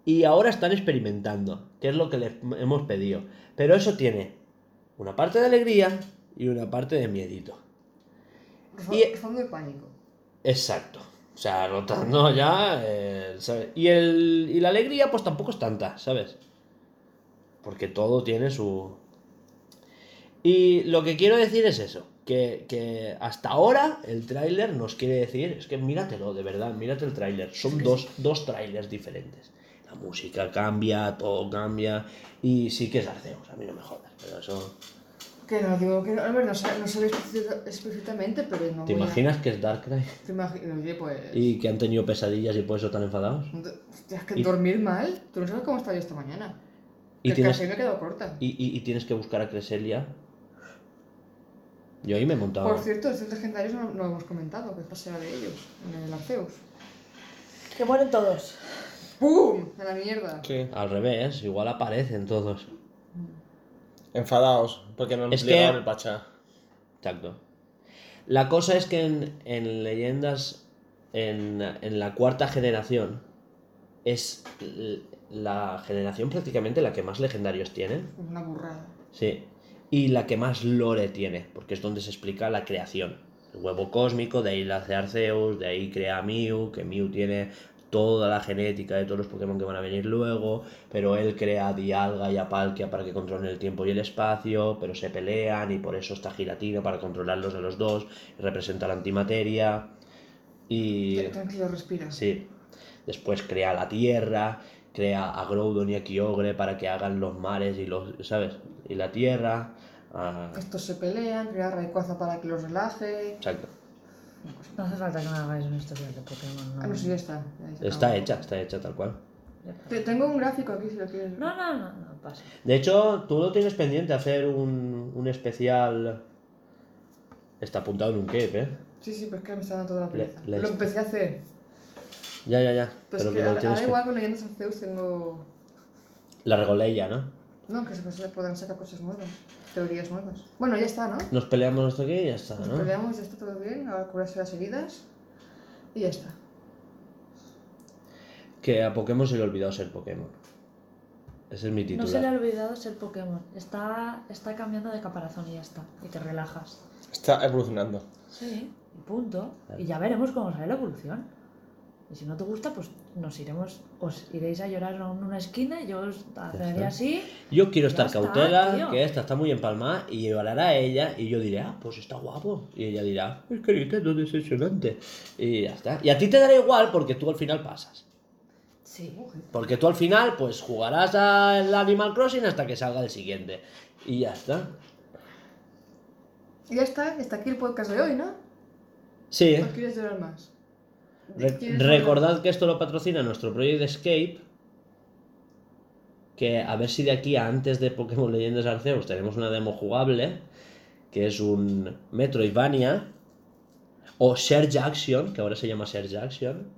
Y ahora están experimentando, que es lo que les hemos pedido. Pero eso tiene una parte de alegría y una parte de miedito. Y... De pánico. Exacto. O sea, rotando ya, eh, ¿sabes? Y, el, y la alegría pues tampoco es tanta, ¿sabes? Porque todo tiene su... Y lo que quiero decir es eso, que, que hasta ahora el tráiler nos quiere decir, es que míratelo, de verdad, mírate el tráiler, son dos, dos tráilers diferentes. La música cambia, todo cambia, y sí que es Arceus, a mí no me jodas, pero eso... Que no digo que no, no sé, no sé explícita- explícitamente, pero no ¿Te voy a- imaginas que es Darkrai? Te Oye, pues... Y que han tenido pesadillas y por eso están enfadados? Es que y- dormir mal, tú no sabes cómo estaba yo esta mañana. Y que tienes- casi me he quedado corta. Y, y- y tienes que buscar a Creselia. Yo ahí me he montado. Por cierto, estos legendarios no, no hemos comentado, que pasará de ellos, en el Arceus. Que mueren todos. ¡Pum! A la mierda. Sí. Al revés, igual aparecen todos. Enfadados, porque no han Es llegado que- el pachá. Exacto. La cosa es que en, en leyendas, en, en la cuarta generación, es l- la generación prácticamente la que más legendarios tiene. Una burrada. Sí. Y la que más lore tiene, porque es donde se explica la creación. El huevo cósmico, de ahí nace Arceus, de ahí crea a Mew, que Mew tiene toda la genética de todos los Pokémon que van a venir luego, pero él crea a Dialga y a Palkia para que controlen el tiempo y el espacio, pero se pelean y por eso está Giratina para controlarlos a los dos, representa la antimateria. Y... Tranquilo, respira. Sí. Después crea la tierra, crea a Groudon y a Kyogre para que hagan los mares y los, ¿sabes? Y la tierra. ah, Estos se pelean, crea Rayquaza para que los relaje. exacto. No hace falta que me hagáis una historia de Pokémon. No, Ah, no, sí, ya está. Está acabó. hecha, está hecha tal cual. Te- Tengo un gráfico aquí si lo quieres. no, no, no, no pasa. De hecho, tú lo tienes pendiente hacer un, un especial. Está apuntado en un cape, ¿eh? Sí, sí, pero es que me está dando toda la pereza. Lo empecé a hacer. Ya, ya, ya. Pues Pero que ahora, tienes ahora que- igual con leyendas Arceus tengo... La regoleya, ¿no? No, que se podrán sacar cosas nuevas. Teorías nuevas. Bueno, ya está, ¿no? Nos peleamos hasta aquí y ya está, Nos ¿no? peleamos, ya está todo bien. Ahora curarse las heridas. Y ya está. Que a Pokémon se le ha olvidado ser Pokémon. Ese es mi No titular. se le ha olvidado ser Pokémon. Está, está cambiando de caparazón y ya está. Y te relajas. Está evolucionando. Sí, y punto. Y ya veremos cómo sale la evolución. Y si no te gusta, pues nos iremos, os iréis a llorar en una esquina y yo os haré está. así. Yo quiero estar está, cautela, tío. que esta está muy empalmada, y llevará a ella, y yo diré, ah, pues está guapo. Y ella dirá, es que Nintendo es decepcionante. Y ya está. Y a ti te dará igual porque tú al final pasas. Sí. Porque tú al final, pues jugarás al Animal Crossing hasta que salga el siguiente. Y ya está. Y ya está. Hasta aquí el podcast de hoy, ¿no? Sí, ¿O quieres llorar más? Re- ¿Quieres recordad que esto lo patrocina nuestro Project Escape. Que a ver si de aquí a antes de Pokémon Leyendas Arceus tenemos una demo jugable. Que es un Metroidvania. O Surge Action, que ahora se llama Surge Action.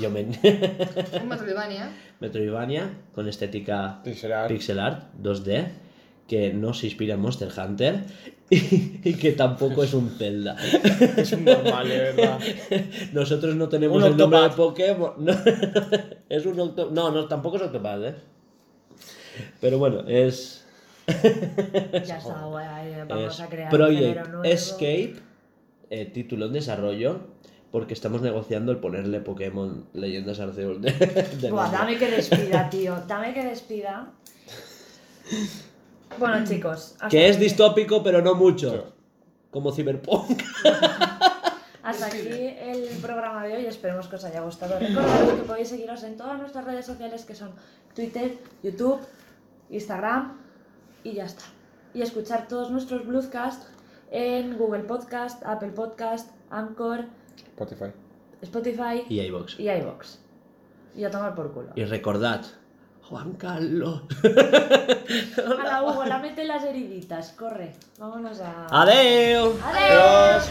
Yo me... Un Metroidvania. Metroidvania con estética Pixel art. pixel art 2D. Que no se inspira en Monster Hunter. Y, y que tampoco es un Zelda. Es un normal, de verdad. Nosotros no tenemos el nombre de. Pokémon. No, es un Octopath. No, no, tampoco es Octopath, ¿eh? Pero bueno, es. Ya está, guay, ahí vamos es a crear un Project nuevo. Escape, eh, título en desarrollo, porque estamos negociando el ponerle Pokémon Leyendas Arceus de, de Buah, dame que despida, tío. Dame que despida. Bueno, chicos. hasta Que es aquí- distópico, pero no mucho. Sí. Como Cyberpunk. Hasta aquí el programa de hoy, esperemos que os haya gustado. Recordaros que podéis seguirnos en todas nuestras redes sociales que son Twitter, YouTube, Instagram y ya está. Y escuchar todos nuestros Bluescast en Google Podcast, Apple Podcast, Anchor, Spotify. Spotify Y iVox. y iVoox. Y a tomar por culo. Y recordad, Juan Carlos. A la Hugo, la mete las heriditas, corre. Vámonos a... Adeu. ¡Adiós!